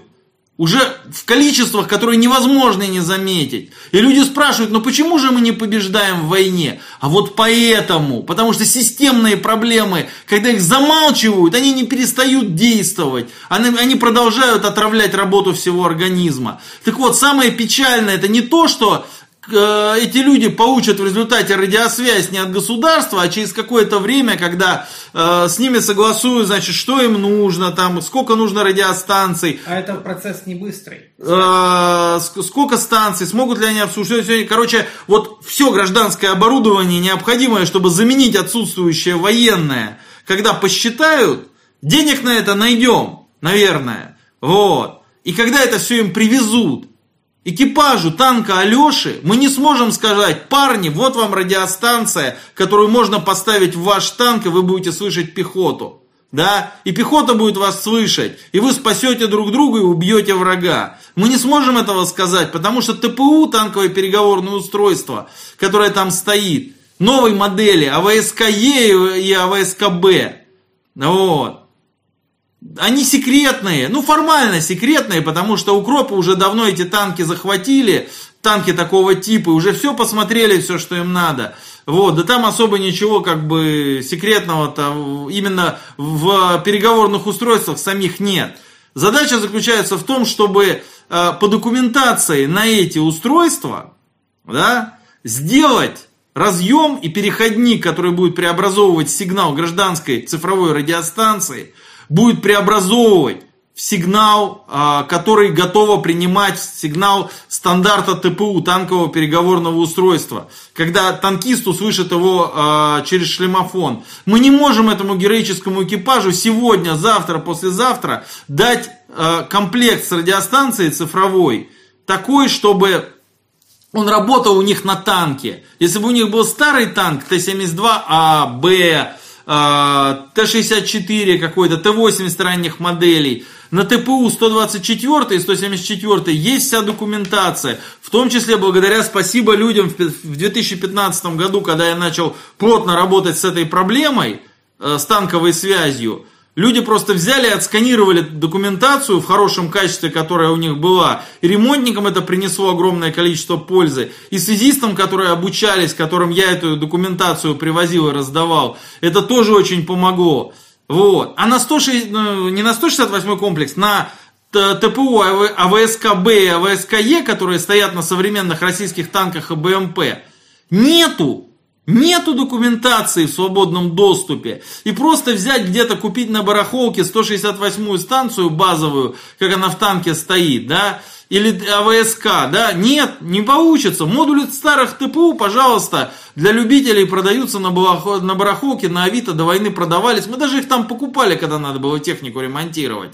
Уже в количествах, которые невозможно не заметить. И люди спрашивают, ну почему же мы не побеждаем в войне? А вот поэтому. Потому что системные проблемы, когда их замалчивают, они не перестают действовать. Они, они продолжают отравлять работу всего организма. Так вот, самое печальное, это не то, что эти люди получат в результате радиосвязь не от государства, а через какое-то время, когда э, с ними согласуют, значит, что им нужно, там, сколько нужно радиостанций. А это процесс не быстрый. Э, сколько станций, смогут ли они обслуживать. Короче, вот все гражданское оборудование необходимое, чтобы заменить отсутствующее военное, когда посчитают, денег на это найдем, наверное. Вот. И когда это все им привезут, экипажу танка Алеши мы не сможем сказать, парни, вот вам радиостанция, которую можно поставить в ваш танк, и вы будете слышать пехоту. Да? И пехота будет вас слышать, и вы спасете друг друга и убьете врага. Мы не сможем этого сказать, потому что ТПУ, танковое переговорное устройство, которое там стоит, новой модели АВСКЕ и АВСКБ. Вот они секретные, ну формально секретные, потому что укропы уже давно эти танки захватили, танки такого типа, уже все посмотрели, все, что им надо. Вот, да там особо ничего как бы секретного-то именно в переговорных устройствах самих нет. Задача заключается в том, чтобы э, по документации на эти устройства да, сделать разъем и переходник, который будет преобразовывать сигнал гражданской цифровой радиостанции – будет преобразовывать в сигнал, а, который готово принимать сигнал стандарта ТПУ, танкового переговорного устройства. Когда танкист услышит его а, через шлемофон. Мы не можем этому героическому экипажу сегодня, завтра, послезавтра дать а, комплект с радиостанцией цифровой, такой, чтобы он работал у них на танке. Если бы у них был старый танк Т-72А, Б, Т-64 какой-то, Т-80 ранних моделей. На ТПУ 124 и 174 есть вся документация. В том числе благодаря спасибо людям в 2015 году, когда я начал плотно работать с этой проблемой, э, с танковой связью. Люди просто взяли и отсканировали документацию в хорошем качестве, которая у них была. И ремонтникам это принесло огромное количество пользы. И связистам, которые обучались, которым я эту документацию привозил и раздавал, это тоже очень помогло. Вот. А на 160, ну, не на 168 комплекс, на ТПУ АВСКБ и АВСКЕ, которые стоят на современных российских танках и БМП, нету Нету документации в свободном доступе. И просто взять где-то купить на барахолке 168-ю станцию базовую, как она в танке стоит, да, или АВСК, да, нет, не получится. Модули старых ТПУ, пожалуйста, для любителей продаются на, барахолке, на Авито до войны продавались. Мы даже их там покупали, когда надо было технику ремонтировать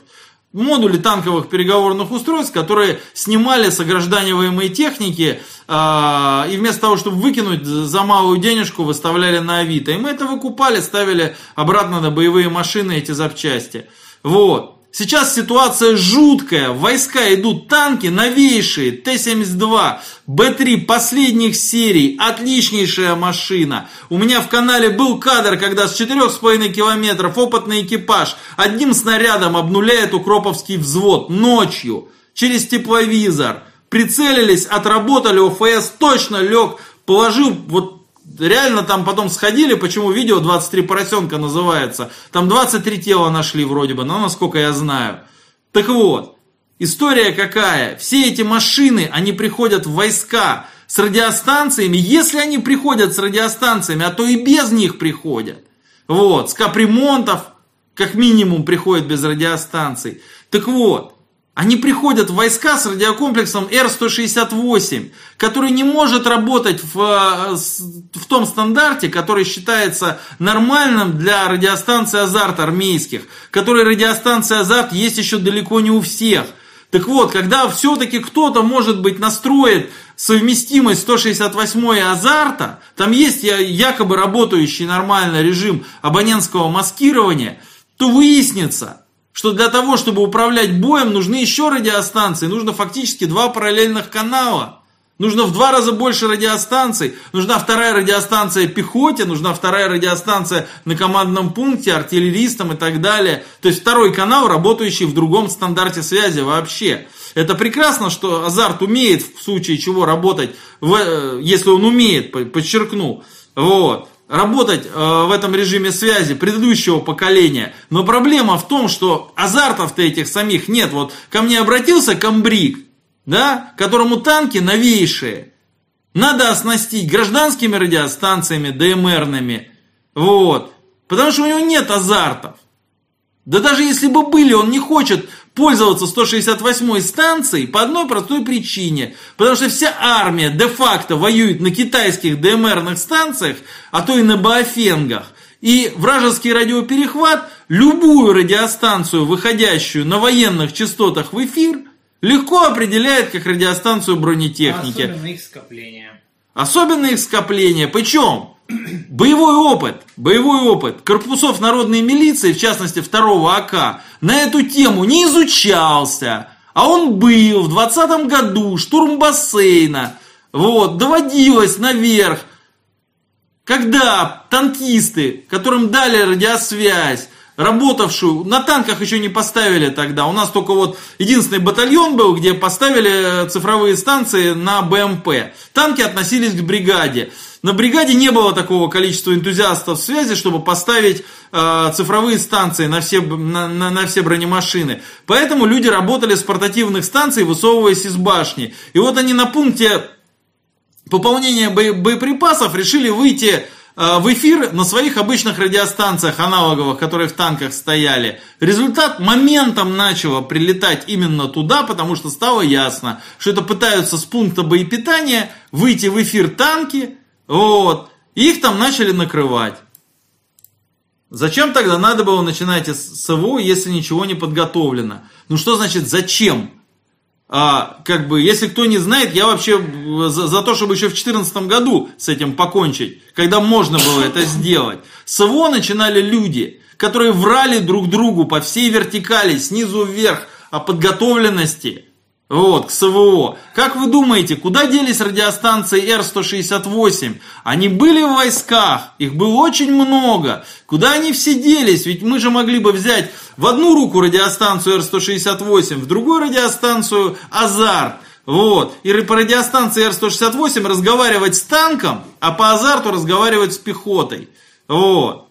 модули танковых переговорных устройств, которые снимали с огражданиваемой техники э, и вместо того, чтобы выкинуть за малую денежку, выставляли на Авито. И мы это выкупали, ставили обратно на боевые машины эти запчасти. Вот. Сейчас ситуация жуткая. Войска идут танки новейшие, Т-72, Б-3 последних серий. Отличнейшая машина. У меня в канале был кадр, когда с 4,5 километров опытный экипаж одним снарядом обнуляет укроповский взвод ночью через тепловизор. Прицелились, отработали, ОФС точно лег, положил вот реально там потом сходили, почему видео 23 поросенка называется. Там 23 тела нашли вроде бы, но насколько я знаю. Так вот, история какая? Все эти машины, они приходят в войска с радиостанциями, если они приходят с радиостанциями, а то и без них приходят. Вот, с капремонтов, как минимум, приходят без радиостанций. Так вот, Они приходят в войска с радиокомплексом Р-168, который не может работать в, э, в том стандарте, который считается нормальным для радиостанции «Азарт» армейских, который радиостанция «Азарт» есть еще далеко не у всех. Так вот, когда все-таки кто-то, может быть, настроит совместимость 168 азарта, там есть якобы работающий нормальный режим абонентского маскирования, то выяснится, что для того, чтобы управлять боем, нужны еще радиостанции, нужно фактически два параллельных канала. Нужно в два раза больше радиостанций. Нужна вторая радиостанция пехоте, нужна вторая радиостанция на командном пункте, артиллеристам и так далее. То есть второй канал, работающий в другом стандарте связи вообще. Это прекрасно, что Азарт умеет в случае чего работать, э, если он умеет, подчеркну. Вот работать э, в этом режиме связи предыдущего поколения. Но проблема в том, что азартов-то этих самих нет. Вот ко мне обратился комбриг, да, которому танки новейшие. Надо оснастить гражданскими радиостанциями, ДМРными. Вот. Потому что у него нет азартов. Да даже если бы были, он не хочет пользоваться 168-й станцией по одной простой причине. Потому что вся армия де-факто воюет на китайских ДМРных станциях, а то и на Баофенгах. И вражеский радиоперехват любую радиостанцию, выходящую на военных частотах в эфир, легко определяет как радиостанцию бронетехники. Особенно их скопление. Особенно их скопление. Причем Боевой опыт, боевой опыт корпусов народной милиции, в частности второго АК, на эту тему не изучался. А он был в 20 году, штурм бассейна. Вот, доводилось наверх. Когда танкисты, которым дали радиосвязь, работавшую, на танках еще не поставили тогда. У нас только вот единственный батальон был, где поставили цифровые станции на БМП. Танки относились к бригаде. На бригаде не было такого количества энтузиастов связи, чтобы поставить э, цифровые станции на все, на, на, на все бронемашины. Поэтому люди работали с портативных станций, высовываясь из башни. И вот они на пункте пополнения бо, боеприпасов решили выйти э, в эфир на своих обычных радиостанциях аналоговых, которые в танках стояли. Результат моментом начало прилетать именно туда, потому что стало ясно, что это пытаются с пункта боепитания выйти в эфир танки, вот. Их там начали накрывать. Зачем тогда надо было начинать с СВО, если ничего не подготовлено? Ну что значит зачем? А, как бы, если кто не знает, я вообще за, за то, чтобы еще в 2014 году с этим покончить, когда можно было это сделать. СВО начинали люди, которые врали друг другу по всей вертикали, снизу вверх, о подготовленности вот, к СВО. Как вы думаете, куда делись радиостанции Р-168? Они были в войсках, их было очень много. Куда они все делись? Ведь мы же могли бы взять в одну руку радиостанцию Р-168, в другую радиостанцию Азарт. Вот. И по радиостанции Р-168 разговаривать с танком, а по Азарту разговаривать с пехотой. Вот.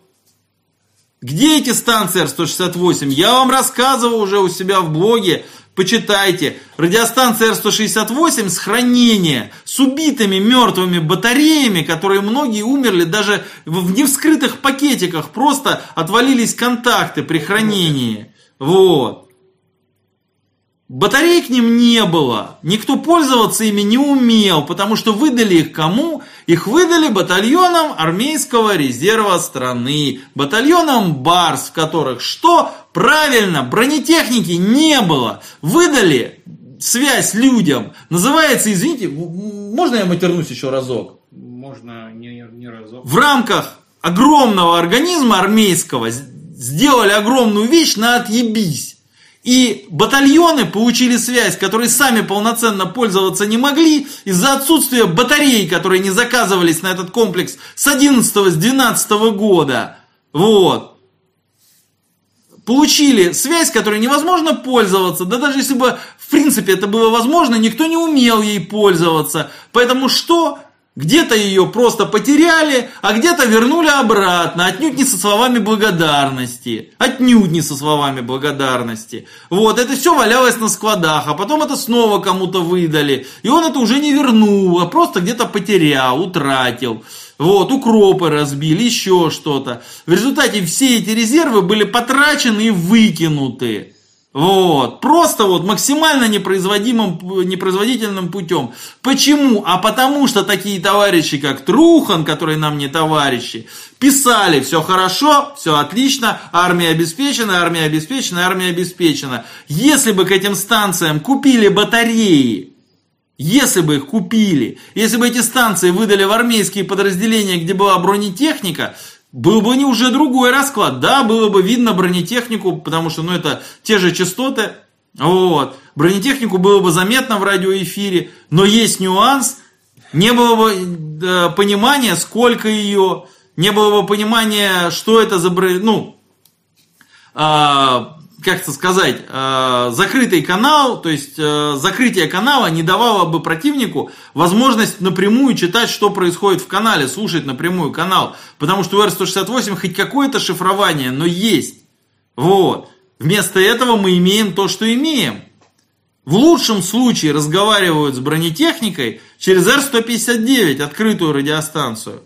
Где эти станции Р-168? Я вам рассказывал уже у себя в блоге Почитайте. Радиостанция Р-168 с хранения, с убитыми мертвыми батареями, которые многие умерли даже в невскрытых пакетиках. Просто отвалились контакты при хранении. Вот. Батарей к ним не было. Никто пользоваться ими не умел, потому что выдали их кому? Их выдали батальонам армейского резерва страны. Батальонам БАРС, в которых что? Правильно, бронетехники не было. Выдали связь людям. Называется, извините, можно я матернусь еще разок? Можно не, не разок. В рамках огромного организма армейского сделали огромную вещь на отъебись. И батальоны получили связь, которые сами полноценно пользоваться не могли из-за отсутствия батарей, которые не заказывались на этот комплекс с 11 с 12 года. Вот. Получили связь, которой невозможно пользоваться. Да даже если бы в принципе это было возможно, никто не умел ей пользоваться. Поэтому что? Где-то ее просто потеряли, а где-то вернули обратно, отнюдь не со словами благодарности. Отнюдь не со словами благодарности. Вот, это все валялось на складах, а потом это снова кому-то выдали. И он это уже не вернул, а просто где-то потерял, утратил. Вот, укропы разбили, еще что-то. В результате все эти резервы были потрачены и выкинуты. Вот, просто вот максимально непроизводимым, непроизводительным путем. Почему? А потому что такие товарищи, как Трухан, которые нам не товарищи, писали, все хорошо, все отлично, армия обеспечена, армия обеспечена, армия обеспечена. Если бы к этим станциям купили батареи, если бы их купили, если бы эти станции выдали в армейские подразделения, где была бронетехника, был бы не уже другой расклад. Да, было бы видно бронетехнику, потому что ну, это те же частоты. Вот. Бронетехнику было бы заметно в радиоэфире, но есть нюанс. Не было бы э, понимания, сколько ее, не было бы понимания, что это за... Ну, э, как это сказать, э, закрытый канал, то есть э, закрытие канала не давало бы противнику возможность напрямую читать, что происходит в канале, слушать напрямую канал. Потому что у R168 хоть какое-то шифрование, но есть. Вот. Вместо этого мы имеем то, что имеем. В лучшем случае разговаривают с бронетехникой через R159, открытую радиостанцию.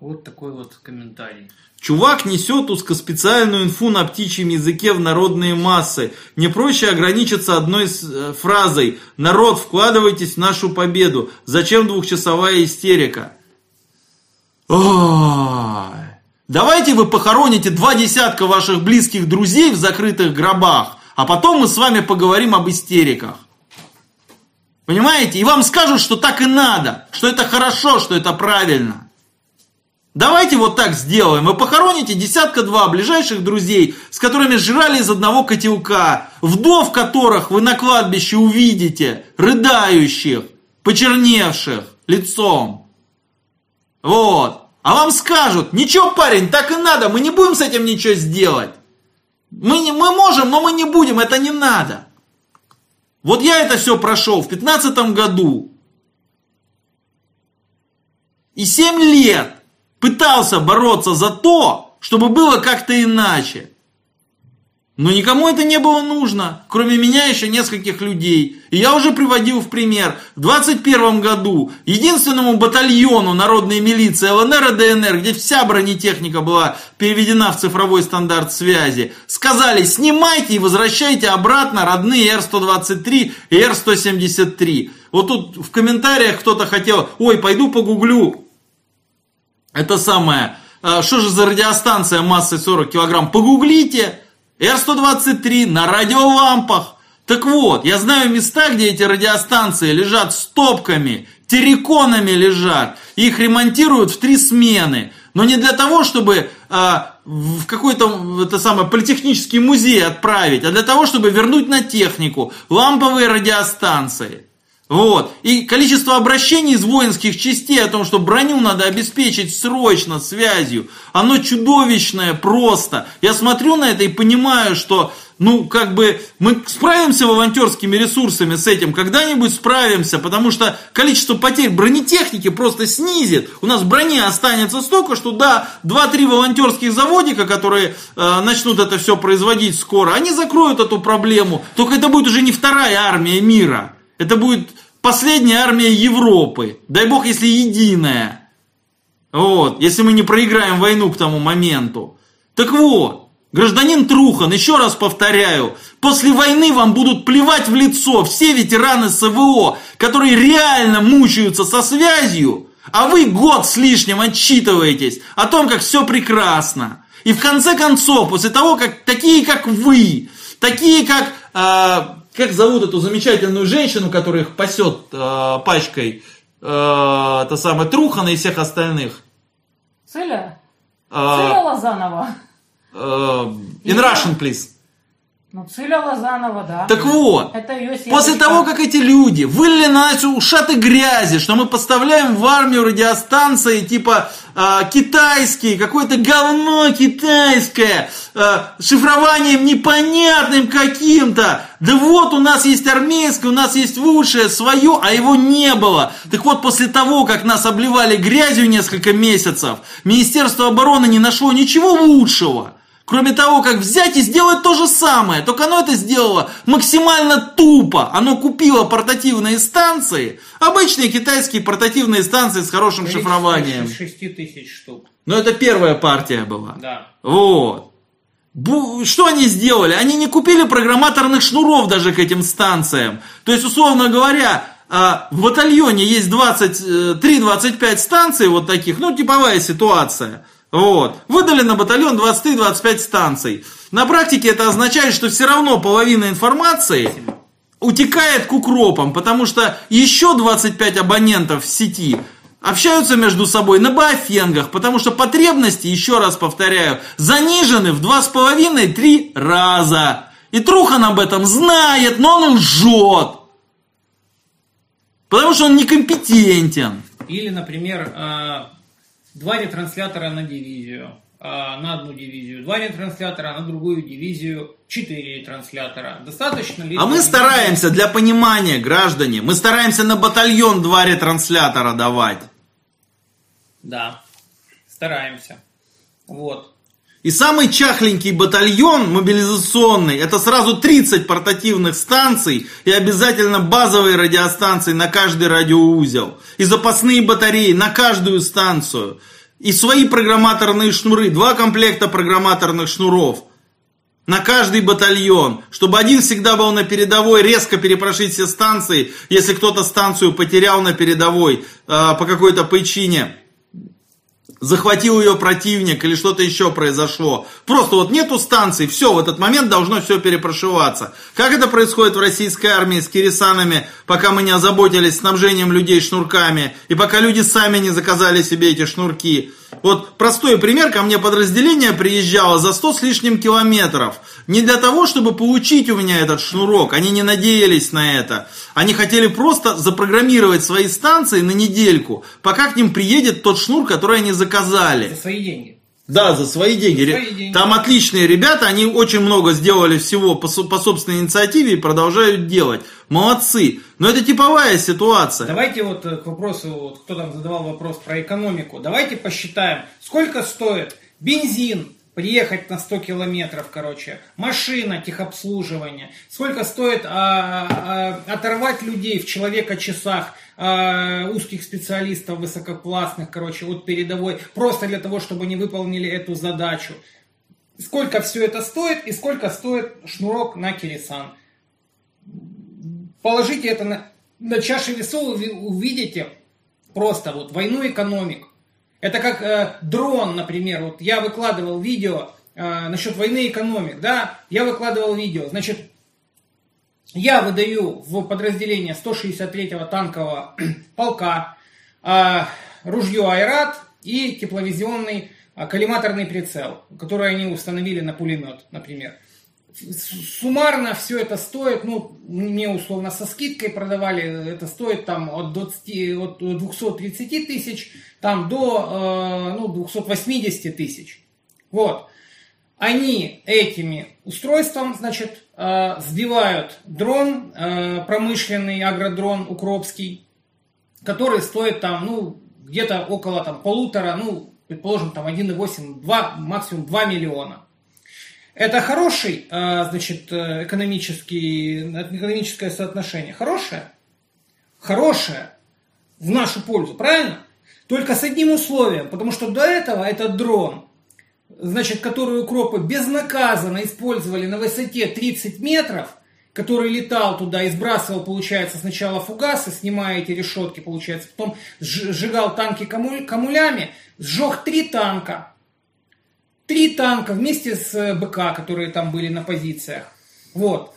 Вот такой вот комментарий. Чувак несет узкоспециальную инфу на птичьем языке в народные массы. Не проще ограничиться одной э, фразой «Народ, вкладывайтесь в нашу победу». Зачем двухчасовая истерика? Давайте вы похороните два десятка ваших близких друзей в закрытых гробах, а потом мы с вами поговорим об истериках. Понимаете? И вам скажут, что так и надо, что это хорошо, что это правильно. Давайте вот так сделаем. Вы похороните десятка-два ближайших друзей, с которыми жрали из одного котелка, вдов которых вы на кладбище увидите, рыдающих, почерневших лицом. Вот. А вам скажут, ничего, парень, так и надо, мы не будем с этим ничего сделать. Мы, не, мы можем, но мы не будем, это не надо. Вот я это все прошел в 15 году. И 7 лет пытался бороться за то, чтобы было как-то иначе. Но никому это не было нужно, кроме меня еще нескольких людей. И я уже приводил в пример. В 21 году единственному батальону народной милиции ЛНР и ДНР, где вся бронетехника была переведена в цифровой стандарт связи, сказали, снимайте и возвращайте обратно родные Р-123 и Р-173. Вот тут в комментариях кто-то хотел, ой, пойду погуглю это самое, э, что же за радиостанция массой 40 килограмм, погуглите, R123 на радиолампах. Так вот, я знаю места, где эти радиостанции лежат стопками, терриконами лежат. Их ремонтируют в три смены. Но не для того, чтобы а, в какой-то это самое, политехнический музей отправить, а для того, чтобы вернуть на технику ламповые радиостанции. Вот. И количество обращений из воинских частей о том, что броню надо обеспечить срочно связью, оно чудовищное просто. Я смотрю на это и понимаю, что ну, как бы, мы справимся волонтерскими ресурсами с этим, когда-нибудь справимся, потому что количество потерь бронетехники просто снизит. У нас брони останется столько, что да, 2-3 волонтерских заводика, которые э, начнут это все производить скоро, они закроют эту проблему. Только это будет уже не вторая армия мира. Это будет последняя армия Европы. Дай бог, если единая. Вот, если мы не проиграем войну к тому моменту. Так вот, гражданин Трухан, еще раз повторяю, после войны вам будут плевать в лицо все ветераны СВО, которые реально мучаются со связью, а вы год с лишним отчитываетесь о том, как все прекрасно. И в конце концов, после того, как такие, как вы, такие, как э, как зовут эту замечательную женщину, которая их пасет э, пачкой, э, это самое Трухана и всех остальных? Циля? Э, Циля Лозанова. Э, in Russian, please. Ну, Циля Лозанова, да. Так вот, Это ее после того, как эти люди вылили на нас ушаты грязи, что мы поставляем в армию радиостанции типа э, китайские, какое-то говно китайское, э, шифрованием непонятным каким-то. Да вот у нас есть армейское, у нас есть лучшее, свое, а его не было. Так вот, после того, как нас обливали грязью несколько месяцев, Министерство обороны не нашло ничего лучшего Кроме того, как взять и сделать то же самое, только оно это сделало максимально тупо. Оно купило портативные станции, обычные китайские портативные станции с хорошим шифрованием. 6 тысяч штук. Но это первая партия была. Да. Вот. что они сделали? Они не купили программаторных шнуров даже к этим станциям. То есть, условно говоря, а, в батальоне есть 23-25 э, станций вот таких, ну, типовая ситуация. Вот. Выдали на батальон 23-25 станций. На практике это означает, что все равно половина информации утекает к укропам, потому что еще 25 абонентов в сети общаются между собой на баофенгах, потому что потребности, еще раз повторяю, занижены в 2,5-3 раза. И Трухан об этом знает, но он лжет. Потому что он некомпетентен. Или, например, а, два ретранслятора на дивизию, а, на одну дивизию, два ретранслятора на другую дивизию, четыре ретранслятора. Достаточно ли? А мы стараемся для понимания, граждане, мы стараемся на батальон два ретранслятора давать. Да, стараемся. Вот. И самый чахленький батальон мобилизационный, это сразу 30 портативных станций и обязательно базовые радиостанции на каждый радиоузел. И запасные батареи на каждую станцию. И свои программаторные шнуры, два комплекта программаторных шнуров на каждый батальон, чтобы один всегда был на передовой, резко перепрошить все станции, если кто-то станцию потерял на передовой э, по какой-то причине захватил ее противник или что-то еще произошло. Просто вот нету станций, все, в этот момент должно все перепрошиваться. Как это происходит в российской армии с кирисанами, пока мы не озаботились снабжением людей шнурками, и пока люди сами не заказали себе эти шнурки. Вот простой пример, ко мне подразделение приезжало за 100 с лишним километров. Не для того, чтобы получить у меня этот шнурок, они не надеялись на это. Они хотели просто запрограммировать свои станции на недельку, пока к ним приедет тот шнур, который они заказали. За свои деньги. Да, за свои деньги. За свои деньги. Там отличные ребята, они очень много сделали всего по, по собственной инициативе и продолжают делать. Молодцы. Но это типовая ситуация. Давайте вот э, к вопросу, вот кто там задавал вопрос про экономику. Давайте посчитаем, сколько стоит бензин, приехать на 100 километров, короче, машина, техобслуживание, сколько стоит а, а, оторвать людей в человека часах, а, узких специалистов высококлассных, короче, от передовой, просто для того, чтобы они выполнили эту задачу. Сколько все это стоит и сколько стоит шнурок на Кирисан. Положите это на, на чаше весов, вы увидите просто вот войну экономик. Это как э, дрон, например. Вот я выкладывал видео э, насчет войны экономик, да, я выкладывал видео. Значит, я выдаю в подразделение 163-го танкового (clears throat) полка э, ружье Айрат и тепловизионный э, коллиматорный прицел, который они установили на пулемет, например. Суммарно все это стоит, ну, мне условно со скидкой продавали, это стоит там от, 20, от 230 тысяч там до э, ну, 280 тысяч. Вот. Они этими устройством, значит, э, сбивают дрон, э, промышленный агродрон укропский, который стоит там, ну, где-то около там полутора, ну, предположим, там 1,8, 2, максимум 2 миллиона. Это хороший, э, значит, э, экономический, экономическое соотношение. Хорошее? Хорошее. В нашу пользу, правильно? Только с одним условием, потому что до этого этот дрон, значит, который укропы безнаказанно использовали на высоте 30 метров, который летал туда и сбрасывал, получается, сначала фугасы, снимая эти решетки, получается, потом сжигал танки камулями, сжег три танка, Три танка вместе с э, БК, которые там были на позициях. Вот.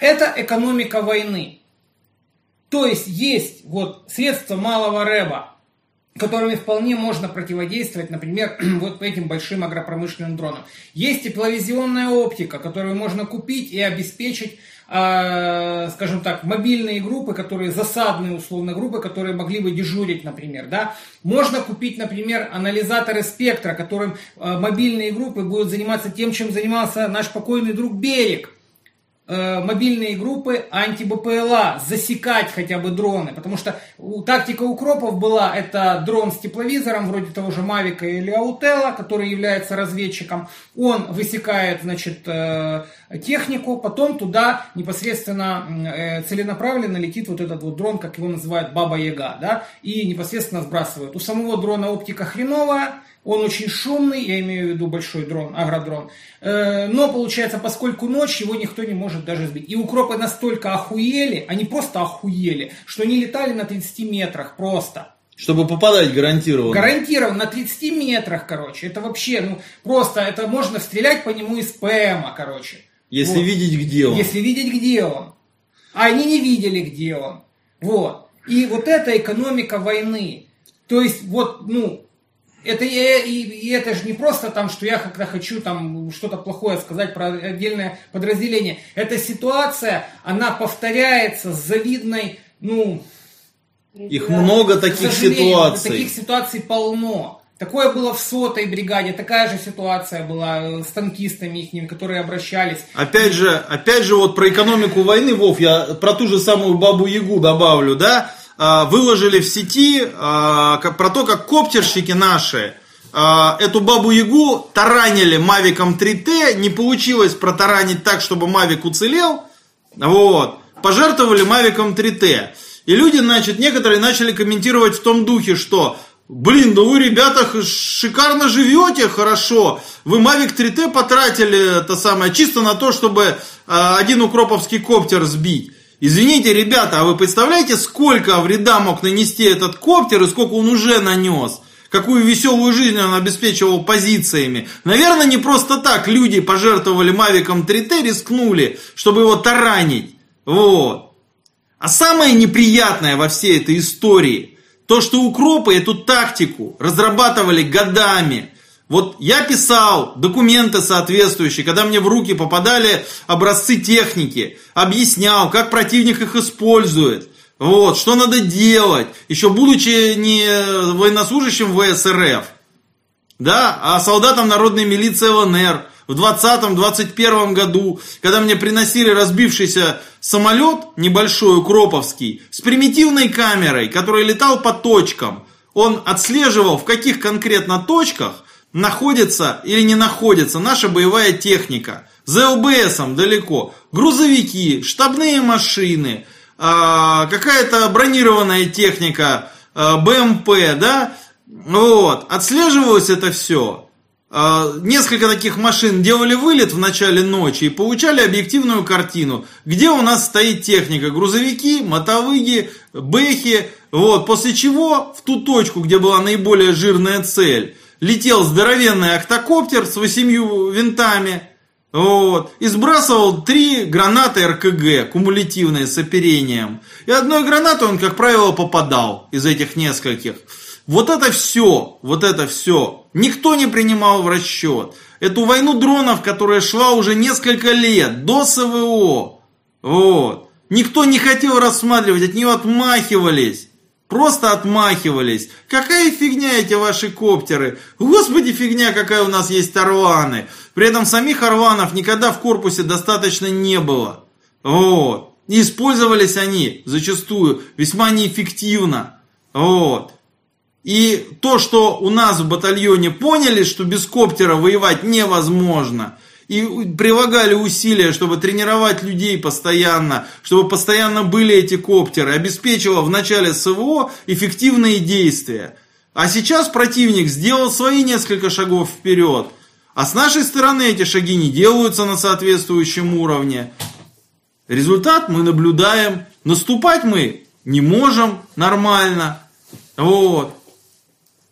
Это экономика войны. То есть есть вот средства малого рэба, которыми вполне можно противодействовать, например, (clears throat) вот этим большим агропромышленным дронам. Есть тепловизионная оптика, которую можно купить и обеспечить э, скажем так, мобильные группы, которые засадные условно группы, которые могли бы дежурить, например, да. Можно купить, например, анализаторы спектра, которым э, мобильные группы будут заниматься тем, чем занимался наш покойный друг Берег. Э, мобильные группы анти-БПЛА, засекать хотя бы дроны, потому что тактика укропов была, это дрон с тепловизором, вроде того же Мавика или Аутела, который является разведчиком, он высекает, значит, э, технику, потом туда непосредственно э, целенаправленно летит вот этот вот дрон, как его называют Баба Яга, да, и непосредственно сбрасывает. У самого дрона оптика хреновая, он очень шумный, я имею в виду большой дрон, агродрон. Э, но получается, поскольку ночь, его никто не может даже сбить. И укропы настолько охуели, они просто охуели, что они летали на 30 метрах просто. Чтобы попадать гарантированно. Гарантированно, на 30 метрах, короче. Это вообще, ну, просто, это можно стрелять по нему из ПМа, короче. Если вот. видеть, где он. Если видеть, где он. А они не видели, где он. Вот. И вот это экономика войны. То есть, вот, ну, это, и, и это же не просто там, что я когда хочу там что-то плохое сказать про отдельное подразделение. Эта ситуация, она повторяется с завидной, ну... Их да, много таких ситуаций. Таких ситуаций полно. Такое было в сотой бригаде, такая же ситуация была с танкистами их, которые обращались. Опять же, опять же, вот про экономику войны, Вов, я про ту же самую Бабу Ягу добавлю, да? А, выложили в сети а, про то, как коптерщики наши а, эту бабу-ягу таранили Мавиком 3T, не получилось протаранить так, чтобы Мавик уцелел, вот, пожертвовали Мавиком 3T. И люди, значит, некоторые начали комментировать в том духе, что Блин, да вы, ребята, шикарно живете, хорошо. Вы Mavic 3T потратили это самое чисто на то, чтобы один укроповский коптер сбить. Извините, ребята, а вы представляете, сколько вреда мог нанести этот коптер и сколько он уже нанес? Какую веселую жизнь он обеспечивал позициями. Наверное, не просто так люди пожертвовали Мавиком 3T, рискнули, чтобы его таранить. Вот. А самое неприятное во всей этой истории, то, что укропы эту тактику разрабатывали годами – вот я писал документы соответствующие, когда мне в руки попадали образцы техники, объяснял, как противник их использует, вот, что надо делать, еще будучи не военнослужащим ВСРФ, да, а солдатом народной милиции ЛНР в 20-21 году, когда мне приносили разбившийся самолет небольшой, укроповский, с примитивной камерой, который летал по точкам, он отслеживал, в каких конкретно точках находится или не находится наша боевая техника. За ЛБСом далеко. Грузовики, штабные машины, а, какая-то бронированная техника, а, БМП, да? Вот. Отслеживалось это все. А, несколько таких машин делали вылет в начале ночи и получали объективную картину, где у нас стоит техника, грузовики, мотовыги, бэхи, вот, после чего в ту точку, где была наиболее жирная цель, летел здоровенный октокоптер с восемью винтами, вот, и сбрасывал три гранаты РКГ, кумулятивные с оперением. И одной гранатой он, как правило, попадал из этих нескольких. Вот это все, вот это все, никто не принимал в расчет. Эту войну дронов, которая шла уже несколько лет, до СВО, вот, никто не хотел рассматривать, от нее отмахивались. Просто отмахивались. Какая фигня эти ваши коптеры? Господи, фигня, какая у нас есть Орланы. При этом самих Орланов никогда в корпусе достаточно не было. Вот. И использовались они зачастую весьма неэффективно. Вот. И то, что у нас в батальоне поняли, что без коптера воевать невозможно – и прилагали усилия, чтобы тренировать людей постоянно, чтобы постоянно были эти коптеры, обеспечивало в начале СВО эффективные действия. А сейчас противник сделал свои несколько шагов вперед. А с нашей стороны эти шаги не делаются на соответствующем уровне. Результат мы наблюдаем. Наступать мы не можем нормально. Вот.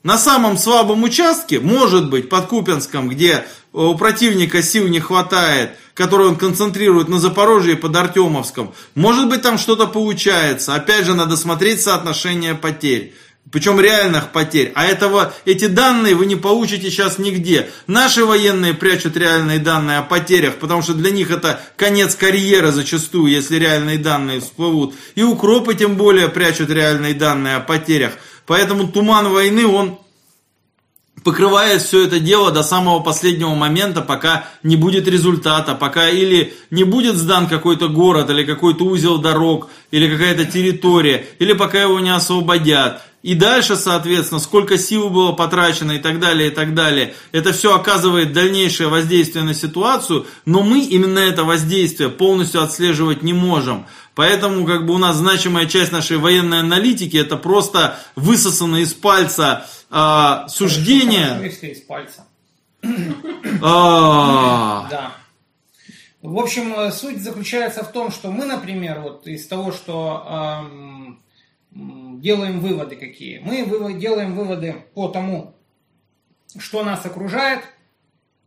На самом слабом участке, может быть, под Купенском, где у противника сил не хватает, которые он концентрирует на Запорожье и под Артемовском. Может быть, там что-то получается. Опять же, надо смотреть соотношение потерь. Причем реальных потерь. А этого, эти данные вы не получите сейчас нигде. Наши военные прячут реальные данные о потерях, потому что для них это конец карьеры зачастую, если реальные данные всплывут. И укропы тем более прячут реальные данные о потерях. Поэтому туман войны, он покрывает все это дело до самого последнего момента, пока не будет результата, пока или не будет сдан какой-то город, или какой-то узел дорог, или какая-то территория, или пока его не освободят. И дальше, соответственно, сколько сил было потрачено и так далее, и так далее. Это все оказывает дальнейшее воздействие на ситуацию, но мы именно это воздействие полностью отслеживать не можем. Поэтому как бы у нас значимая часть нашей военной аналитики это просто высосано из пальца а, суждение. Из пальца. А, Да. В общем, э, суть заключается в том, что мы, например, вот из того, что эм, делаем выводы какие, мы вывод- делаем выводы по тому, что нас окружает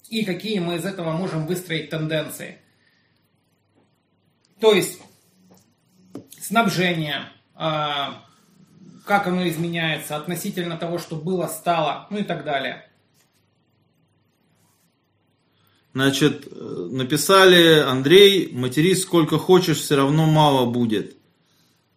и какие мы из этого можем выстроить тенденции. То есть снабжение, а, как оно изменяется относительно того, что было, стало, ну и так далее. Значит, э, написали, Андрей, матерись сколько хочешь, все равно мало будет.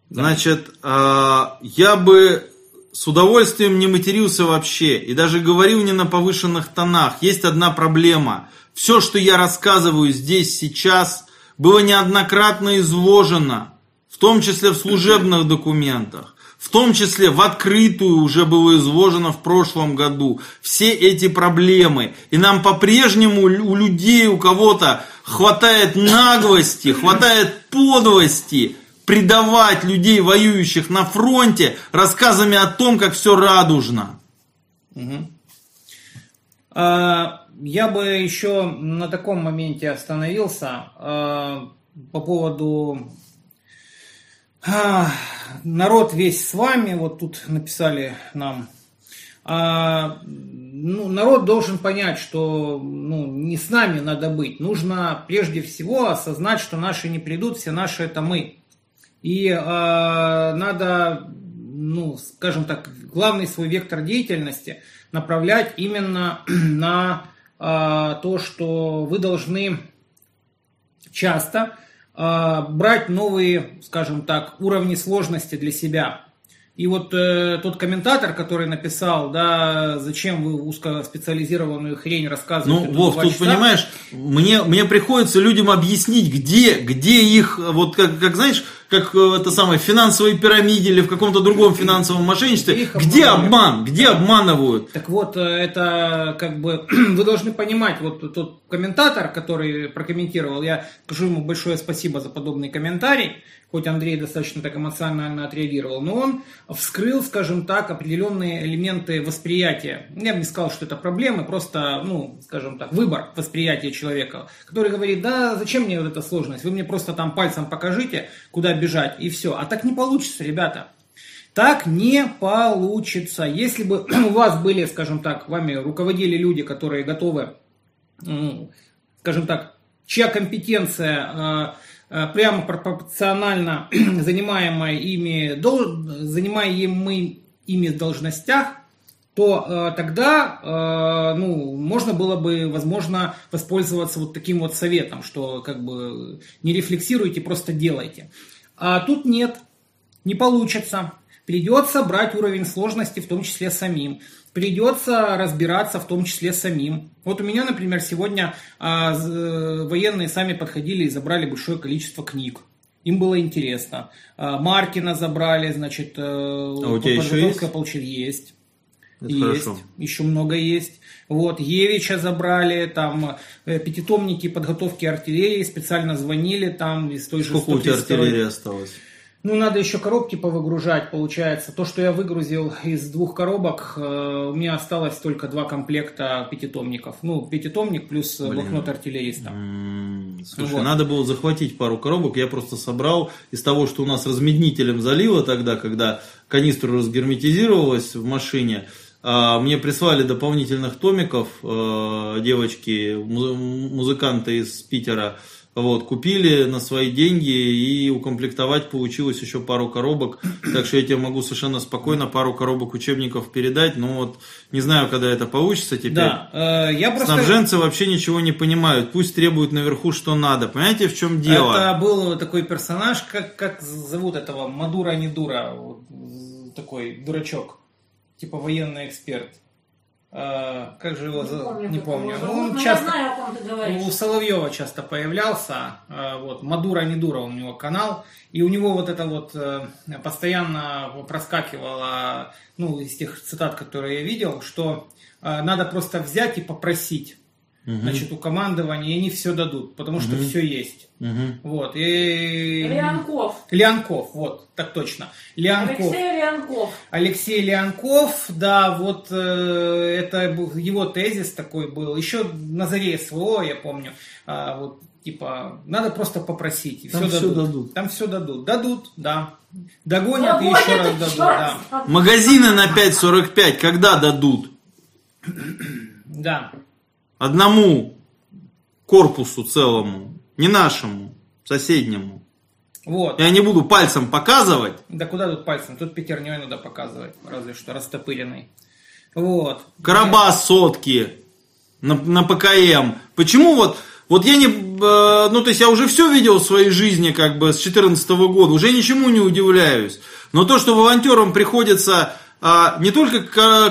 Значит, а, я бы с удовольствием не матерился вообще и даже говорил не на повышенных тонах. Есть одна проблема. Все, что я рассказываю здесь сейчас, было неоднократно изложено, том числе в служебных документах. В том числе в открытую уже было изложено в прошлом году все эти проблемы. И нам по-прежнему у людей, у кого-то хватает наглости, хватает подлости предавать людей, воюющих на фронте, рассказами о том, как все радужно. А, Я бы еще на таком моменте остановился а, по поводу народ весь с вами, вот тут написали нам. А, ну, народ должен понять, что ну, не с нами надо быть. Нужно прежде всего осознать, что наши не придут, все наши это мы. И а, надо, ну, скажем так, главный свой вектор деятельности направлять именно (clears throat) на а, то, что вы должны часто брать новые, скажем так, уровни сложности для себя. И вот э, тот комментатор, который написал, да, зачем вы узкоспециализированную хрень рассказываете. Ну, Вов, тут часа? понимаешь, мне, мне приходится людям объяснить, где, где их, вот как, как знаешь, как э, это самое, в финансовой пирамиде или в каком-то другом финансовом мошенничестве, Их где обман, где обманывают. Так вот, э, это как бы (clears throat) вы должны понимать, вот тот комментатор, который прокомментировал, я скажу ему большое спасибо за подобный комментарий, хоть Андрей достаточно так эмоционально отреагировал, но он вскрыл, скажем так, определенные элементы восприятия. Я бы не сказал, что это проблемы, просто, ну, скажем так, выбор восприятия человека, который говорит, да, зачем мне вот эта сложность, вы мне просто там пальцем покажите, куда бежать, и все. А так не получится, ребята. Так не получится. Если бы (clears throat) у вас были, скажем так, вами руководили люди, которые готовы, ну, скажем так, чья компетенция э, э, прямо пропорционально (clears throat) занимаемой ими, занимаемым ими должностях, то э, тогда э, ну, можно было бы, возможно, воспользоваться вот таким вот советом, что как бы не рефлексируйте, просто делайте. А тут нет, не получится. Придется брать уровень сложности, в том числе самим. Придется разбираться, в том числе самим. Вот у меня, например, сегодня а, э, военные сами подходили и забрали большое количество книг. Им было интересно. А, Маркина забрали, значит, а у тебя еще есть? получил есть. Это есть, хорошо. еще много есть. Вот, Евича забрали, там, э, пятитомники подготовки артиллерии, специально звонили, там, из той же Сколько у тебя 132-й. артиллерии осталось? Ну, надо еще коробки повыгружать, получается. То, что я выгрузил из двух коробок, э, у меня осталось только два комплекта пятитомников. Ну, пятитомник плюс Блин. блокнот артиллериста. М, Слушай, Вот. надо было захватить пару коробок. Я просто собрал из того, что у нас размеднителем залило тогда, когда канистру разгерметизировалась в машине. А, Мне прислали дополнительных томиков э, девочки, му- музыканты из Питера. Вот, купили на свои деньги и укомплектовать получилось еще пару коробок. Так что я тебе могу совершенно спокойно пару коробок учебников передать. Но вот не знаю, когда это получится теперь. Да, э, я просто... Снабженцы вообще ничего не понимают. Пусть требуют наверху, что надо. Понимаете, в чем дело? Это был такой персонаж, как, как зовут этого, Мадура не дура, вот, такой дурачок, типа военный эксперт. э, как же его, Не за- помню, не помню. Ну, он но часто, знаю, о ком ты говоришь. у Соловьева часто появлялся, э, вот, Мадура Недура у него канал, и у него вот это вот э, постоянно проскакивало, ну, из тех цитат, которые я видел, что э, надо просто взять и попросить, значит, у командования, и они все дадут, потому что все есть. Мгм. Вот, и... Леонков. Леонков, вот, так точно. Леонков. Алексей Леонков. Алексей Леонков, да, вот э, это был его тезис такой был. Еще на заре СВО, я помню, а, вот типа надо просто попросить, и Там все всё дадут. дадут. Там все дадут. Дадут, да. Догонят и Догонят еще раз и дадут, еще да. раз дадут. Магазины на 5.45 когда дадут? Да. Одному корпусу целому, не нашему, соседнему. Вот. Я не буду пальцем показывать. Да куда тут пальцем? Тут пятерней надо показывать, разве что растопыренный. Вот. Карабас сотки на, на ПКМ. Почему вот, вот я не, э, ну то есть я уже все видел в своей жизни как бы с 2014 года, уже ничему не удивляюсь. Но то, что волонтерам приходится а, не только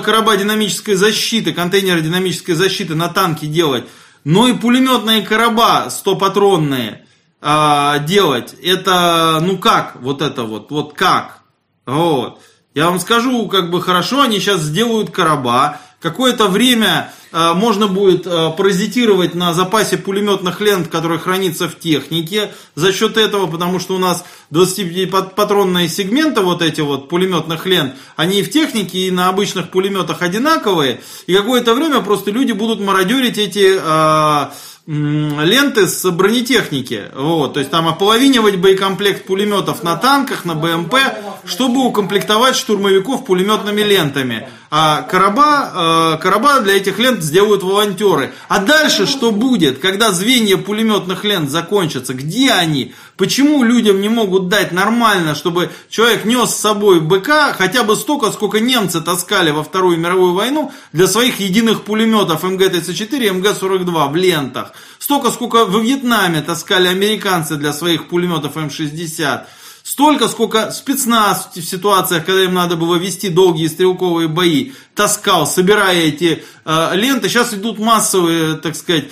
короба динамической защиты, контейнеры динамической защиты на танки делать, но и пулеметные короба 100-патронные а, делать, это, ну как, вот это вот, вот как, вот. Я вам скажу, как бы хорошо, они сейчас сделают короба. Какое-то время э, можно будет э, паразитировать на запасе пулеметных лент, который хранится в технике. За счет этого, потому что у нас 25-патронные сегменты вот эти вот пулеметных лент, они и в технике, и на обычных пулеметах одинаковые. И какое-то время просто люди будут мародерить эти э, ленты с бронетехники. Вот, то есть там ополовинивать боекомплект пулеметов на танках, на БМП, чтобы укомплектовать штурмовиков пулеметными лентами. А короба, э, короба для этих лент сделают волонтеры. А дальше что будет, когда звенья пулеметных лент закончатся? Где они? Почему людям не могут дать нормально, чтобы человек нес с собой БК хотя бы столько, сколько немцы таскали во Вторую мировую войну для своих единых пулеметов МГ-34 и МГ-42 в лентах? Столько, сколько во Вьетнаме таскали американцы для своих пулеметов М-60. Столько, сколько спецназ в ситуациях, когда им надо было вести долгие стрелковые бои, таскал, собирая эти э, ленты. Сейчас идут массовые, так сказать,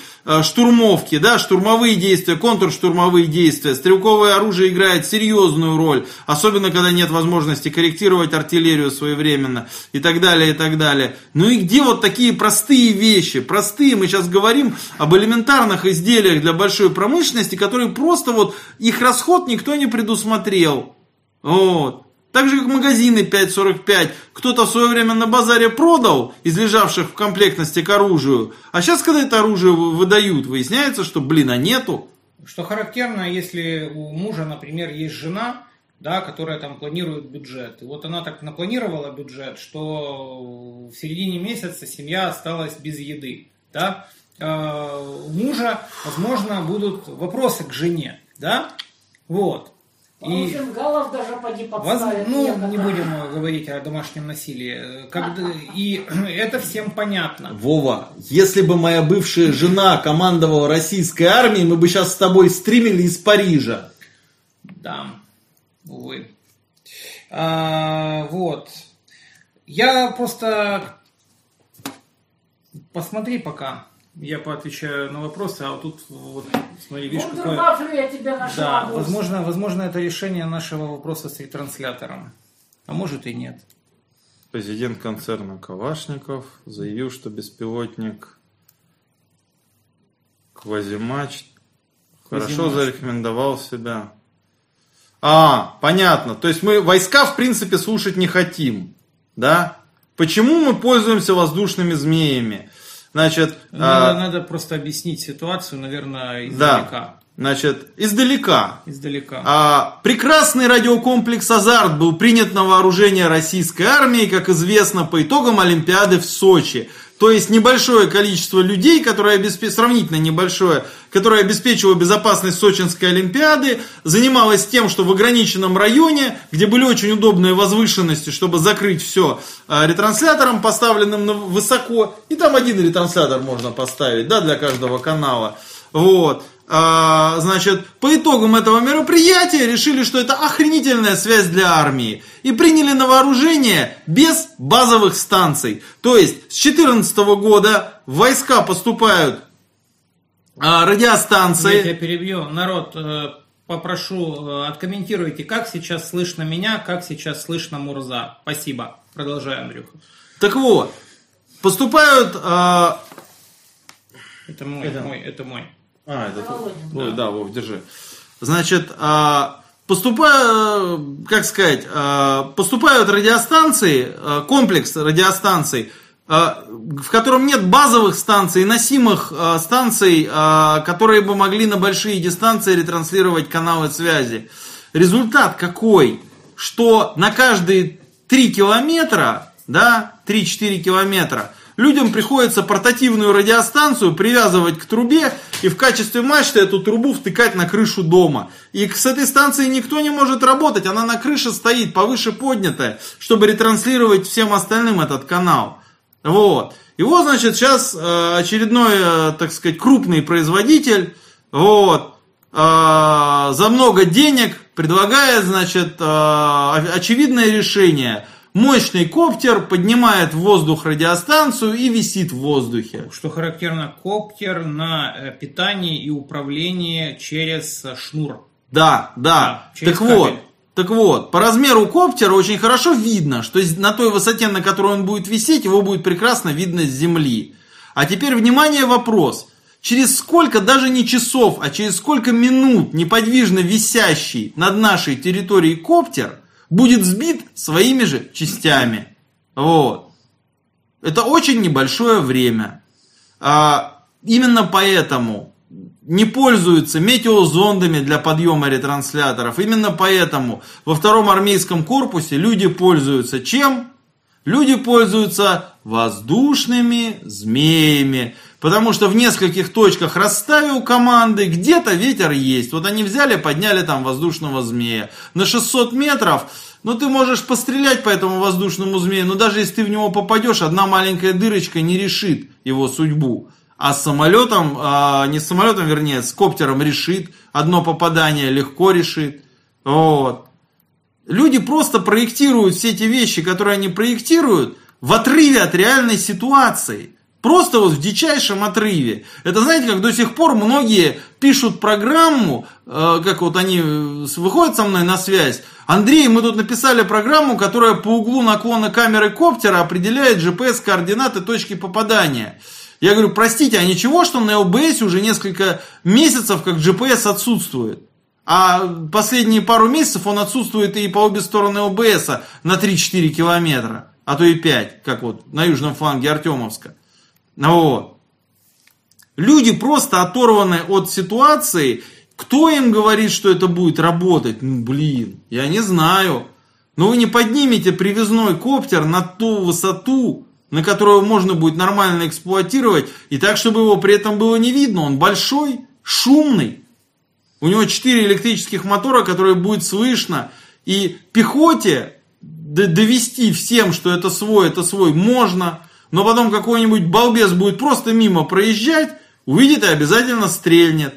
штурмовки, да, штурмовые действия, контрштурмовые действия. Стрелковое оружие играет серьезную роль, особенно когда нет возможности корректировать артиллерию своевременно и так далее, и так далее. Ну и где вот такие простые вещи? Простые, мы сейчас говорим об элементарных изделиях для большой промышленности, которые просто вот, их расход никто не предусмотрел. Вот. Так же, как магазины 5.45. Кто-то в свое время на базаре продал из лежавших в комплектности к оружию. А сейчас, когда это оружие вы- выдают, выясняется, что, блин, а нету. Что характерно, если у мужа, например, есть жена, да, которая там планирует бюджет. И вот она так напланировала бюджет, что в середине месяца семья осталась без еды. Да? Э, У мужа, возможно, будут вопросы к жене. Да? Вот. И, Галов даже поди воз- подставит. ну, некоторых. не будем говорить о домашнем насилии. Когда- и (clears throat) это всем понятно. Вова, если бы моя бывшая жена командовала российской армией, мы бы сейчас с тобой стримили из Парижа. Да, увы. А, вот. Я просто... Посмотри пока. Я поотвечаю на вопросы, а вот тут вот смотри, видишь, какое... Вундервафлю я тебе нашла. Да, возможно, возможно, это решение нашего вопроса с ретранслятором. А может и нет. Президент концерна Калашников заявил, что беспилотник Квазимач хорошо зарекомендовал себя. А, понятно. То есть мы войска, в принципе, слушать не хотим. Да? Почему мы пользуемся воздушными змеями? Значит, Надо, а, надо просто объяснить ситуацию, наверное, да, издалека. значит, издалека. Издалека. А, прекрасный радиокомплекс «Азарт» был принят на вооружение российской армии, как известно, по итогам Олимпиады в Сочи. То есть небольшое количество людей, которое обеспе- сравнительно небольшое, которое обеспечивало безопасность Сочинской Олимпиады, занималось тем, что в ограниченном районе, где были очень удобные возвышенности, чтобы закрыть все ретранслятором, поставленным высоко, и там один ретранслятор можно поставить, да, для каждого канала. Вот. А, значит, по итогам этого мероприятия решили, что это охренительная связь для армии. И приняли на вооружение без базовых станций. То есть с 2014 года войска поступают а, радиостанции. Я тебя перебью. Народ, э, попрошу, э, откомментируйте, как сейчас слышно меня, как сейчас слышно Мурза. Спасибо. Продолжай, Андрюха. Так вот, поступают... А... Это мой, это мой, это мой. А, это Ой, да. да, Вов, держи. Значит, а, поступают, как сказать, а, поступают радиостанции, а, комплекс радиостанций, в котором нет базовых станций, носимых станций, которые бы могли на большие дистанции ретранслировать каналы связи. Результат какой? Что на каждые 3 километра, да, 3-4 километра, людям приходится портативную радиостанцию привязывать к трубе и в качестве мачты эту трубу втыкать на крышу дома. И с этой станцией никто не может работать, она на крыше стоит, повыше поднятая, чтобы ретранслировать всем остальным этот канал. Вот. И вот, значит, сейчас э, очередной, э, так сказать, крупный производитель, вот, э, за много денег предлагает, значит, очевидное решение – Мощный коптер поднимает в воздух радиостанцию и висит в воздухе. Что характерно, коптер на э, питании и управлении через э, шнур. Да, да. да так кабель. вот, так вот, по размеру коптера очень хорошо видно, что на той высоте, на которой он будет висеть, его будет прекрасно видно с земли. А теперь, внимание, вопрос. Через сколько, даже не часов, а через сколько минут неподвижно висящий над нашей территорией коптер – будет сбит своими же частями. Вот. Это очень небольшое время. А, именно поэтому не пользуются метеозондами для подъема ретрансляторов. Именно поэтому во втором армейском корпусе люди пользуются чем? Люди пользуются воздушными змеями. Потому что в нескольких точках расставил команды, где-то ветер есть. Вот они взяли, подняли там воздушного змея. На 600 метров, ну ты можешь пострелять по этому воздушному змею, но даже если ты в него попадешь, одна маленькая дырочка не решит его судьбу. А с самолетом, а, не с самолетом, вернее, с коптером решит. Одно попадание легко решит. Вот. Люди просто проектируют все эти вещи, которые они проектируют, в отрыве от реальной ситуации. Просто вот в дичайшем отрыве. Это знаете, как до сих пор многие пишут программу, э, как вот они э, выходят со мной на связь. Андрей, мы тут написали программу, которая по углу наклона камеры коптера определяет GPS-координаты точки попадания. Я говорю, простите, а ничего, что на ЛБС уже несколько месяцев как GPS отсутствует? А последние пару месяцев он отсутствует и по обе стороны ЛБС на 3-4 километра, а то и 5, как вот на южном фланге Артемовска. Ну вот. Люди просто оторваны от ситуации. Кто им говорит, что это будет работать? Ну, блин, я не знаю. Но вы не поднимете привязной коптер на ту высоту, на которую можно будет нормально эксплуатировать, и так, чтобы его при этом было не видно. Он большой, шумный. У него 4 электрических мотора, которые будет слышно. И пехоте довести всем, что это свой, это свой, можно но потом какой-нибудь балбес будет просто мимо проезжать, увидит и обязательно стрельнет.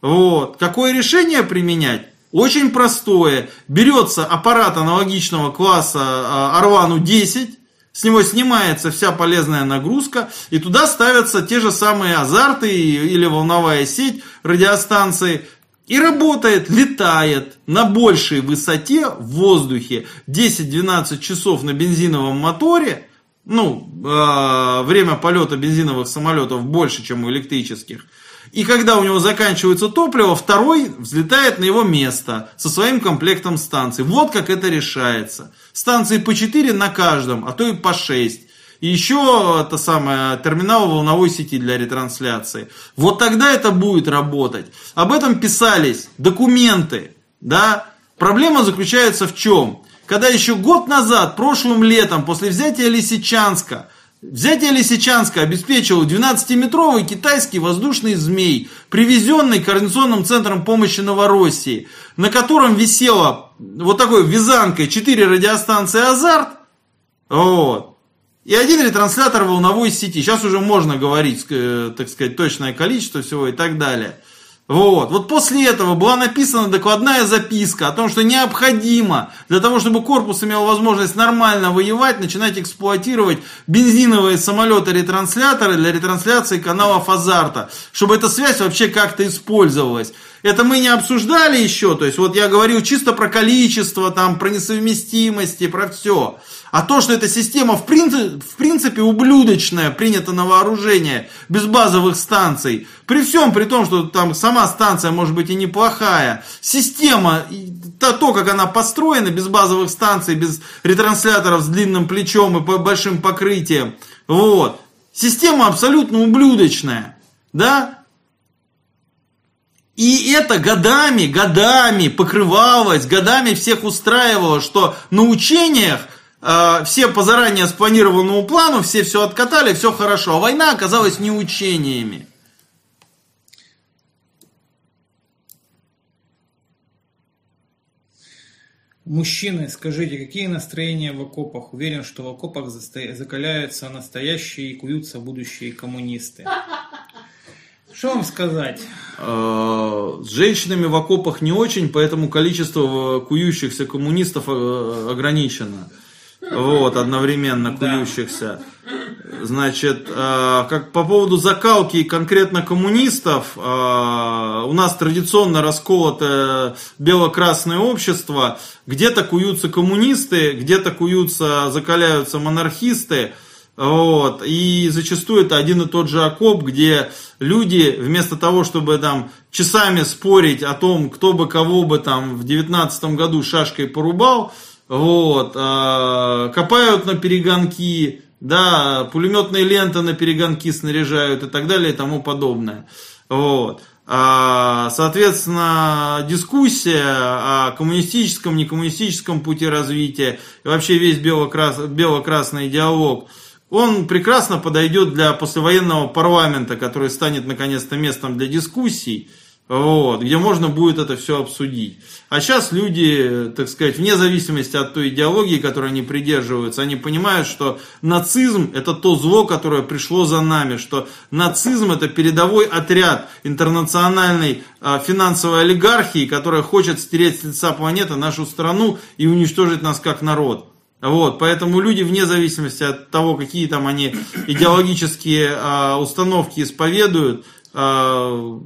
Вот. Какое решение применять? Очень простое. Берется аппарат аналогичного класса Арвану 10, с него снимается вся полезная нагрузка, и туда ставятся те же самые азарты или волновая сеть радиостанции, и работает, летает на большей высоте в воздухе 10-12 часов на бензиновом моторе, ну, э, время полета бензиновых самолетов больше, чем у электрических. И когда у него заканчивается топливо, второй взлетает на его место со своим комплектом станций. Вот как это решается. Станции по 4 на каждом, а то и по 6. И еще это самое, терминал волновой сети для ретрансляции. Вот тогда это будет работать. Об этом писались документы. Да? Проблема заключается в чем? Когда еще год назад, прошлым летом, после взятия Лисичанска, Взятие Лисичанска обеспечило 12-метровый китайский воздушный змей, привезенный Координационным центром помощи Новороссии, на котором висело вот такой вязанкой 4 радиостанции «Азарт», вот, и один ретранслятор волновой сети. Сейчас уже можно говорить, э, так сказать, точное количество всего и так далее. Вот. вот после этого была написана докладная записка о том, что необходимо для того, чтобы корпус имел возможность нормально воевать, начинать эксплуатировать бензиновые самолеты-ретрансляторы для ретрансляции каналов азарта, чтобы эта связь вообще как-то использовалась. Это мы не обсуждали еще, то есть вот я говорил чисто про количество, там, про несовместимости, про все. А то, что эта система в принципе, в принципе ублюдочная, принята на вооружение, без базовых станций, при всем при том, что там сама станция может быть и неплохая, система, то, то как она построена, без базовых станций, без ретрансляторов с длинным плечом и по большим покрытием, вот, система абсолютно ублюдочная, да, и это годами, годами покрывалось, годами всех устраивало, что на учениях все по заранее спланированному плану, все все откатали, все хорошо. А война оказалась не учениями. Мужчины, скажите, какие настроения в окопах? Уверен, что в окопах закаляются настоящие и куются будущие коммунисты. Что вам сказать? Э, с женщинами в окопах не очень, поэтому количество кующихся коммунистов э, ограничено. Вот, одновременно кующихся. Значит, э, как по поводу закалки конкретно коммунистов, у нас традиционно расколото бело-красное общество. Где-то куются коммунисты, где-то куются, закаляются монархисты. Вот. И зачастую это один и тот же окоп, где люди вместо того, чтобы там часами спорить о том, кто бы кого бы там в девятнадцатом году шашкой порубал, вот, э, копают на перегонки, да, пулеметные ленты на перегонки снаряжают и так далее и тому подобное. Вот. А, соответственно, дискуссия о коммунистическом, некоммунистическом пути развития, и вообще весь бело-красный диалог – он прекрасно подойдет для послевоенного парламента, который станет наконец-то местом для дискуссий, вот, где можно будет это все обсудить. А сейчас люди, так сказать, вне зависимости от той идеологии, которой они придерживаются, они понимают, что нацизм это то зло, которое пришло за нами, что нацизм это передовой отряд интернациональной а, финансовой олигархии, которая хочет стереть с лица планеты нашу страну и уничтожить нас как народ. Вот, поэтому люди вне зависимости от того, какие там они идеологические а, установки исповедуют, а,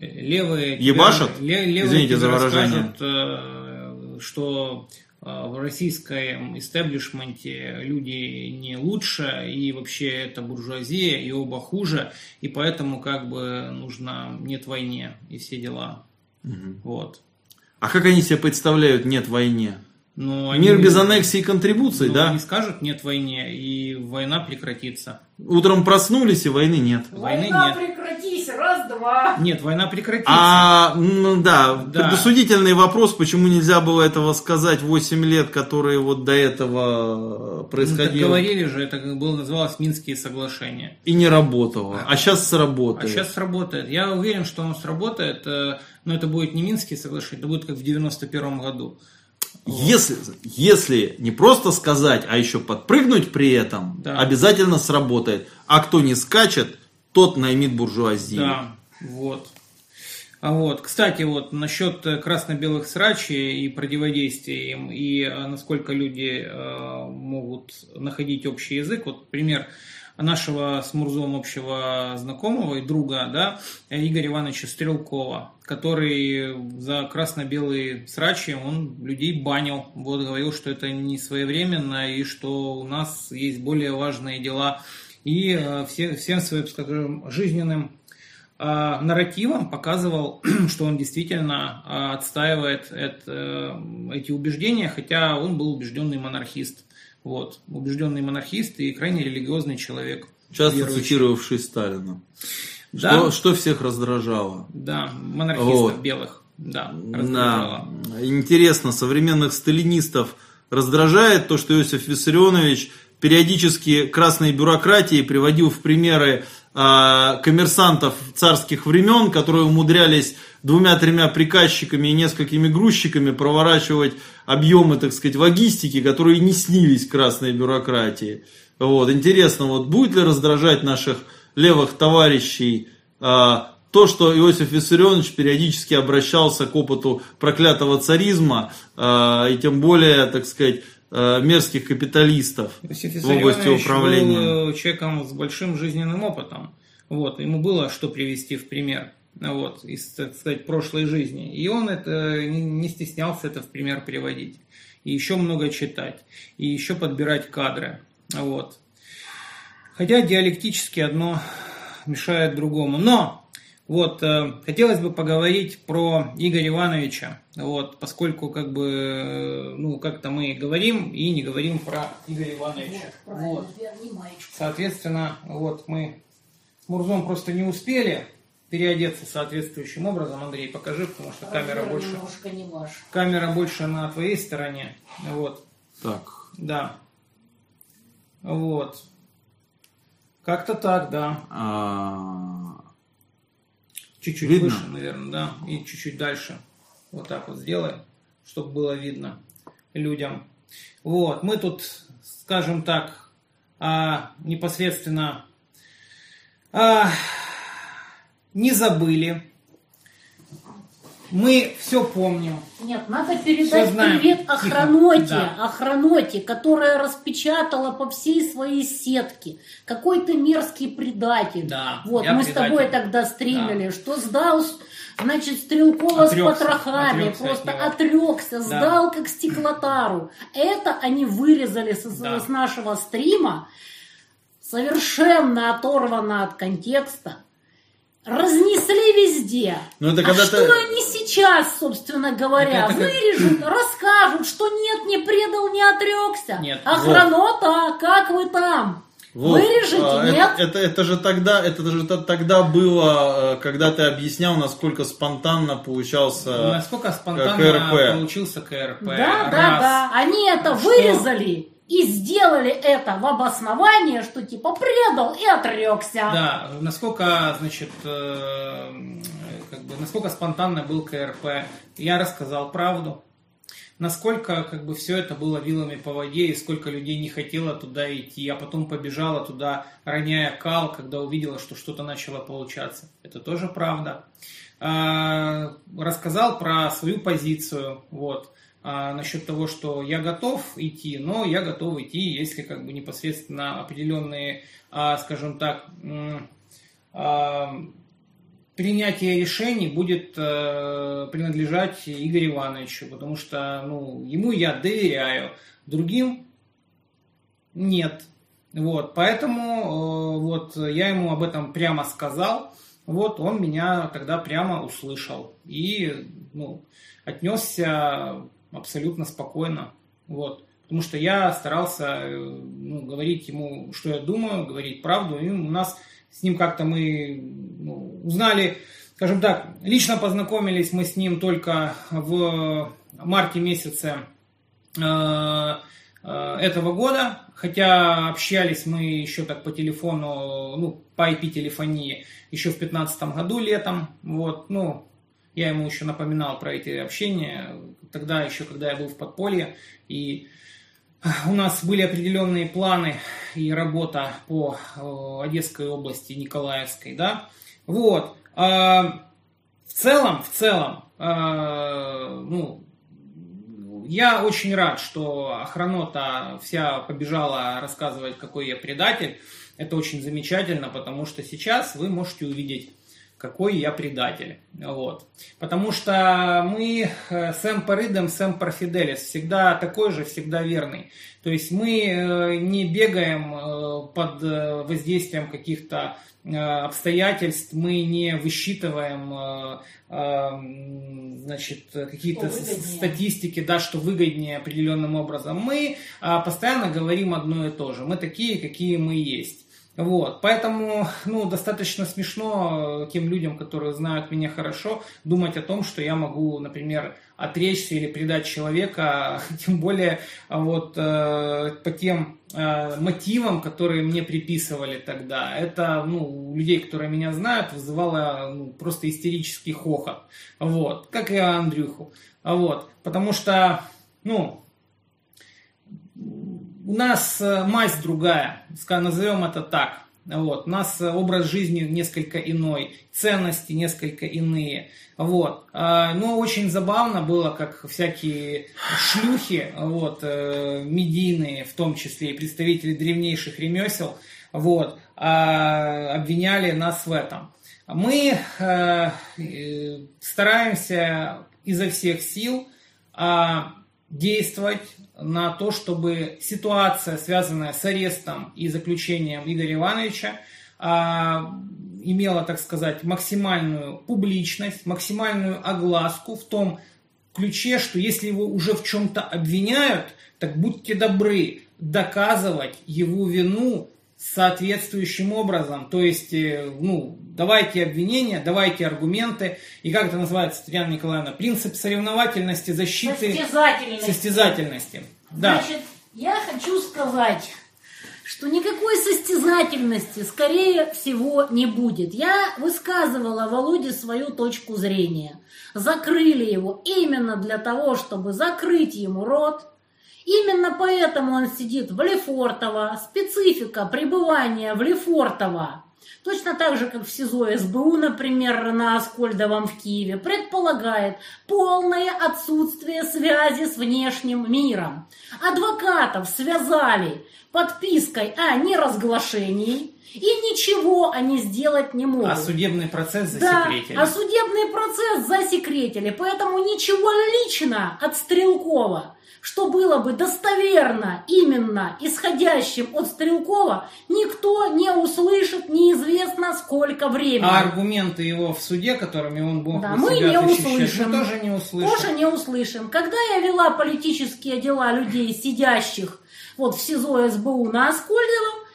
левые ебашат, левые извините за выражение, расскажут, э, что э, в российском истеблишменте люди не лучше, и вообще это буржуазия, и оба хуже, и поэтому как бы нужно нет войне и все дела. Угу. Вот. А как они себе представляют нет войне? Но Мир они, без аннексии и контрибуций, ну, да? Они скажут нет войне, и война прекратится. Утром проснулись, и войны нет. Войны война нет. прекратись, раз-два. Нет, война прекратится. А, ну да, да, предусудительный вопрос, почему нельзя было этого сказать 8 лет, которые вот до этого происходило. Ну, говорили же, это было называлось Минские соглашения. И не работало. А, а сейчас сработает. А сейчас сработает. Я уверен, что оно сработает, э, но это будет не Минские соглашения, это будет как в 91 году. Если, если не просто сказать, а еще подпрыгнуть при этом, да. обязательно сработает. А кто не скачет, тот наймит буржуазию. Да, вот. А вот, кстати, вот насчет красно-белых срачей и противодействия им, и а, насколько люди э, могут находить общий язык. Вот пример нашего с Мурзом общего знакомого и друга, да, Игоря Ивановича Стрелкова, который за красно-белые срачи, он людей банил, вот говорил, что это не своевременно и что у нас есть более важные дела. И э, все, всем своим, скажем, жизненным э, нарративом показывал, (clears throat) что он действительно э, отстаивает это, эти убеждения, хотя он был убежденный монархист. Вот, убежденный монархист и крайне религиозный человек. Часто верующий. цитировавший Сталина. Да? Что, что всех раздражало? Да, монархистов вот. белых. Да, да. Интересно, современных сталинистов раздражает то, что Иосиф Виссарионович периодически красной бюрократии приводил в примеры э, коммерсантов царских времен, которые умудрялись двумя-тремя приказчиками и несколькими грузчиками проворачивать объемы, так сказать, логистики, которые не снились красной бюрократии. Вот. Интересно, вот будет ли раздражать наших левых товарищей а, то, что Иосиф Виссарионович периодически обращался к опыту проклятого царизма, э, и тем более, так сказать, э, мерзких капиталистов в области управления. был человеком с большим жизненным опытом. Вот, ему было что привести в пример вот, из, так сказать, прошлой жизни. И он это не стеснялся это в пример приводить. И еще много читать. И еще подбирать кадры. Вот. Хотя диалектически одно мешает другому. Но вот э, хотелось бы поговорить про Игоря Ивановича. Вот, поскольку как бы ну как-то мы говорим и не говорим про Игоря Ивановича. Вот. Соответственно, вот мы с Мурзом просто не успели переодеться соответствующим образом. Андрей, покажи, потому что камера больше, Немножко не ваш. камера больше на твоей стороне. Вот, Так, да. Вот. Как-то так, да. а, Чуть-чуть Видно? выше, наверное, да. И чуть-чуть дальше. Вот так вот сделаем, чтобы было видно людям. Вот, мы тут, скажем так, а, непосредственно а, не забыли. Мы все помним. Нет, надо передать привет Тихо. охраноте, Да. охраноте, которая распечатала по всей своей сетке. Какой ты мерзкий предатель. Да, вот, мы с предатель. тобой тогда стримили, что сдал, значит, Стрелкова с Отрёкся, потрохами, отрёкся от просто него. отрекся, сдал как стеклотару. Это они вырезали с, Да. с нашего стрима, совершенно оторвано от контекста. Разнесли везде. Ну, это а когда что ты- они сейчас, собственно говоря, Это вырежут, расскажут, что нет, не предал, не отрекся. Нет. Охранота, как вы там? Вот, Вырежете, а, это- нет? Это, это, же тогда, это же тогда было, э, когда ты объяснял, насколько спонтанно получался. Насколько спонтанно КРП. получился КРП. Да, да, Раз. да. Они это Что? вырезали и сделали это в обоснование, что типа предал и отрекся. Да, насколько, значит, э, как бы, насколько спонтанно был КРП. Я рассказал правду. Насколько как бы все это было вилами по воде, и сколько людей не хотело туда идти, а потом побежала туда, роняя кал, когда увидела, что что-то начало получаться. Это тоже правда. А, Рассказал про свою позицию, вот, а, насчет того, что я готов идти, но я готов идти, если как бы непосредственно определенные, а, скажем так, а, принятие решений будет э, принадлежать Игорю Ивановичу, потому что ну, ему я доверяю, другим нет. Вот, поэтому э, вот я ему об этом прямо сказал, вот он меня тогда прямо услышал и ну, отнесся абсолютно спокойно, вот, потому что я старался э, ну, говорить ему, что я думаю, говорить правду, и у нас с ним как-то мы ну, узнали, скажем так, лично познакомились мы с ним только в марте месяце э, э, этого года, хотя общались мы еще так по телефону, ну, по IP-телефонии еще в 2015 году летом, вот, ну, я ему еще напоминал про эти общения, тогда еще, когда я был в подполье, и у нас были определенные планы и работа по э, Одесской области, Николаевской, да, вот, А, в целом, в целом, э, ну, я очень рад, что охранота вся побежала рассказывать, какой я предатель. Это очень замечательно, потому что сейчас вы можете увидеть, какой я предатель. Вот. Потому что мы э, семпер идем, семпер фиделис, всегда такой же, всегда верный. То есть мы э, не бегаем э, под воздействием каких-то обстоятельств, мы не высчитываем значит, какие-то статистики, да, что выгоднее определенным образом. Мы а, постоянно говорим одно и то же. Мы такие, какие мы есть. Вот, поэтому, ну, достаточно смешно э, тем людям, которые знают меня хорошо, думать о том, что я могу, например, отречься или предать человека, тем более а, вот э, по тем э, мотивам, которые мне приписывали тогда. Это, ну, у людей, которые меня знают, вызывало ну, просто истерический хохот. Вот, как и Андрюху. Вот, потому что, ну, у нас э, мазь другая, назовем это так. Вот. У нас образ жизни несколько иной, ценности несколько иные. Вот. А, но очень забавно было, как всякие шлюхи, вот, э, медийные, в том числе и представители древнейших ремесел, вот, а, обвиняли нас в этом. Мы э, э, стараемся изо всех сил а, действовать на то, чтобы ситуация, связанная с арестом и заключением Игоря Ивановича, а, имела, так сказать, максимальную публичность, максимальную огласку в том ключе, что если его уже в чем-то обвиняют, так будьте добры доказывать его вину соответствующим образом. То есть, э, ну, давайте обвинения, давайте аргументы. И как это называется, Татьяна Николаевна? Принцип соревновательности, защиты... Состязательности. Состязательности. Да. Значит, я хочу сказать, что никакой состязательности, скорее всего, не будет. Я высказывала Володе свою точку зрения. Закрыли его именно для того, чтобы закрыть ему рот, Именно поэтому он сидит в Лефортово. Специфика пребывания в Лефортово, точно так же, как в СИЗО СБУ, например, на Аскольдовом в Киеве, предполагает полное отсутствие связи с внешним миром. Адвокатов связали подпиской о неразглашении, и ничего они сделать не могут. А судебный процесс засекретили. Да, а судебный процесс засекретили, поэтому ничего лично от Стрелкова что было бы достоверно именно исходящим от Стрелкова, никто не услышит неизвестно сколько времени. А аргументы его в суде, которыми он мог да, мы не услышим. мы тоже не услышим. Тоже не услышим. Когда я вела политические дела людей, сидящих вот в СИЗО СБУ на Аскольдовом,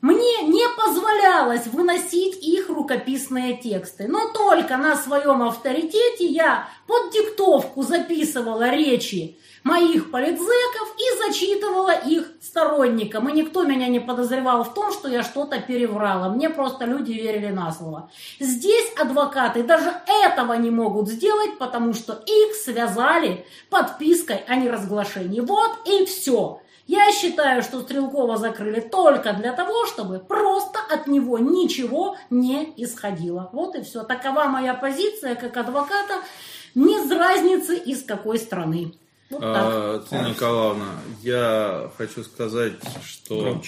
мне не позволялось выносить их рукописные тексты, но только на своем авторитете я под диктовку записывала речи моих политзеков и зачитывала их сторонникам. И никто меня не подозревал в том, что я что-то переврала. Мне просто люди верили на слово. Здесь адвокаты даже этого не могут сделать, потому что их связали подпиской о неразглашении. Вот и все. Я считаю, что Стрелкова закрыли только для того, чтобы просто от него ничего не исходило. Вот и все. Такова моя позиция как адвоката, без разницы из какой страны. Вот а, Татьяна Николаевна, я хочу сказать, что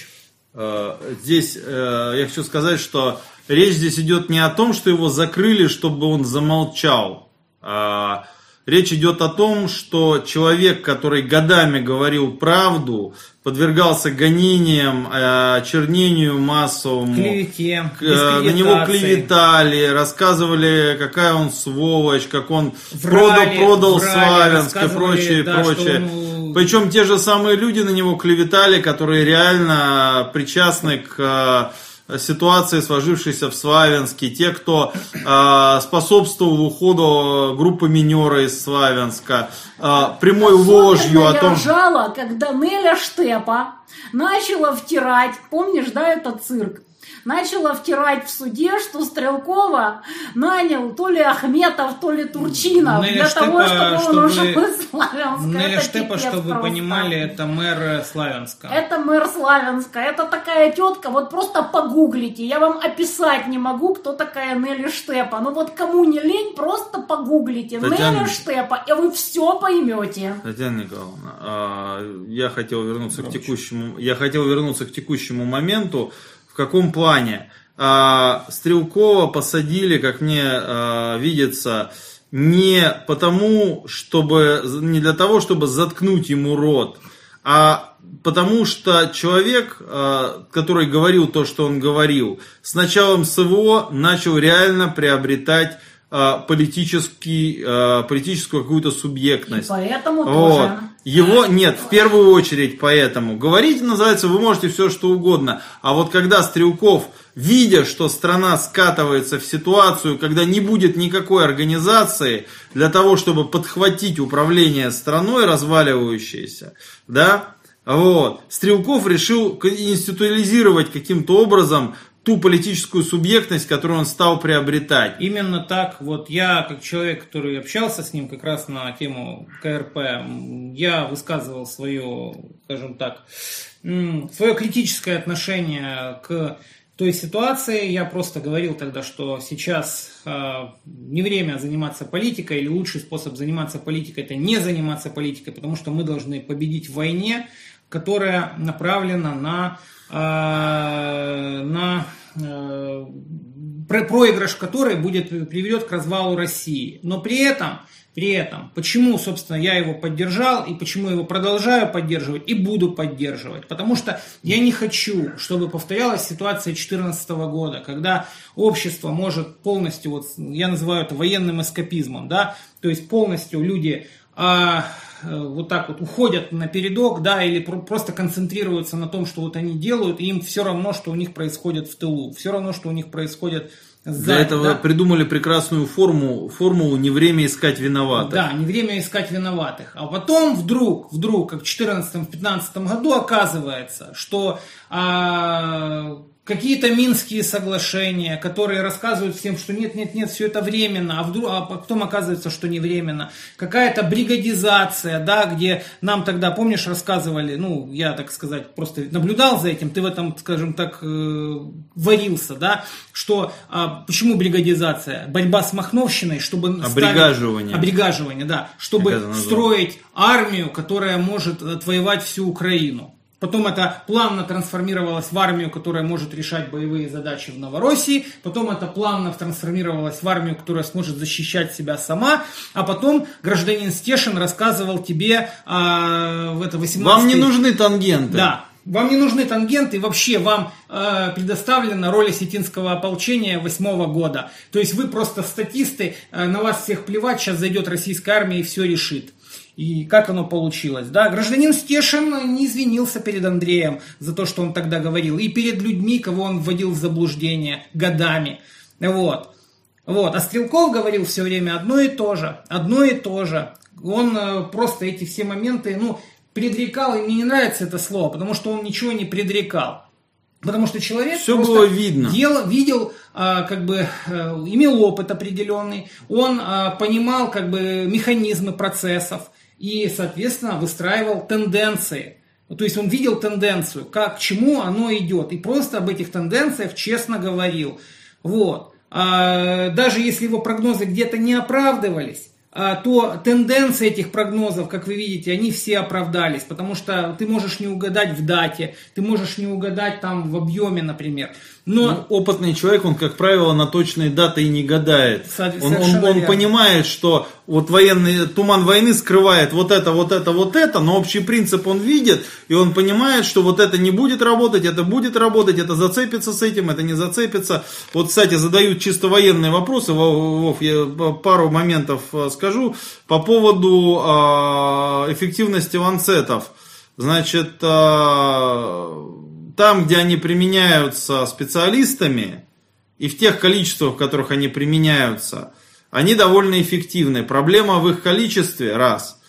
э, здесь э, я хочу сказать, что речь здесь идет не о том, что его закрыли, чтобы он замолчал. А, речь идет о том, что человек, который годами говорил правду, подвергался гонениям, э, чернению массовому. Клевете, э, на него клеветали, рассказывали, какая он сволочь, как он врали, продал, продал врали, Славянск и прочее, да, прочее. Он... Причем те же самые люди на него клеветали, которые реально причастны к э, ситуации, сложившейся в Славянске, те, кто э, способствовал уходу группы минера из Славянска, э, прямой ложью о том... Я ржала, когда Неля Штепа начала втирать, помнишь, да, этот цирк? Начала втирать в суде, что Стрелкова нанял то ли Ахметов, то ли Турчинов Неля для Штепа, того, чтобы, чтобы он ушел из Славянска. Неля это Штепа, чтобы вы понимали, это мэр Славянска. Это мэр Славянска. Это такая тетка, вот просто погуглите. Я вам описать не могу, кто такая Нелли Штепа. Ну вот кому не лень, просто погуглите. Татьяна... Нелли Штепа, и вы все поймете. Татьяна Николаевна, а, я хотел вернуться Громче. к текущему, я хотел вернуться к текущему моменту. В каком плане? А, Стрелкова посадили, как мне а, видится, не потому, чтобы, не для того, чтобы заткнуть ему рот, а потому что человек, а, который говорил то, что он говорил, с началом СВО начал реально приобретать политический, а, политическую какую-то субъектность. И поэтому вот. тоже. Его нет, в первую очередь поэтому. Говорить называется, вы можете все что угодно. А вот когда Стрелков, видя, что страна скатывается в ситуацию, когда не будет никакой организации для того, чтобы подхватить управление страной разваливающейся, да, вот, Стрелков решил институализировать каким-то образом ту политическую субъектность, которую он стал приобретать. Именно так. Вот я, как человек, который общался с ним как раз на тему КРП, я высказывал свое, скажем так, свое критическое отношение к той ситуации. Я просто говорил тогда, что сейчас э, не время заниматься политикой, или лучший способ заниматься политикой это не заниматься политикой, потому что мы должны победить в войне, которая направлена на, на э, проигрыш которой будет, приведет к развалу России. Но при этом при этом, почему, собственно, я его поддержал и почему его продолжаю поддерживать и буду поддерживать? Потому что я не хочу, чтобы повторялась ситуация 2014 года, когда общество может полностью, вот я называю это военным эскапизмом, да, то есть полностью люди э, вот так вот уходят на передок, да, или просто концентрируются на том, что вот они делают, и им все равно, что у них происходит в тылу, все равно, что у них происходит Сзади, Для этого да? придумали прекрасную форму, формулу «не время искать виноватых». Да, не время искать виноватых. А потом вдруг, вдруг, как в 2014-2015 году оказывается, что а, какие-то минские соглашения, которые рассказывают всем, что нет, нет, нет, все это временно, а, вдруг, а потом оказывается, что не временно. Какая-то бригадизация, да, где нам тогда, помнишь, рассказывали, ну, я, так сказать, просто наблюдал за этим, ты в этом, скажем так, э, варился, да, что а, почему бригадизация? Борьба с махновщиной, чтобы... Обригаживание. Ставить, обригаживание, да, чтобы строить армию, которая может отвоевать всю Украину. Потом это плавно трансформировалось в армию, которая может решать боевые задачи в Новороссии. Потом это плавно трансформировалось в армию, которая сможет защищать себя сама. А потом гражданин Стешин рассказывал тебе а, в это 18 Вам не нужны тангенты. Да, вам не нужны тангенты, вообще вам э, предоставлена роль осетинского ополчения восьмого года. То есть вы просто статисты, э, на вас всех плевать, сейчас зайдет российская армия и все решит и как оно получилось. Да, гражданин Стешин не извинился перед Андреем за то, что он тогда говорил, и перед людьми, кого он вводил в заблуждение годами. Вот. Вот. А Стрелков говорил все время одно и то же, одно и то же. Он э, просто эти все моменты, ну, предрекал, и мне не нравится это слово, потому что он ничего не предрекал. Потому что человек все было видно. Дел, видел, а, как бы, а, имел опыт определенный, он а, понимал как бы механизмы процессов, и, соответственно, выстраивал тенденции. То есть он видел тенденцию, как, к чему оно идет, и просто об этих тенденциях честно говорил. Вот. А даже если его прогнозы где-то не оправдывались, а, то тенденции этих прогнозов, как вы видите, они все оправдались, потому что ты можешь не угадать в дате, ты можешь не угадать там в объеме, например. Но ну, опытный человек, он, как правило, на точные даты и не гадает. Он, он, он понимает, что вот военный туман войны скрывает вот это, вот это, вот это, но общий принцип он видит, и он понимает, что вот это не будет работать, это будет работать, это зацепится с этим, это не зацепится. Вот, кстати, задают чисто военные вопросы, Вов, я пару моментов э, скажу по поводу э, эффективности ланцетов. Значит, э, там, где они применяются специалистами, и в тех количествах, в которых они применяются, они довольно эффективны. Проблема в их количестве, раз.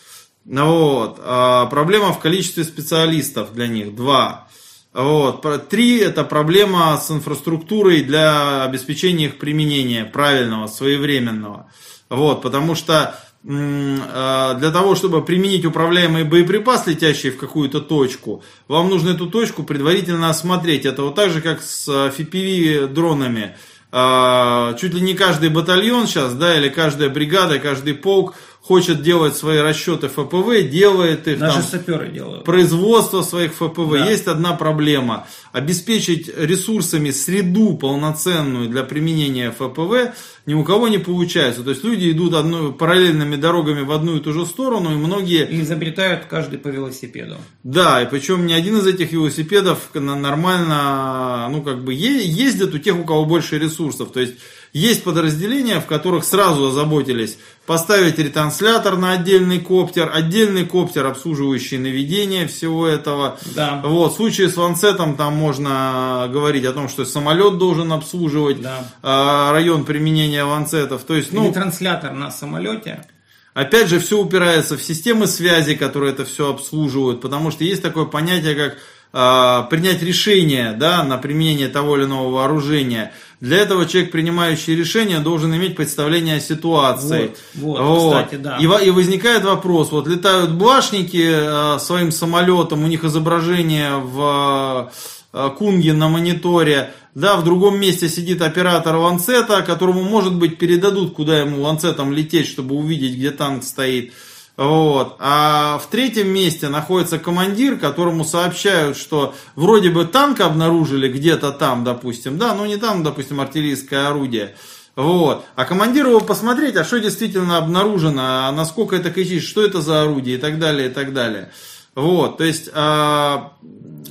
Ну вот. А проблема в количестве специалистов для них, два. Вот. Три, это проблема с инфраструктурой для обеспечения их применения правильного, своевременного. Вот, потому что для того, чтобы применить управляемый боеприпас, летящий в какую-то точку, вам нужно эту точку предварительно осмотреть. Это вот так же, как с FPV дронами. А, чуть ли не каждый батальон сейчас, да, или каждая бригада, каждый полк хочет делать свои расчеты ФПВ, делает их. Даже там, саперы делают. Производство своих ФПВ. Да. Есть одна проблема. Обеспечить ресурсами среду полноценную для применения ФПВ ни у кого не получается. То есть люди идут одной, параллельными дорогами в одну и ту же сторону, и многие... И изобретают каждый по велосипеду. Да, и причем ни один из этих велосипедов нормально, ну как бы ездит у тех, у кого больше ресурсов. То есть есть подразделения, в которых сразу озаботились поставить ретранслятор на отдельный коптер, отдельный коптер, обслуживающий наведение всего этого. Да. Вот, в случае с ланцетом там можно говорить о том, что самолет должен обслуживать да. э, район применения ланцетов. То есть, ну, ретранслятор на самолете. Опять же, все упирается в системы связи, которые это все обслуживают, потому что есть такое понятие, как э, принять решение да, на применение того или иного вооружения, для этого человек, принимающий решение, должен иметь представление о ситуации. Вот, вот, вот. кстати, да. И, и возникает вопрос, вот летают башники э, своим самолетом, у них изображение в э, Кунге на мониторе, да, в другом месте сидит оператор ланцета, которому, может быть, передадут, куда ему ланцетом лететь, чтобы увидеть, где танк стоит. Вот. А в третьем месте находится командир, которому сообщают, что вроде бы танк обнаружили где-то там, допустим, да, но не там, допустим, артиллерийское орудие. Вот. А командир его посмотреть, а что действительно обнаружено, а насколько это кричит, что это за орудие и так далее, и так далее. Вот, то есть а,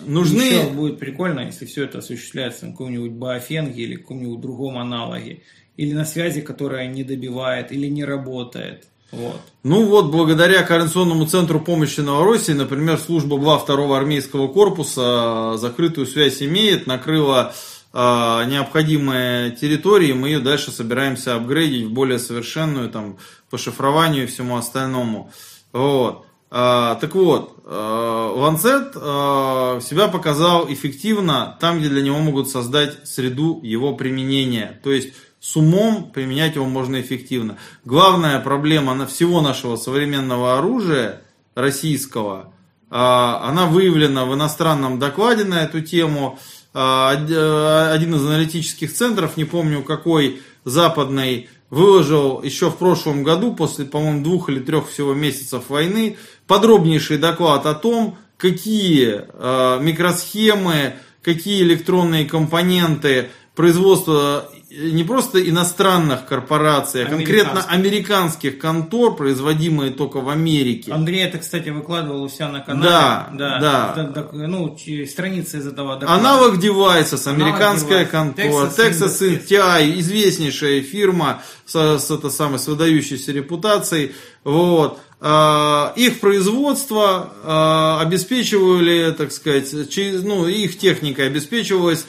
нужны... Еще будет прикольно, если все это осуществляется на каком-нибудь Баофенге или каком-нибудь другом аналоге. Или на связи, которая не добивает или не работает. Вот. Ну вот, благодаря Координационному центру помощи Новороссии, например, служба БЛА 2 армейского корпуса закрытую связь имеет, накрыла э, необходимые территории, мы ее дальше собираемся апгрейдить в более совершенную, там, по шифрованию и всему остальному. Вот. А, так вот, Lancet а, себя показал эффективно там, где для него могут создать среду его применения. То есть с умом применять его можно эффективно. Главная проблема на всего нашего современного оружия российского, она выявлена в иностранном докладе на эту тему. Один из аналитических центров, не помню какой, западный, выложил еще в прошлом году, после, по-моему, двух или трех всего месяцев войны, подробнейший доклад о том, какие э, микросхемы, какие электронные компоненты производства не просто иностранных корпораций, а конкретно американских контор, производимые только в Америке. Андрей это, кстати, выкладывал у себя на канале. Да, да. да. Это, ну, страницы из этого доклада. Аналог Devices, американская контора, Texas, Texas TI, известнейшая фирма с, с, это самой, с выдающейся репутацией. Вот. А, их производство а, обеспечивали, так сказать, через, ну, их техника обеспечивалась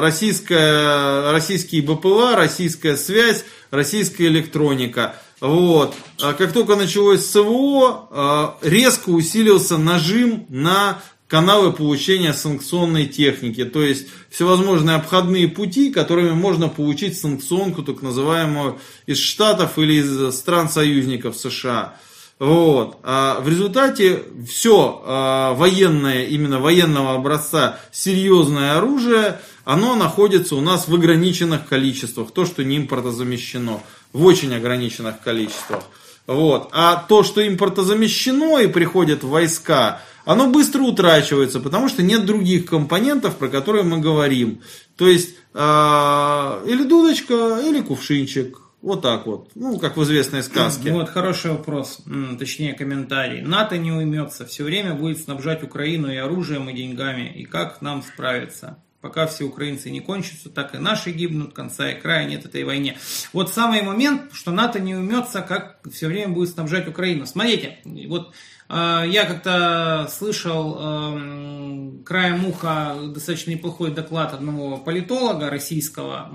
российская, российские БПЛА, российская связь, российская электроника. Вот. А как только началось СВО, а, резко усилился нажим на каналы получения санкционной техники, то есть всевозможные обходные пути, которыми можно получить санкционку, так называемую, из Штатов или из стран-союзников США. Вот. А в результате все а, военное, именно военного образца, серьезное оружие, оно находится у нас в ограниченных количествах. То, что не импортозамещено, в очень ограниченных количествах. Вот. А то, что импортозамещено и приходит в войска, оно быстро утрачивается, потому что нет других компонентов, про которые мы говорим. То есть, э, или дудочка, или кувшинчик, вот так вот. Ну, как в известной сказке. Вот, хороший вопрос, точнее комментарий. НАТО не уймется, все время будет снабжать Украину и оружием, и деньгами. И как нам справиться? Пока все украинцы не кончатся, так и наши гибнут, конца и края нет этой войне. Вот самый момент, что НАТО не уймется, как все время будет снабжать Украину. Смотрите, вот я как-то слышал э, краем уха достаточно неплохой доклад одного политолога российского,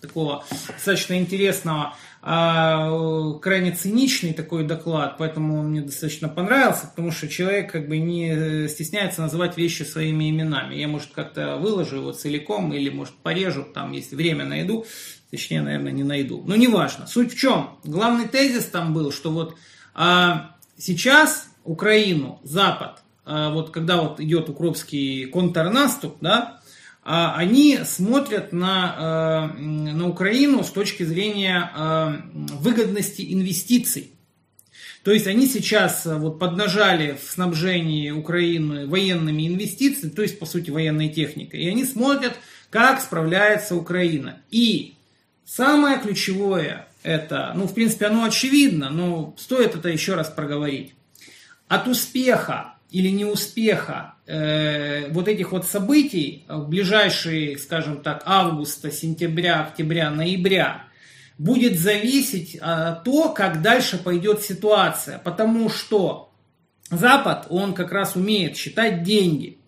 такого достаточно интересного, а, крайне циничный такой доклад, поэтому он мне достаточно понравился, потому что человек как бы не стесняется называть вещи своими именами. Я, может, как-то выложу его целиком или, может, порежу, там, если время найду, точнее, наверное, не найду. Но неважно. Суть в чем? Главный тезис там был, что вот а, сейчас Украину, Запад, а, вот когда вот идет укропский контрнаступ, да, а, они смотрят на, э, на Украину с точки зрения э, выгодности инвестиций. То есть они сейчас э, вот поднажали в снабжении Украины военными инвестициями, то есть по сути военной техникой, и они смотрят, как справляется Украина. И самое ключевое это, ну в принципе оно очевидно, но стоит это еще раз проговорить. От успеха или неуспеха э, вот этих вот событий в ближайшие, скажем так, августа, сентября, октября, ноября, будет зависеть э, то, как дальше пойдет ситуация. Потому что Запад, он как раз умеет считать деньги.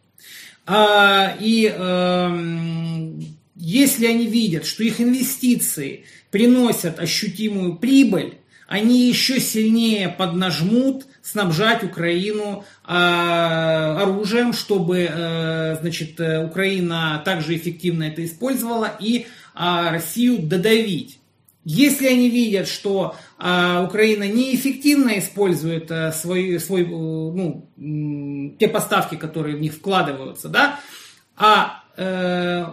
А, и э, если они видят, что их инвестиции приносят ощутимую прибыль, они еще сильнее поднажмут снабжать Украину э, оружием, чтобы э, значит, Украина также эффективно это использовала и э, Россию додавить. Если они видят, что э, Украина неэффективно использует э, свой, свой, э, ну, э, те поставки, которые в них вкладываются, да, а э,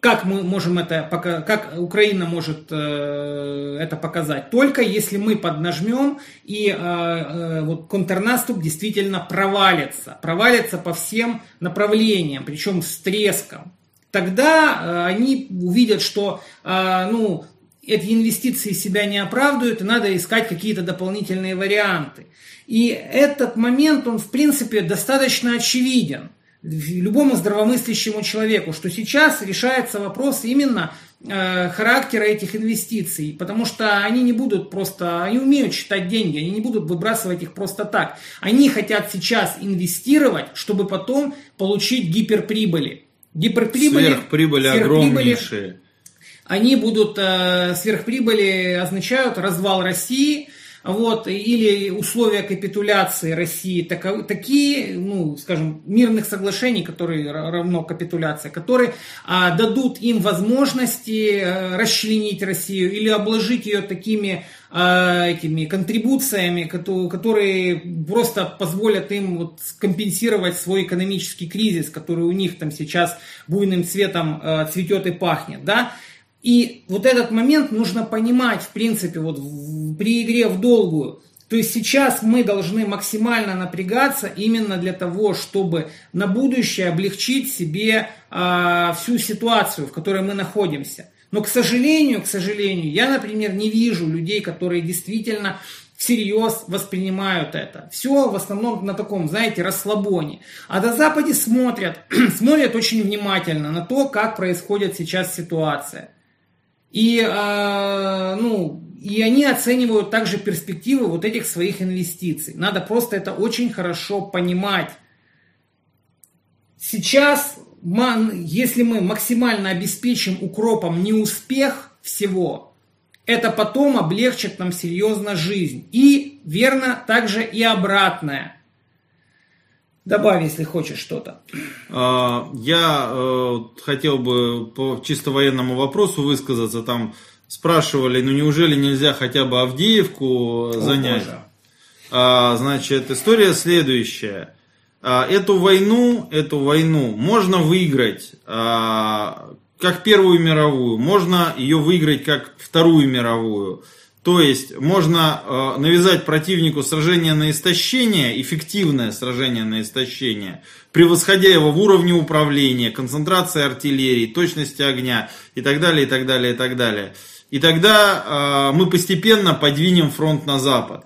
как мы можем это, как Украина может э, это показать? Только если мы поднажмем и э, э, вот контрнаступ действительно провалится, провалится по всем направлениям, причем с треском. Тогда они увидят, что ну, эти инвестиции себя не оправдывают, и надо искать какие-то дополнительные варианты. И этот момент, он в принципе достаточно очевиден любому здравомыслящему человеку, что сейчас решается вопрос именно э, характера этих инвестиций, потому что они не будут просто, они умеют считать деньги, они не будут выбрасывать их просто так. Они хотят сейчас инвестировать, чтобы потом получить гиперприбыли. Гиперприбыли, сверхприбыли, сверхприбыли огромнейшие. Они будут, э, сверхприбыли означают развал России, вот, или условия капитуляции России. Таков, такие, ну, скажем, мирных соглашений, которые равно капитуляция, которые а, дадут им возможности а, расчленить Россию или обложить ее такими а, этими контрибуциями, которые просто позволят им вот компенсировать свой экономический кризис, который у них там сейчас буйным цветом а, цветет и пахнет, да, и вот этот момент нужно понимать, в принципе, вот при игре в долгую. То есть сейчас мы должны максимально напрягаться именно для того, чтобы на будущее облегчить себе э, всю ситуацию, в которой мы находимся. Но, к сожалению, к сожалению, я, например, не вижу людей, которые действительно всерьез воспринимают это. Все в основном на таком, знаете, расслабоне. А до Западе смотрят, (clears throat) смотрят очень внимательно на то, как происходит сейчас ситуация. И, э, ну, и они оценивают также перспективы вот этих своих инвестиций. Надо просто это очень хорошо понимать. Сейчас, если мы максимально обеспечим укропом неуспех всего, это потом облегчит нам серьезно жизнь. И верно также и обратное. Добавь, если хочешь что-то. А, я э, хотел бы по чисто военному вопросу высказаться. Там спрашивали, ну неужели нельзя хотя бы Авдеевку занять? О, Значит, история следующая. А, эту войну, эту войну можно выиграть а, как Первую мировую, можно ее выиграть как Вторую мировую. То есть можно э, навязать противнику сражение на истощение, эффективное сражение на истощение, превосходя его в уровне управления, концентрации артиллерии, точности огня и так далее, и так далее, и так далее. И тогда э, мы постепенно подвинем фронт на запад.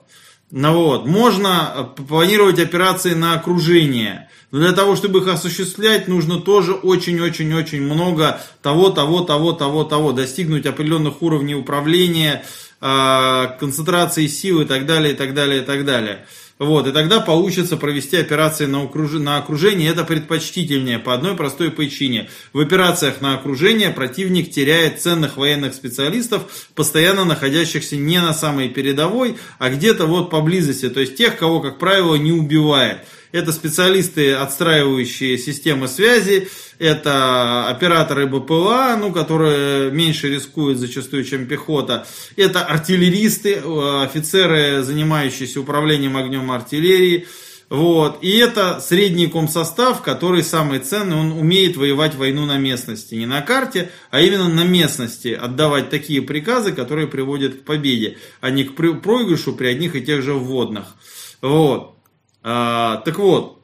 Ну вот, можно э, планировать операции на окружение. Но для того, чтобы их осуществлять, нужно тоже очень-очень-очень много того, того, того, того, того. Достигнуть определенных уровней управления, концентрации сил и так далее, и так далее, и так далее. Вот, и тогда получится провести операции на, окруж... на окружение. Это предпочтительнее по одной простой причине. В операциях на окружение противник теряет ценных военных специалистов, постоянно находящихся не на самой передовой, а где-то вот поблизости. То есть тех, кого, как правило, не убивает. Это специалисты, отстраивающие системы связи, это операторы БПЛА, ну, которые меньше рискуют зачастую, чем пехота. Это артиллеристы, э, офицеры, занимающиеся управлением огнем артиллерии. Вот. И это средний комсостав, который самый ценный, он умеет воевать войну на местности. Не на карте, а именно на местности. Отдавать такие приказы, которые приводят к победе, а не к проигрышу при одних и тех же вводных. Вот. А, так вот,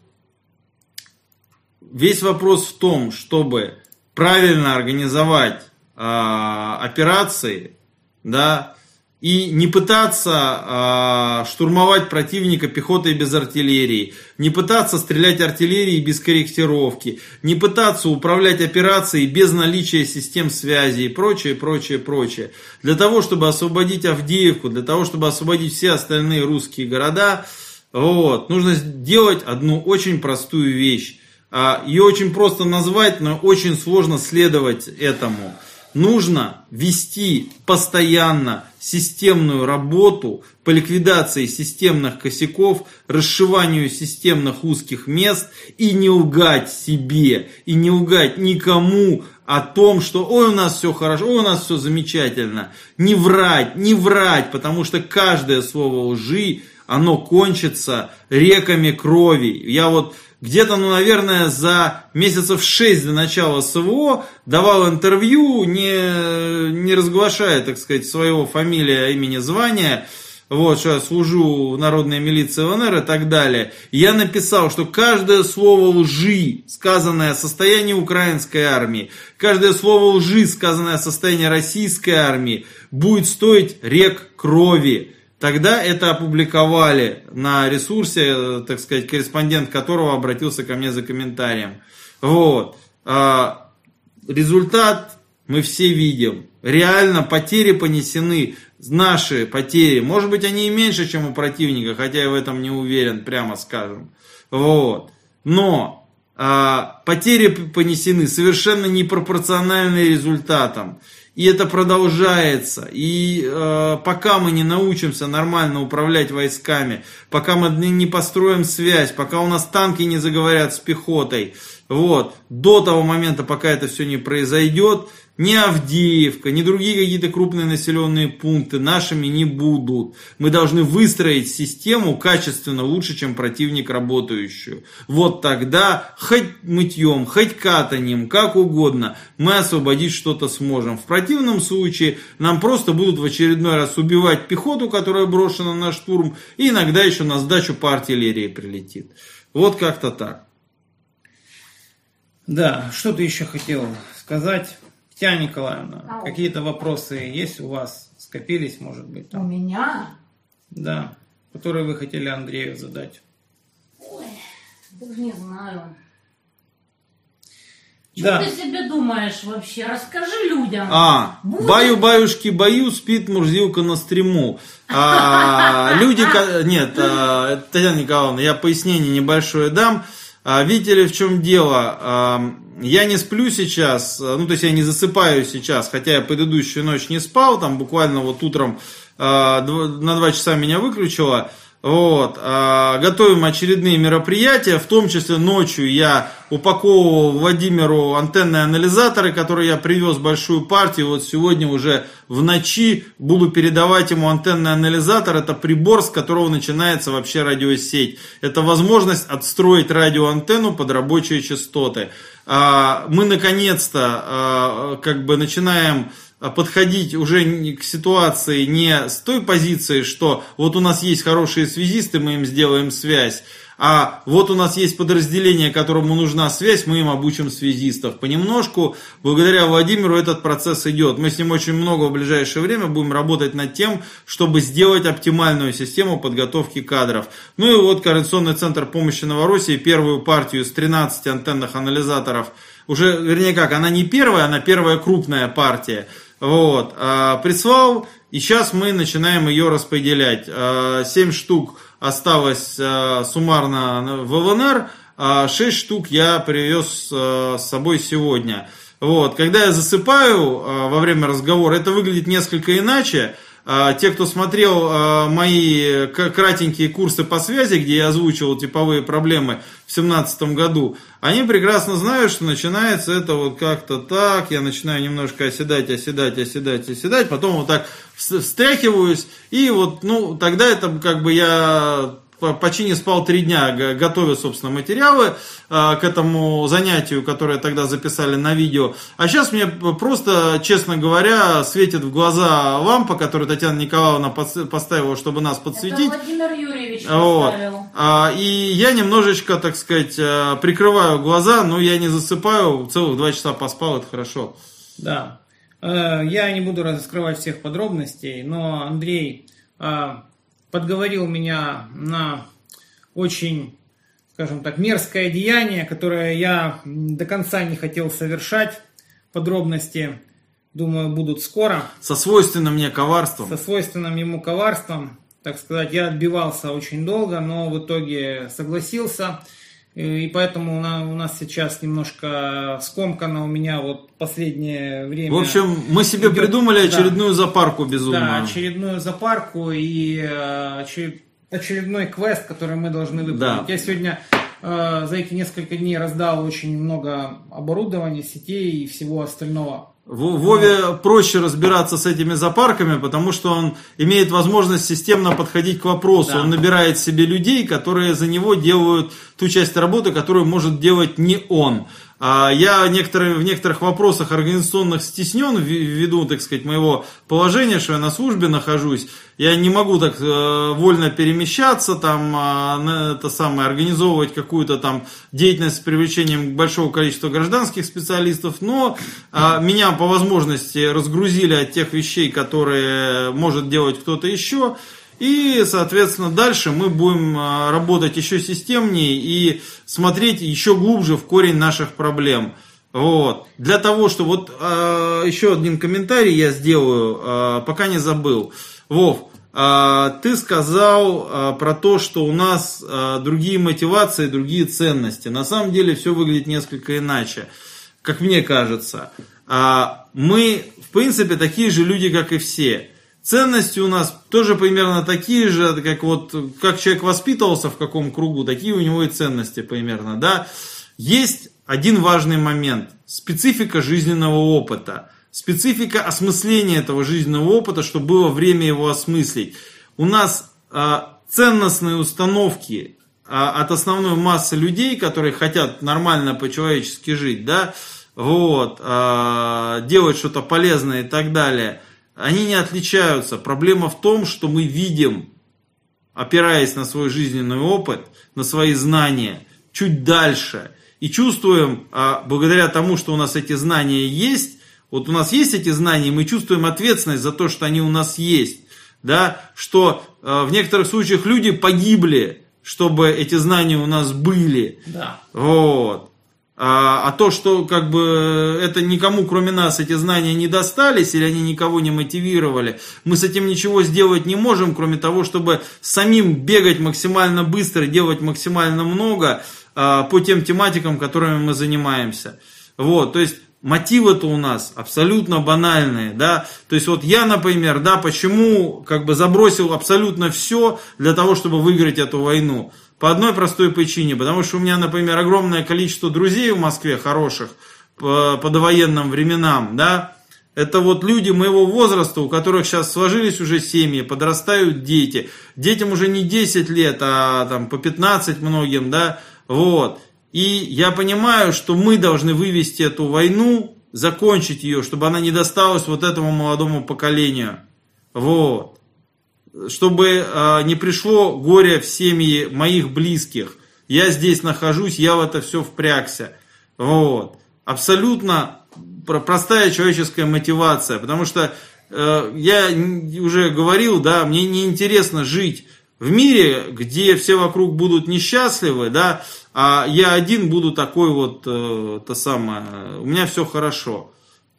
весь вопрос в том, чтобы правильно организовать а, операции, да, и не пытаться а, штурмовать противника пехотой без артиллерии, не пытаться стрелять артиллерией без корректировки, не пытаться управлять операцией без наличия систем связи и прочее, прочее, прочее. Для того, чтобы освободить Авдеевку, для того, чтобы освободить все остальные русские города, вот. Нужно сделать одну очень простую вещь. А, Ее очень просто назвать, но очень сложно следовать этому. нужно вести постоянно системную работу по ликвидации системных косяков, расшиванию системных узких мест и не лгать себе, и не лгать никому о том, что ой, у нас все хорошо, ой, у нас все замечательно. Не врать, не врать, потому что каждое слово лжи, оно кончится реками крови. Я вот где-то, ну, наверное, за месяцев шесть до начала СВО давал интервью, не, не разглашая, так сказать, своего фамилия, имени, звания, вот, что я служу в народной милиции ЛНР и так далее. Я написал, что каждое слово лжи, сказанное о состоянии украинской армии, каждое слово лжи, сказанное о состоянии российской армии, будет стоить рек крови. Тогда это опубликовали на ресурсе, так сказать, корреспондент которого обратился ко мне за комментарием. Вот. А, результат мы все видим. Реально потери понесены, наши потери. Может быть, они и меньше, чем у противника, хотя я в этом не уверен, прямо скажем. Вот. Но а, потери понесены совершенно непропорциональные результатам. И это продолжается. И э, пока мы не научимся нормально управлять войсками, пока мы не построим связь, пока у нас танки не заговорят с пехотой, вот, до того момента, пока это все не произойдет, ни Авдеевка, ни другие какие-то крупные населенные пункты нашими не будут. Мы должны выстроить систему качественно лучше, чем противник работающую. Вот тогда хоть мытьем, хоть катанием, как угодно, мы освободить что-то сможем. В противном случае нам просто будут в очередной раз убивать пехоту, которая брошена на штурм, и иногда еще на сдачу по артиллерии прилетит. Вот как-то так. Да, что ты еще хотел сказать? Татьяна Николаевна, Ау. какие-то вопросы есть у вас? Скопились, может быть? Там? У меня? Да, которые вы хотели Андрею задать. Ой, даже не знаю. Что да. ты себе думаешь вообще? Расскажи людям. А, Будет? баю-баюшки баю, спит Мурзилка на стриму. А, (laughs) люди, нет, а, Татьяна Николаевна, я пояснение небольшое дам. А, видите ли, в чем дело? Я не сплю сейчас, ну то есть я не засыпаю сейчас, хотя я предыдущую ночь не спал, там буквально вот утром а, на два часа меня выключило. Вот, а, готовим очередные мероприятия, в том числе ночью я упаковывал Владимиру антенные анализаторы, которые я привез большую партию. Вот сегодня уже в ночи буду передавать ему антенный анализатор. Это прибор, с которого начинается вообще радиосеть. Это возможность отстроить радиоантенну под рабочие частоты. А, мы наконец-то а, как бы начинаем подходить уже к ситуации не с той позиции, что вот у нас есть хорошие связисты, мы им сделаем связь, а вот у нас есть подразделение, которому нужна связь, мы им обучим связистов. Понемножку, благодаря Владимиру этот процесс идет. Мы с ним очень много в ближайшее время будем работать над тем, чтобы сделать оптимальную систему подготовки кадров. Ну и вот Координационный центр помощи Новороссии первую партию с 13 антенных анализаторов, уже, вернее как, она не первая, она первая крупная партия – вот, а, прислал, и сейчас мы начинаем ее распределять. А, 7 штук осталось а, суммарно в ЛНР, а 6 штук я привез а, с собой сегодня. Вот, когда я засыпаю во время разговора, это выглядит несколько иначе. А, те, кто смотрел а, мои кратенькие курсы по связи, где я озвучивал типовые проблемы в 2017 году, они прекрасно знают, что начинается это вот как-то так, я начинаю немножко оседать, оседать, оседать, оседать, потом вот так встряхиваюсь, и вот, ну, тогда это как бы я почти не спал три дня, готовя, собственно, материалы а, к этому занятию, которое тогда записали на видео. А сейчас мне просто, честно говоря, светит в глаза лампа, которую Татьяна Николаевна поставила, чтобы нас подсветить. Это Владимир Юрьевич вот. поставил. А, и я немножечко, так сказать, а, прикрываю глаза, но я не засыпаю, целых два часа поспал, это хорошо. Да. Я не буду раскрывать всех подробностей, но Андрей подговорил меня на очень, скажем так, мерзкое деяние, которое я до конца не хотел совершать. Подробности, думаю, будут скоро. Со свойственным мне коварством. Со свойственным ему коварством. Так сказать, я отбивался очень долго, но в итоге согласился. И поэтому у нас сейчас немножко скомкано у меня вот последнее время. В общем, мы себе идет, придумали очередную да, запарку безумную. Да, очередную запарку и э, очередной квест, который мы должны выполнить. Да. Я сегодня э, за эти несколько дней раздал очень много оборудования, сетей и всего остального. Вове проще разбираться с этими запарками, потому что он имеет возможность системно подходить к вопросу. Да. Он набирает себе людей, которые за него делают ту часть работы, которую может делать не он. А я некоторые, в некоторых вопросах организационных стеснен ввиду, так сказать, моего положения, что я на службе нахожусь. Я не могу так э, вольно перемещаться, там, э, это самое, организовывать какую-то там деятельность с привлечением большого количества гражданских специалистов, но э, меня по возможности разгрузили от тех вещей, которые может делать кто-то еще. И, соответственно, дальше мы будем а, работать еще системнее и смотреть еще глубже в корень наших проблем. Вот. Для того, что вот э, еще один комментарий я сделаю, э, пока не забыл. Вов, э, ты сказал э, про то, что у нас э, другие мотивации, другие ценности. На самом деле все выглядит несколько иначе, как мне кажется. Э, мы, в принципе, такие же люди, как и все. Ценности у нас тоже примерно такие же, как вот как человек воспитывался в каком кругу, такие у него и ценности примерно, да. Есть один важный момент. Специфика жизненного опыта. Специфика осмысления этого жизненного опыта, чтобы было время его осмыслить. У нас э, ценностные установки э, от основной массы людей, которые хотят нормально по-человечески жить, да, вот, э, делать что-то полезное и так далее – они не отличаются. Проблема в том, что мы видим, опираясь на свой жизненный опыт, на свои знания, чуть дальше. И чувствуем, а благодаря тому, что у нас эти знания есть, вот у нас есть эти знания, мы чувствуем ответственность за то, что они у нас есть. Да, что э, в некоторых случаях люди погибли, чтобы эти знания у нас были. Да. Вот. А, а то, что как бы это никому, кроме нас, эти знания не достались или они никого не мотивировали, мы с этим ничего сделать не можем, кроме того, чтобы самим бегать максимально быстро, делать максимально много а, по тем тематикам, которыми мы занимаемся. Вот, то есть мотивы-то у нас абсолютно банальные, да, то есть вот я, например, да, почему как бы забросил абсолютно все для того, чтобы выиграть эту войну, по одной простой причине, потому что у меня, например, огромное количество друзей в Москве хороших по, по довоенным временам, да, это вот люди моего возраста, у которых сейчас сложились уже семьи, подрастают дети. Детям уже не 10 лет, а там по 15 многим, да, вот. И я понимаю, что мы должны вывести эту войну, закончить ее, чтобы она не досталась вот этому молодому поколению. Вот чтобы а, не пришло горе в семьи моих близких. Я здесь нахожусь, я в это все впрягся. Вот. Абсолютно простая человеческая мотивация, потому что э, я уже говорил, да, мне неинтересно жить в мире, где все вокруг будут несчастливы, да, а я один буду такой вот, э, то самое, у меня все хорошо.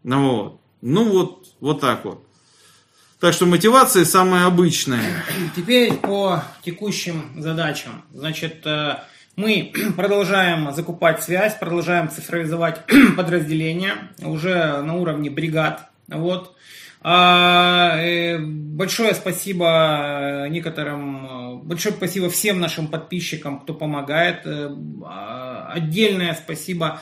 Ну вот, ну вот, вот так вот. Так что мотивация самая обычная. Теперь по текущим задачам. Значит, э, мы (clears throat) продолжаем закупать связь, продолжаем цифровизовать (clears throat) подразделения уже на уровне бригад. Вот. А, э, большое спасибо некоторым, большое спасибо всем нашим подписчикам, кто помогает. Э, а, отдельное спасибо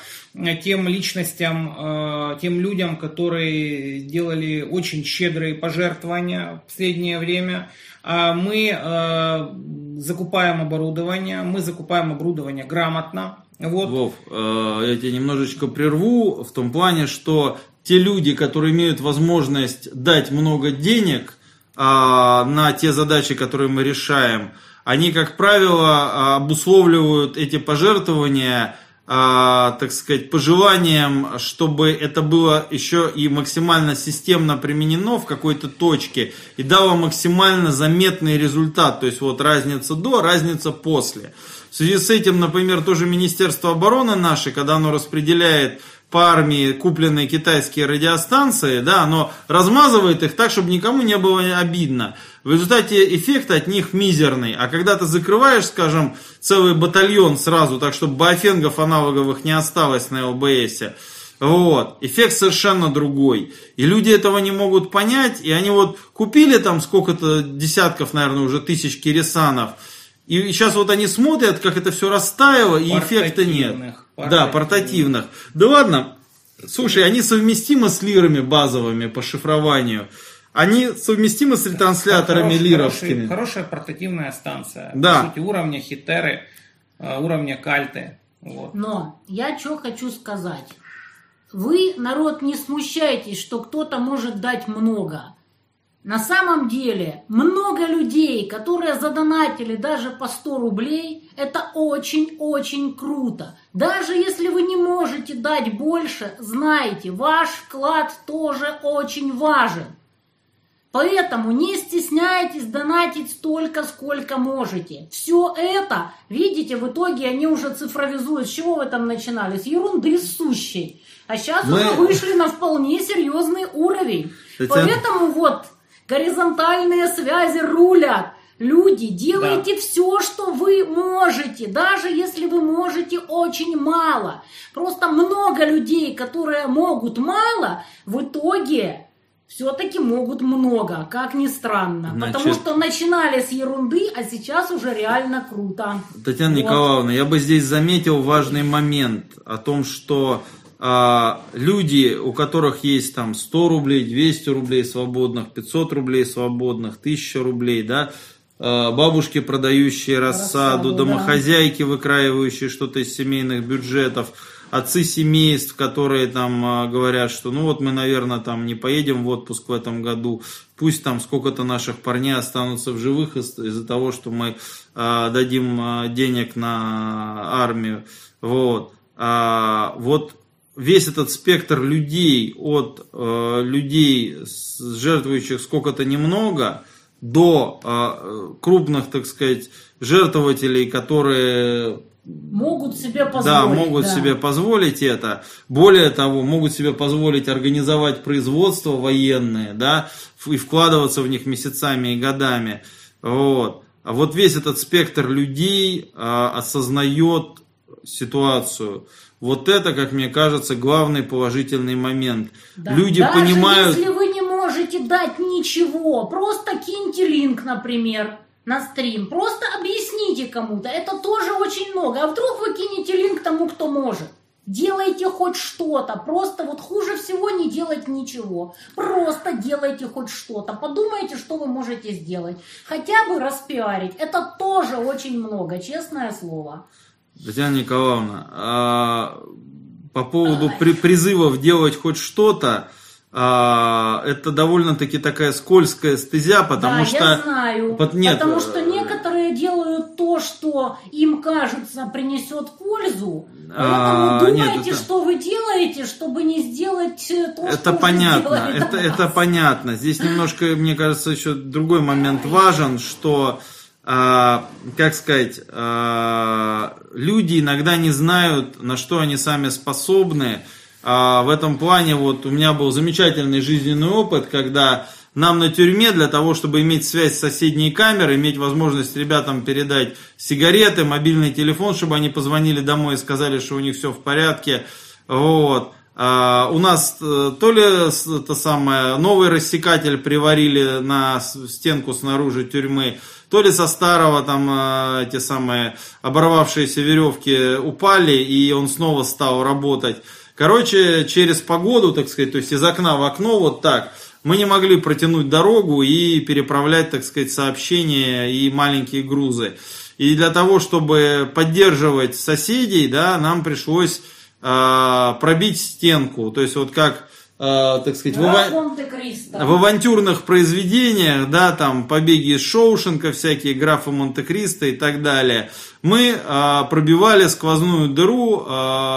тем личностям, э, тем людям, которые делали очень щедрые пожертвования в последнее время. А мы закупаем оборудование, мы закупаем оборудование грамотно. Вот. Вов, я тебя немножечко прерву в том плане, что те люди, которые имеют возможность дать много денег а, на те задачи, которые мы решаем, они, как правило, а, обусловливают эти пожертвования, а, так сказать, пожеланием, чтобы это было еще и максимально системно применено в какой-то точке и дало максимально заметный результат. То есть вот разница до, разница после. В связи с этим, например, тоже Министерство обороны наше, когда оно распределяет по армии купленные китайские радиостанции, да, оно размазывает их так, чтобы никому не было обидно. В результате эффект от них мизерный. А когда ты закрываешь, скажем, целый батальон сразу, так чтобы баофенгов аналоговых не осталось на ЛБСе, вот. Эффект совершенно другой. И люди этого не могут понять. И они вот купили там сколько-то десятков, наверное, уже тысяч кирисанов. И сейчас вот они смотрят, как это все растаяло, и эффекта нет. Портативных. Да, портативных. Да ладно. Слушай, они совместимы с лирами базовыми по шифрованию. Они совместимы с ретрансляторами хороший, лировскими. Хороший, хорошая портативная станция. Да. По сути, уровня хитеры, э, уровня кальты. Вот. Но я что хочу сказать. Вы, народ, не смущайтесь, что кто-то может дать много. На самом деле, много людей, которые задонатили даже по 100 рублей, это очень-очень круто. Даже если вы не можете дать больше, знайте, ваш вклад тоже очень важен. Поэтому не стесняйтесь донатить столько, сколько можете. Все это, видите, в итоге они уже цифровизуют. С чего вы там начинали? С ерунды сущей. А сейчас Мы... уже вышли на вполне серьезный уровень. Это... Поэтому вот горизонтальные связи рулят. Люди, делайте да. все, что вы можете, даже если вы можете очень мало. Просто много людей, которые могут мало, в итоге все-таки могут много, как ни странно. Значит, Потому что начинали с ерунды, а сейчас уже реально круто. Татьяна вот. Николаевна, я бы здесь заметил важный момент о том, что люди, у которых есть там 100 рублей, 200 рублей свободных, 500 рублей свободных, 1000 рублей, да, а, бабушки, продающие рассаду, рассаду домохозяйки, да. выкраивающие что-то из семейных бюджетов, отцы семейств, которые там а, говорят, что ну вот мы, наверное, там не поедем в отпуск в этом году, пусть там сколько-то наших парней останутся в живых из- из-за того, что мы а, дадим а, денег на армию. Вот. А, вот весь этот спектр людей, от э, людей, жертвующих сколько-то немного, до э, крупных, так сказать, жертвователей, которые могут себе позволить. Да, могут да. себе позволить это. Более того, могут себе позволить организовать производство военное, да, и вкладываться в них месяцами и годами. Вот. А вот весь этот спектр людей а, осознает ситуацию. Вот это, как мне кажется, главный положительный момент. Да. Люди Даже понимают... если вы не можете дать ничего, просто киньте линк, например, на стрим. Просто объясните кому-то. Это тоже очень много. А вдруг вы кинете линк тому, кто может? Делайте хоть что-то. Просто вот хуже всего не делать ничего. Просто делайте хоть что-то. Подумайте, что вы можете сделать. Хотя бы распиарить. Это тоже очень много, честное слово. Татьяна Николаевна, а по поводу при, призывов делать хоть что-то, а, это довольно-таки такая скользкая стезя, потому да, что... я знаю. Под, нет, потому что э, некоторые делают то, что им кажется принесет пользу. А, поэтому думайте, нет, это... что вы делаете, чтобы не сделать то, это что понятно, это, это понятно. Здесь немножко, мне кажется, еще другой момент важен, что а, как сказать, а, люди иногда не знают, на что они сами способны. А, в этом плане вот у меня был замечательный жизненный опыт, когда нам на тюрьме для того, чтобы иметь связь с соседней камерой, иметь возможность ребятам передать сигареты, мобильный телефон, чтобы они позвонили домой и сказали, что у них все в порядке. Вот. Uh, у нас э, то ли это самое, новый рассекатель приварили на стенку снаружи тюрьмы, то ли со старого там э, те самые оборвавшиеся веревки упали, и он снова стал работать. Короче, через погоду, так сказать, то есть из окна в окно, вот так, мы не могли протянуть дорогу и переправлять, так сказать, сообщения и маленькие грузы. И для того, чтобы поддерживать соседей, да, нам пришлось пробить стенку. То есть вот как э, так сказать, в, ава- в авантюрных произведениях, да, там побеги из Шоушенка, всякие графы Монте-Кристо и так далее, мы э, пробивали сквозную дыру э,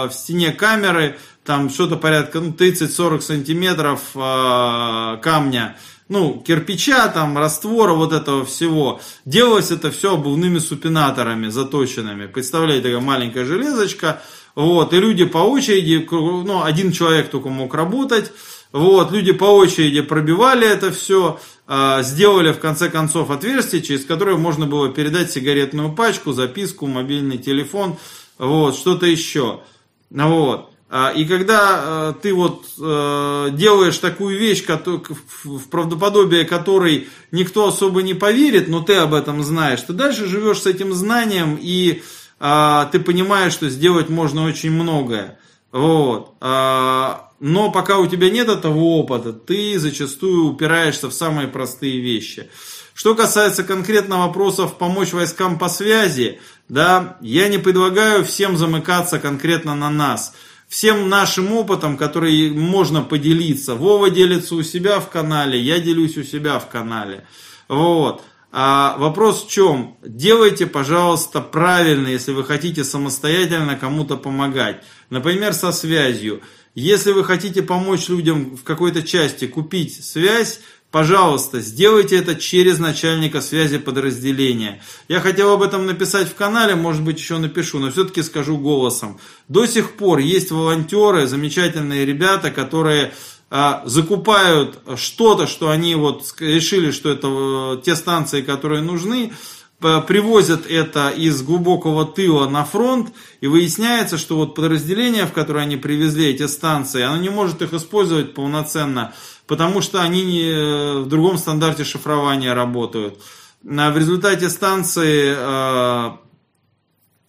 в стене камеры, там что-то порядка ну, 30-40 сантиметров э, камня, ну, кирпича, там, раствора, вот этого всего. Делалось это все обувными супинаторами, заточенными. Представляете, такая маленькая железочка, вот, и люди по очереди, ну, один человек только мог работать, вот, люди по очереди пробивали это все, а, сделали в конце концов отверстие, через которое можно было передать сигаретную пачку, записку, мобильный телефон, вот, что-то еще. Вот. А, И когда э, ты вот делаешь такую вещь, в правдоподобие которой никто особо не поверит, но ты об этом знаешь, ты дальше живешь с этим знанием и а, ты понимаешь, что сделать можно очень многое. Вот. А, Но пока у тебя нет этого опыта, ты зачастую упираешься в самые простые вещи. Что касается конкретно вопросов помочь войскам по связи, да, я не предлагаю всем замыкаться конкретно на нас. Всем нашим опытом, который можно поделиться. Вова делится у себя в канале, я делюсь у себя в канале. Вот. А вопрос в чем? Делайте, пожалуйста, правильно, если вы хотите самостоятельно кому-то помогать. Например, со связью. Если вы хотите помочь людям в какой-то части купить связь, пожалуйста, сделайте это через начальника связи подразделения. Я хотел об этом написать в канале, может быть еще напишу, но все-таки скажу голосом. До сих пор есть волонтеры, замечательные ребята, которые закупают что-то, что они вот решили, что это э, те станции, которые нужны, привозят это из глубокого тыла на фронт, и выясняется, что вот подразделение, в которое они привезли эти станции, оно не может их использовать полноценно, потому что они не, э, в другом стандарте шифрования работают. А В результате станции э,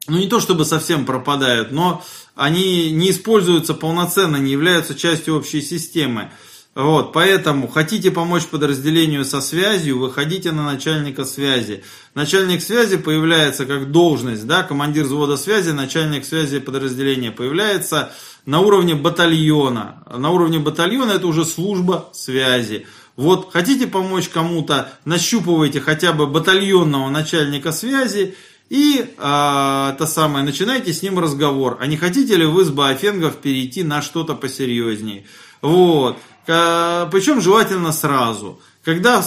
ну не то чтобы совсем пропадают, но они не используются полноценно, не являются частью общей системы. Вот, поэтому хотите помочь подразделению со связью, выходите на начальника связи. Начальник связи появляется как должность, да, командир взвода связи, начальник связи подразделения появляется на уровне батальона. На уровне батальона это уже служба связи. Вот хотите помочь кому-то, нащупывайте хотя бы батальонного начальника связи и а, это самое, начинайте с ним разговор. А не хотите ли вы с Баофенгов перейти на что-то посерьезнее? Вот. Ка- Причем желательно сразу. Когда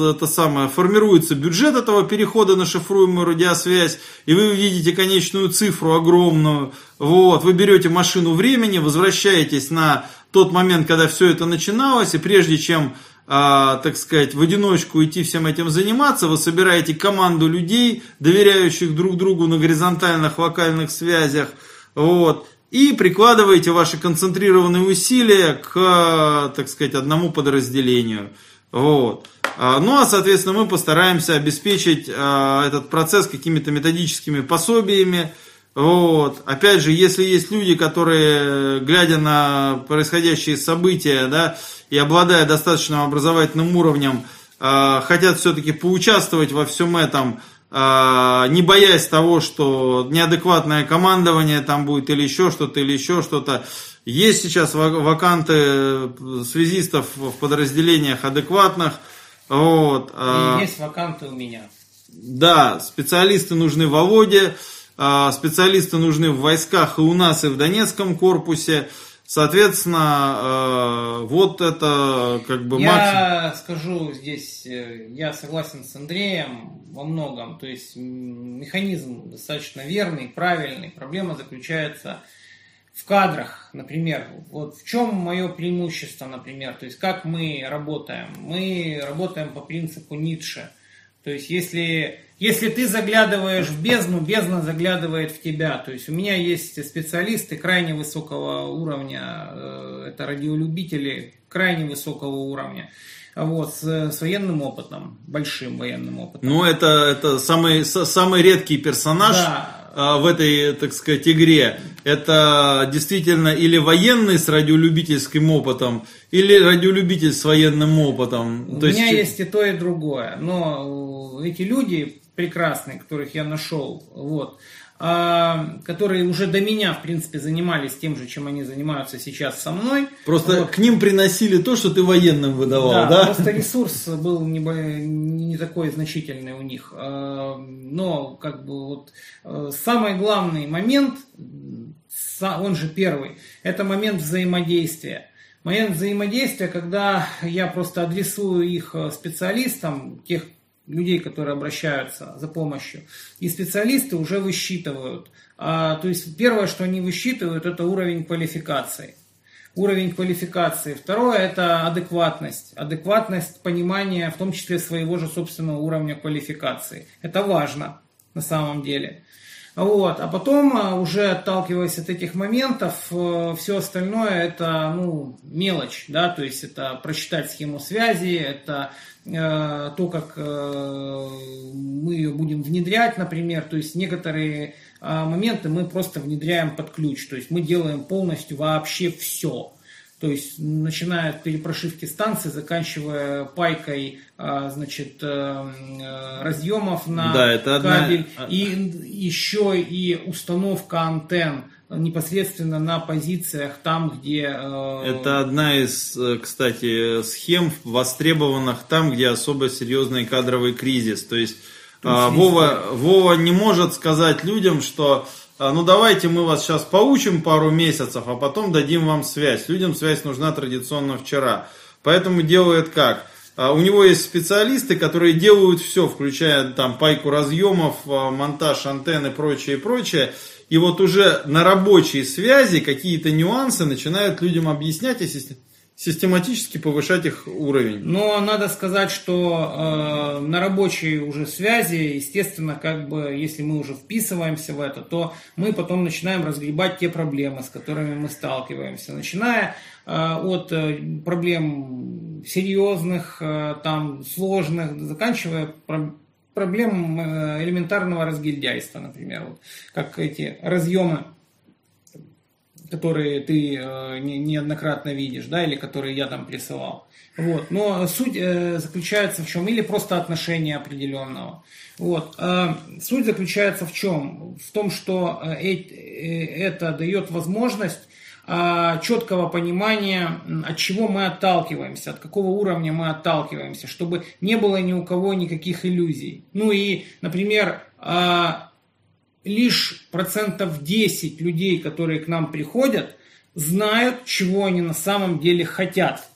это самое, формируется бюджет этого перехода на шифруемую радиосвязь, и вы видите конечную цифру огромную, вот, вы берете машину времени, возвращаетесь на тот момент, когда все это начиналось, и прежде чем а, так сказать, в одиночку идти всем этим заниматься, вы собираете команду людей, доверяющих друг другу на горизонтальных локальных связях, вот, и прикладываете ваши концентрированные усилия к, так сказать, одному подразделению. Вот. А, Ну а, соответственно, мы постараемся обеспечить а, этот процесс какими-то методическими пособиями. Вот. Опять же, если есть люди, которые, глядя на происходящие события, да, и обладая достаточным образовательным уровнем, а, хотят все-таки поучаствовать во всем этом, а, не боясь того, что неадекватное командование там будет или еще что-то, или еще что-то. Есть сейчас ва- ваканты связистов в подразделениях адекватных. Вот, И есть ваканты у меня. да, специалисты нужны в Володе, а, специалисты нужны в войсках и у нас, и в Донецком корпусе. Соответственно, э, вот это как бы максимум. Я скажу здесь, э, я согласен с Андреем во многом. То есть механизм достаточно верный, правильный. Проблема заключается в кадрах, например. Вот в чем мое преимущество, например. То есть как мы работаем. Мы работаем по принципу Ницше. То есть если, если ты заглядываешь в бездну, бездна заглядывает в тебя. То есть у меня есть специалисты крайне высокого уровня, э, это радиолюбители крайне высокого уровня. Вот, с, с военным опытом, большим военным опытом. Ну, это, это самый, самый редкий персонаж Да. а, в этой, так сказать, игре. Это действительно или военный с радиолюбительским опытом, или радиолюбитель с военным опытом. У То меня че- есть и то, и другое. Но э, эти люди прекрасные, которых я нашел, вот, а, которые уже до меня, в принципе, занимались тем же, чем они занимаются сейчас со мной. Просто вот. к ним приносили то, что ты военным выдавал, да? Да, просто ресурс был не, не такой значительный у них. А, но, как бы, вот э, самый главный момент, он же первый, это момент взаимодействия. Момент взаимодействия, когда я просто адресую их э, специалистам, тех, людей, которые обращаются за помощью. И специалисты уже высчитывают. А, то есть первое, что они высчитывают, это уровень квалификации. Уровень квалификации. Второе – это адекватность. Адекватность понимания, в том числе своего же собственного уровня квалификации. Это важно на самом деле. Вот. А потом, а, уже отталкиваясь от этих моментов, э, все остальное это ну, мелочь. Да? То есть это просчитать схему связи, это то, как э, мы ее будем внедрять, например, то есть некоторые э, моменты мы просто внедряем под ключ, то есть мы делаем полностью вообще все. То есть, начиная от перепрошивки станции, заканчивая пайкой, значит, разъемов на да, это кабель, одна... и еще и установка антенн непосредственно на позициях там, где... Э... Это одна из, э, кстати, схем, востребованных там, где особо серьезный кадровый кризис. То есть э, Вова, Вова не может сказать людям, что э, ну давайте мы вас сейчас поучим пару месяцев, а потом дадим вам связь. Людям связь нужна традиционно вчера. Поэтому делает как? Э, у него есть специалисты, которые делают все, включая там пайку разъемов, монтаж антенн и прочее, прочее. И вот уже на рабочей связи какие-то нюансы начинают людям объяснять и систематически повышать их уровень. Но надо сказать, что э, на рабочей уже связи, естественно, как бы, если мы уже вписываемся в это, то мы потом начинаем разгребать те проблемы, с которыми мы сталкиваемся, начиная от э, проблем серьезных, э, там, сложных, заканчивая проблем э, элементарного разгильдяйства, например, вот, как эти разъемы, которые ты э, неоднократно видишь, да, или которые я там присылал. Вот. Но суть э, заключается в чем? Или просто отношение определенного. Вот. Суть заключается в чем? В том, что это дает возможность четкого понимания, от чего мы отталкиваемся, от какого уровня мы отталкиваемся, чтобы не было ни у кого никаких иллюзий. Ну и, например, а, лишь процентов 10 людей, которые к нам приходят, знают, чего они на самом деле хотят.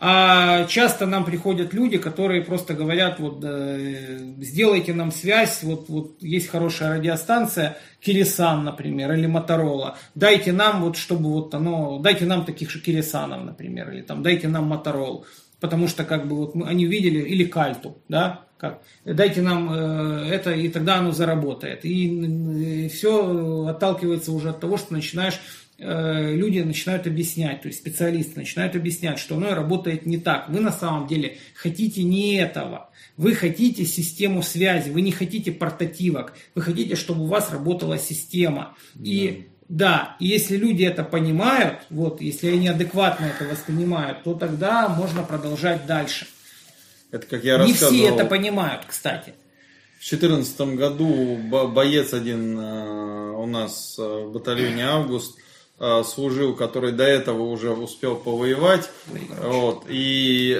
А часто нам приходят люди, которые просто говорят, вот э, сделайте нам связь, вот, вот есть хорошая радиостанция, Кирисан, например, или Моторола, дайте нам вот, чтобы вот оно, дайте нам таких же Кирисанов, например, или там дайте нам Моторол, потому что как бы вот мы, они видели, или Кальту, да, как, дайте нам э, это, и тогда оно заработает. И, и э, все отталкивается уже от того, что начинаешь Э, люди начинают объяснять, то есть специалисты начинают объяснять, что оно работает не так. Вы на самом деле хотите не этого. Вы хотите систему связи, вы не хотите портативок, вы хотите, чтобы у вас работала система. И да, и если люди это понимают, вот, если они адекватно это воспринимают, то тогда можно продолжать дальше. Это как я Не все это понимают, кстати. В 2014 году боец один э, у нас э, в батальоне «Август» Э, служил, который до этого уже успел повоевать. Вот. И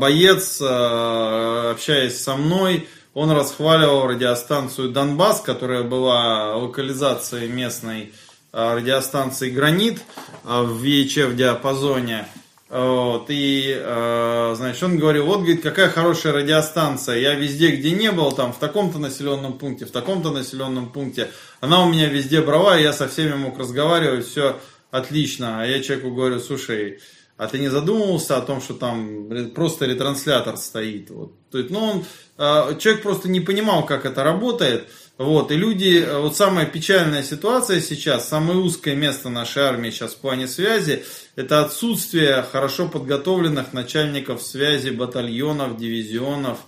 боец, общаясь со мной, он расхваливал радиостанцию Донбасс, которая была локализацией местной радиостанции Гранит в VHF диапазоне. Вот, и, э, значит, он говорил, вот, говорит, какая хорошая радиостанция, я везде, где не был, там, в таком-то населенном пункте, в таком-то населенном пункте, она у меня везде брала, я со всеми мог разговаривать, все отлично. А я человеку говорю, слушай, а ты не задумывался о том, что там просто ретранслятор стоит? Вот. То есть, ну, он, э, человек просто не понимал, как это работает. Вот, и люди, вот самая печальная ситуация сейчас, самое узкое место нашей армии сейчас в плане связи, это отсутствие хорошо подготовленных начальников связи батальонов, дивизионов.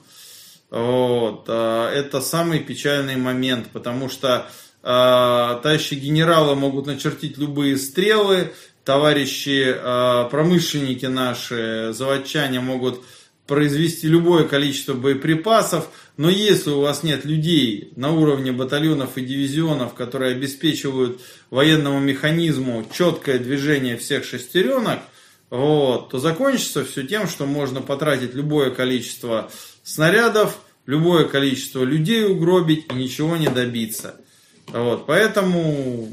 Вот, а, это самый печальный момент, потому что э, товарищи генералы могут начертить любые стрелы, товарищи э, промышленники наши, заводчане могут произвести любое количество боеприпасов, но если у вас нет людей на уровне батальонов и дивизионов, которые обеспечивают военному механизму четкое движение всех шестеренок, вот, то закончится все тем, что можно потратить любое количество снарядов, любое количество людей угробить и ничего не добиться. Вот, поэтому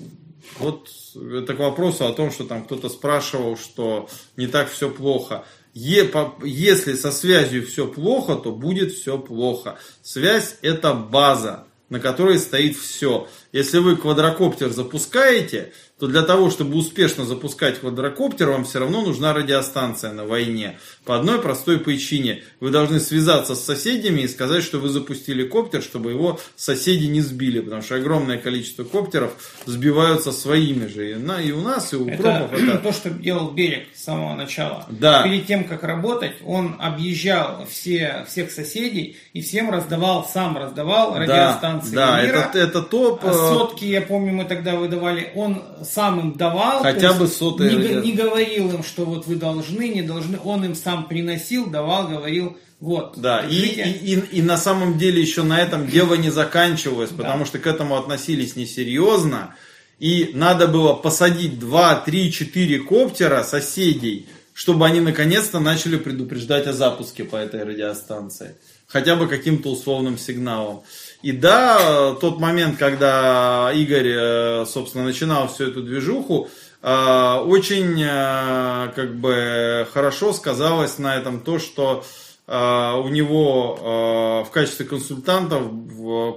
вот это к вопросу о том, что там кто-то спрашивал, что не так все плохо. Если со связью все плохо, то будет все плохо. Связь это база, на которой стоит все. Если вы квадрокоптер запускаете, то для того, чтобы успешно запускать квадрокоптер, вам все равно нужна радиостанция на войне. По одной простой причине. Вы должны связаться с соседями и сказать, что вы запустили коптер, чтобы его соседи не сбили. Потому что огромное количество коптеров сбиваются своими же. И, на, и у нас, и у это, (clears throat) это то, что делал Берег с самого начала. Да. Перед тем, как работать, он объезжал все, всех соседей и всем раздавал, сам раздавал радиостанции да, мира. Да, это, это топ. А сотки, я помню, мы тогда выдавали. Он сам им давал. Хотя бы сотые. Не, не говорил им, что вот вы должны, не должны. Он им сам приносил, давал, говорил, вот. Да, и, и, и, и на самом деле еще на этом дело не заканчивалось, потому да. что к этому относились несерьезно. И надо было посадить 2, 3, 4 коптера соседей, чтобы они наконец-то начали предупреждать о запуске по этой радиостанции. Хотя бы каким-то условным сигналом. И да, тот момент, когда Игорь, э, собственно, начинал всю эту движуху, э, очень э, как бы хорошо сказалось на этом то, что у него в качестве консультантов,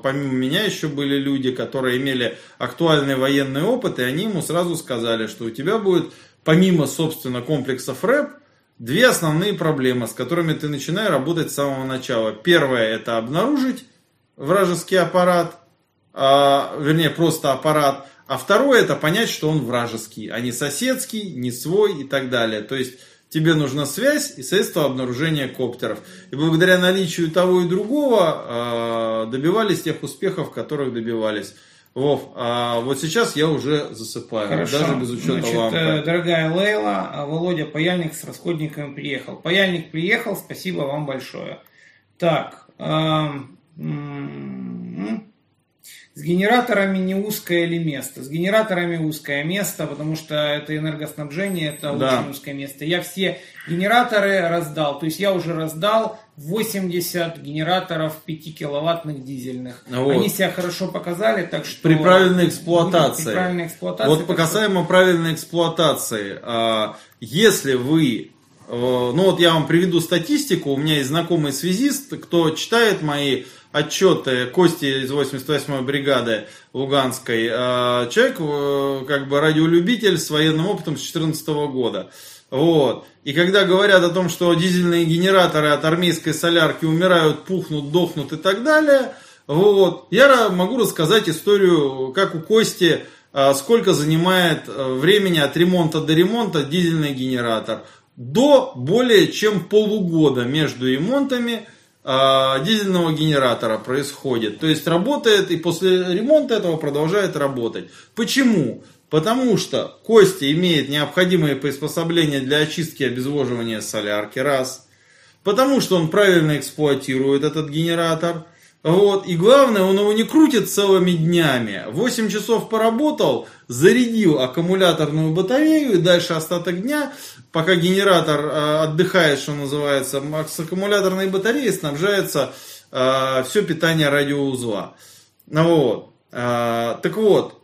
помимо меня, еще были люди, которые имели актуальный военный опыт, и они ему сразу сказали, что у тебя будет, помимо, собственно, комплексов рэп, две основные проблемы, с которыми ты начинаешь работать с самого начала. Первое – это обнаружить вражеский аппарат, а, вернее, просто аппарат. А второе, это понять, что он вражеский, а не соседский, не свой и так далее. То есть, тебе нужна связь и средства обнаружения коптеров. И благодаря наличию того и другого а, добивались тех успехов, которых добивались. Вов, а вот сейчас я уже засыпаю, Хорошо. даже без учета Значит, лампы. Э, дорогая Лейла, а, Володя Паяльник с расходниками приехал. Паяльник приехал, спасибо вам большое. Так, эм, с генераторами не узкое ли место? С генераторами узкое место, потому что это энергоснабжение, это да. очень узкое место. Я все генераторы раздал. То есть я уже раздал 80 генераторов 5 киловаттных дизельных. Вот. Они себя хорошо показали, так что... При правильной эксплуатации. При правильной эксплуатации вот по касаемо что... правильной эксплуатации. А, если вы э, ну вот я вам приведу статистику. У меня есть знакомый связист, кто читает мои отчеты Кости из 88-й бригады Луганской. А, человек э, как бы радиолюбитель с военным опытом с 2014 года. Вот. И когда говорят о том, что дизельные генераторы от армейской солярки умирают, пухнут, дохнут и так далее, вот, я могу рассказать историю, как у Кости, а, сколько занимает э, времени от ремонта до ремонта дизельный генератор. До более чем полугода между ремонтами дизельного генератора происходит. То есть работает и после ремонта этого продолжает работать. Почему? Потому что Костя имеет необходимые приспособления для очистки и обезвоживания солярки, раз. Потому что он правильно эксплуатирует этот генератор. Вот. И главное, он его не крутит целыми днями. 8 часов поработал, зарядил аккумуляторную батарею и дальше остаток дня пока генератор э, отдыхает, что называется, с аккумуляторной батареи снабжается э, все питание радиоузла. Ну вот. Э, так вот,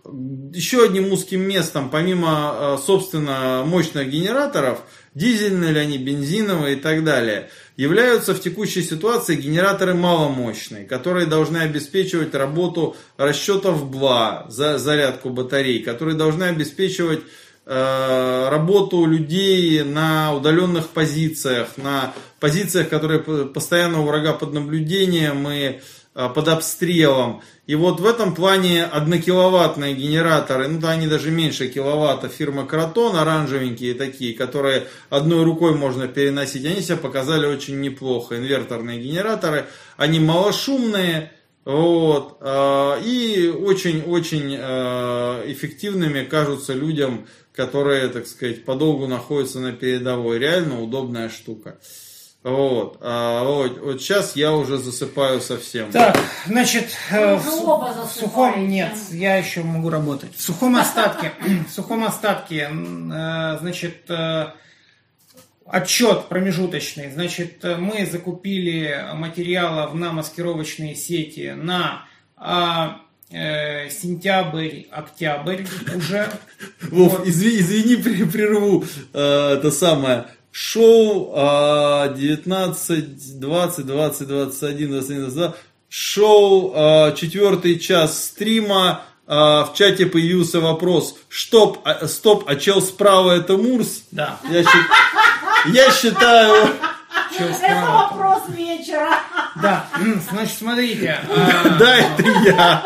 еще одним узким местом, помимо, собственно, мощных генераторов, дизельные ли они, бензиновые и так далее, являются в текущей ситуации генераторы маломощные, которые должны обеспечивать работу расчетов БЛА, за зарядку батарей, которые должны обеспечивать работу людей на удаленных позициях, на позициях, которые постоянно у врага под наблюдением и э, под обстрелом. И вот в этом плане однокиловаттные генераторы, ну да, они даже меньше киловатта, фирма Кротон, оранжевенькие такие, которые одной рукой можно переносить, они себя показали очень неплохо. Инверторные генераторы, они малошумные, вот, э, и очень-очень эффективными кажутся людям, которые, так сказать, подолгу находятся на передовой. Реально удобная штука. Вот. А вот, вот сейчас я уже засыпаю совсем. Так, значит, э, в, уже су- оба в сухом нет, я еще могу работать. В сухом остатке, (laughs) (clears throat) в сухом остатке, э, значит, э, отчет промежуточный. Значит, мы закупили материалов на маскировочные сети на а, э, сентябрь, октябрь уже. (laughs) Вов, Вот. извини, извини, (laughs) прерву. Э, это самое. Шоу э, 19, 20, 20, 21, 21, 22. Шоу э, четвертый час стрима. Э, в чате появился вопрос. Стоп, а, стоп, а чел справа это Мурс? Да. Я, я считаю... Это вопрос вечера. Да, значит, смотрите. э, (laughs) Да, это я.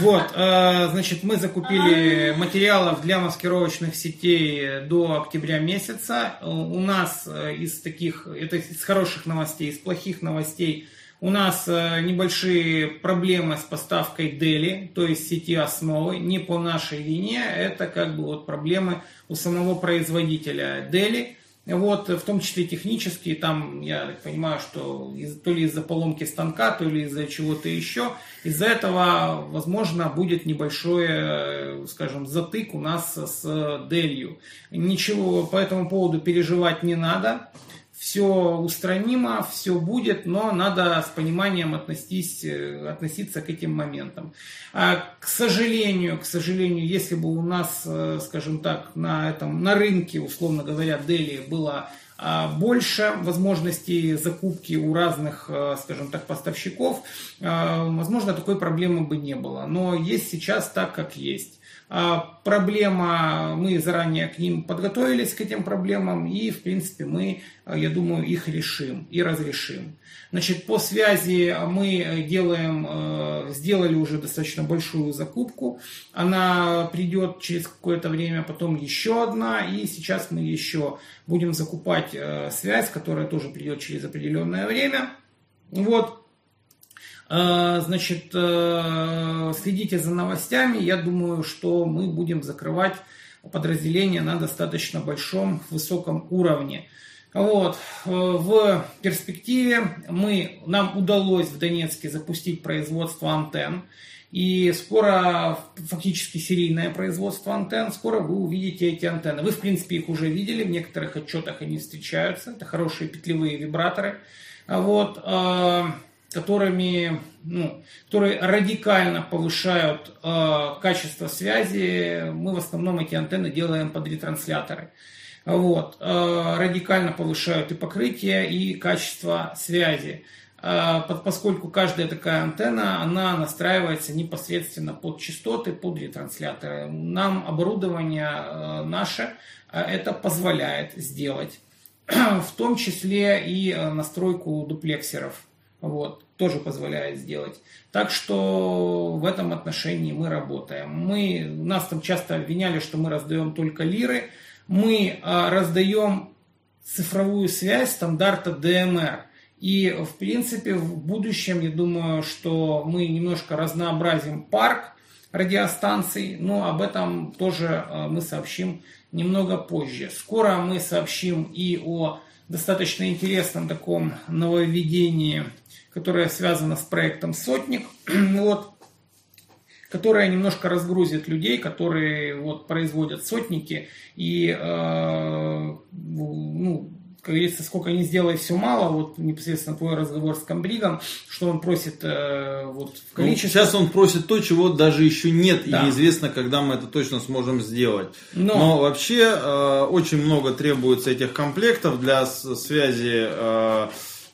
Вот, э, значит, мы закупили материалов для маскировочных сетей до октября месяца. У нас э, из таких, это из хороших новостей, из плохих новостей, у нас э, небольшие проблемы с поставкой Дели, то есть сети основы, не по нашей вине, это как бы вот проблемы у самого производителя Дели. Вот, в том числе технические, там, я так понимаю, что из- то ли из-за поломки станка, то ли из-за чего-то еще, из-за этого, возможно, будет небольшой, скажем, затык у нас с Делью. Ничего по этому поводу переживать не надо. Все устранимо, все будет, но надо с пониманием относиться, относиться к этим моментам. А, к сожалению, к сожалению, если бы у нас, э, скажем так, на этом, на рынке, условно говоря, Дели было а, больше возможностей закупки у разных, э, скажем так, поставщиков, э, возможно, такой проблемы бы не было. Но есть сейчас так, как есть. А, Проблема, мы заранее к ним подготовились, к этим проблемам, и, в принципе, мы, э, я думаю, их решим и разрешим. Значит, по связи мы делаем, э, сделали уже достаточно большую закупку. Она придет через какое-то время, потом еще одна, и сейчас мы еще будем закупать э, связь, которая тоже придет через определенное время. Вот, Э, Значит, э, следите за новостями. Я думаю, что мы будем закрывать подразделение на достаточно большом, высоком уровне. Вот. Э, В перспективе мы, нам удалось в Донецке запустить производство антенн. И скоро фактически серийное производство антенн. Скоро вы увидите эти антенны. Вы, в принципе, их уже видели. В некоторых отчетах они встречаются. Это хорошие петлевые вибраторы. Вот. Которыми, ну, которые радикально повышают э, качество связи. Мы в основном эти антенны делаем под ретрансляторы. Вот, э, радикально повышают и покрытие, и качество связи. Э, по- поскольку каждая такая антенна, она настраивается непосредственно под частоты, под ретрансляторы. Нам оборудование э, наше э, это позволяет сделать. (clears throat) В том числе и э, настройку дуплексеров. Вот, тоже позволяет сделать. Так что в этом отношении мы работаем. Мы, нас там часто обвиняли, что мы раздаем только лиры. Мы а, раздаем цифровую связь стандарта DMR. И, в принципе, в будущем, я думаю, что мы немножко разнообразим парк радиостанций, но об этом тоже э, мы сообщим немного позже. Скоро мы сообщим и о достаточно интересном таком нововведении, которое связано с проектом «Сотник», (clears throat) вот, которое немножко разгрузит людей, которые вот, производят «Сотники», и, э, ну, как говорится, сколько не сделай, все мало. Вот непосредственно твой разговор с комбригом, что он просит э, вот в Ну, количестве. сейчас он просит то, чего даже еще нет, Да. и неизвестно, когда мы это точно сможем сделать. Но- Но, вообще э, очень много требуется этих комплектов для связи э,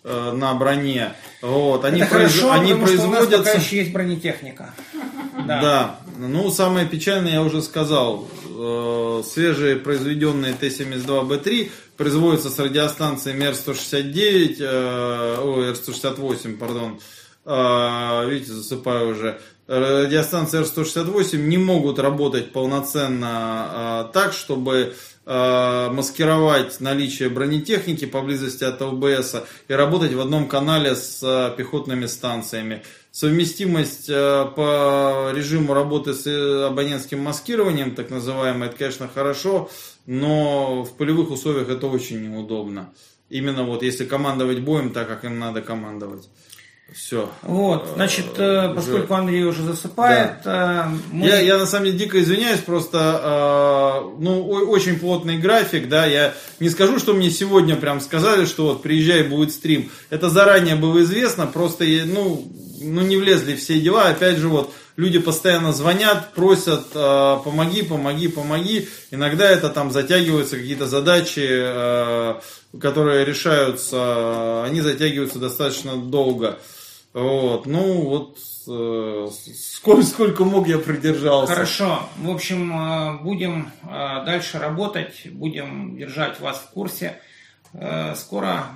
э, на броне. Вот, они, Это произ- хорошо, они потому что у нас пока производятся. еще есть бронетехника. (laughs) Да. Ну, самое печальное, я уже сказал, э, свежие произведенные Т-72Б3 производятся с радиостанции МЕР-169, э, ой, Р-168, пардон, Э, видите, засыпаю уже. Радиостанции Р-168 не могут работать полноценно э, так, чтобы маскировать наличие бронетехники поблизости от ЛБС и работать в одном канале с э, пехотными станциями. Совместимость э, по режиму работы с э, абонентским маскированием, так называемое, это, конечно, хорошо, но в полевых условиях это очень неудобно. Именно вот если командовать боем так, как им надо командовать. Все. Вот, значит, э, поскольку Андрей уже засыпает, да. э, мы... я, я на самом деле дико извиняюсь, просто э, ну, очень плотный график, да, я не скажу, что мне сегодня прям сказали, что вот приезжай, будет стрим. Это заранее было известно, просто, ну, ну не влезли все дела, опять же, вот, люди постоянно звонят, просят, э, помоги, помоги, помоги. Иногда это там затягиваются какие-то задачи, э, которые решаются, они затягиваются достаточно долго. Вот, ну вот э, сколько, сколько мог я придержался. Хорошо, в общем, э, будем э, дальше работать, будем держать вас в курсе. Скоро,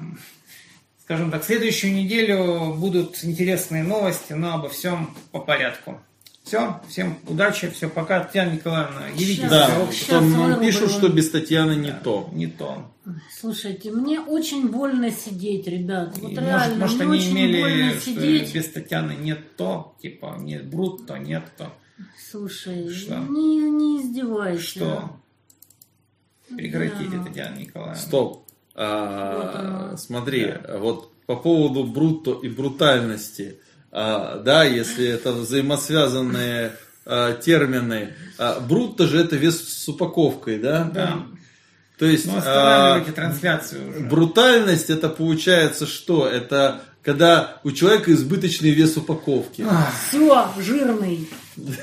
скажем так, следующую неделю будут интересные новости, но обо всем по порядку. Все, всем удачи, все, пока, Татьяна Николаевна, явитесь. Да, потом нам пишут, что без Татьяны не да, то. Не то. Слушайте, мне очень больно сидеть, ребят. Вот И реально, может, может мне они очень имели, больно что сидеть. без Татьяны нет то, типа, нет брут, то нет то. Слушай, Что? Не, не издевайся. Что? Прекратите, Да. Татьяна Николаевна. Стоп. А, Вот оно. смотри, вот по поводу брутто и брутальности, да, если это взаимосвязанные а, термины, а, брутто же это вес с упаковкой, да? Да. То есть Ну, а, трансляцию уже. брутальность это получается что? Это когда у человека избыточный вес упаковки. Все, жирный. (laughs)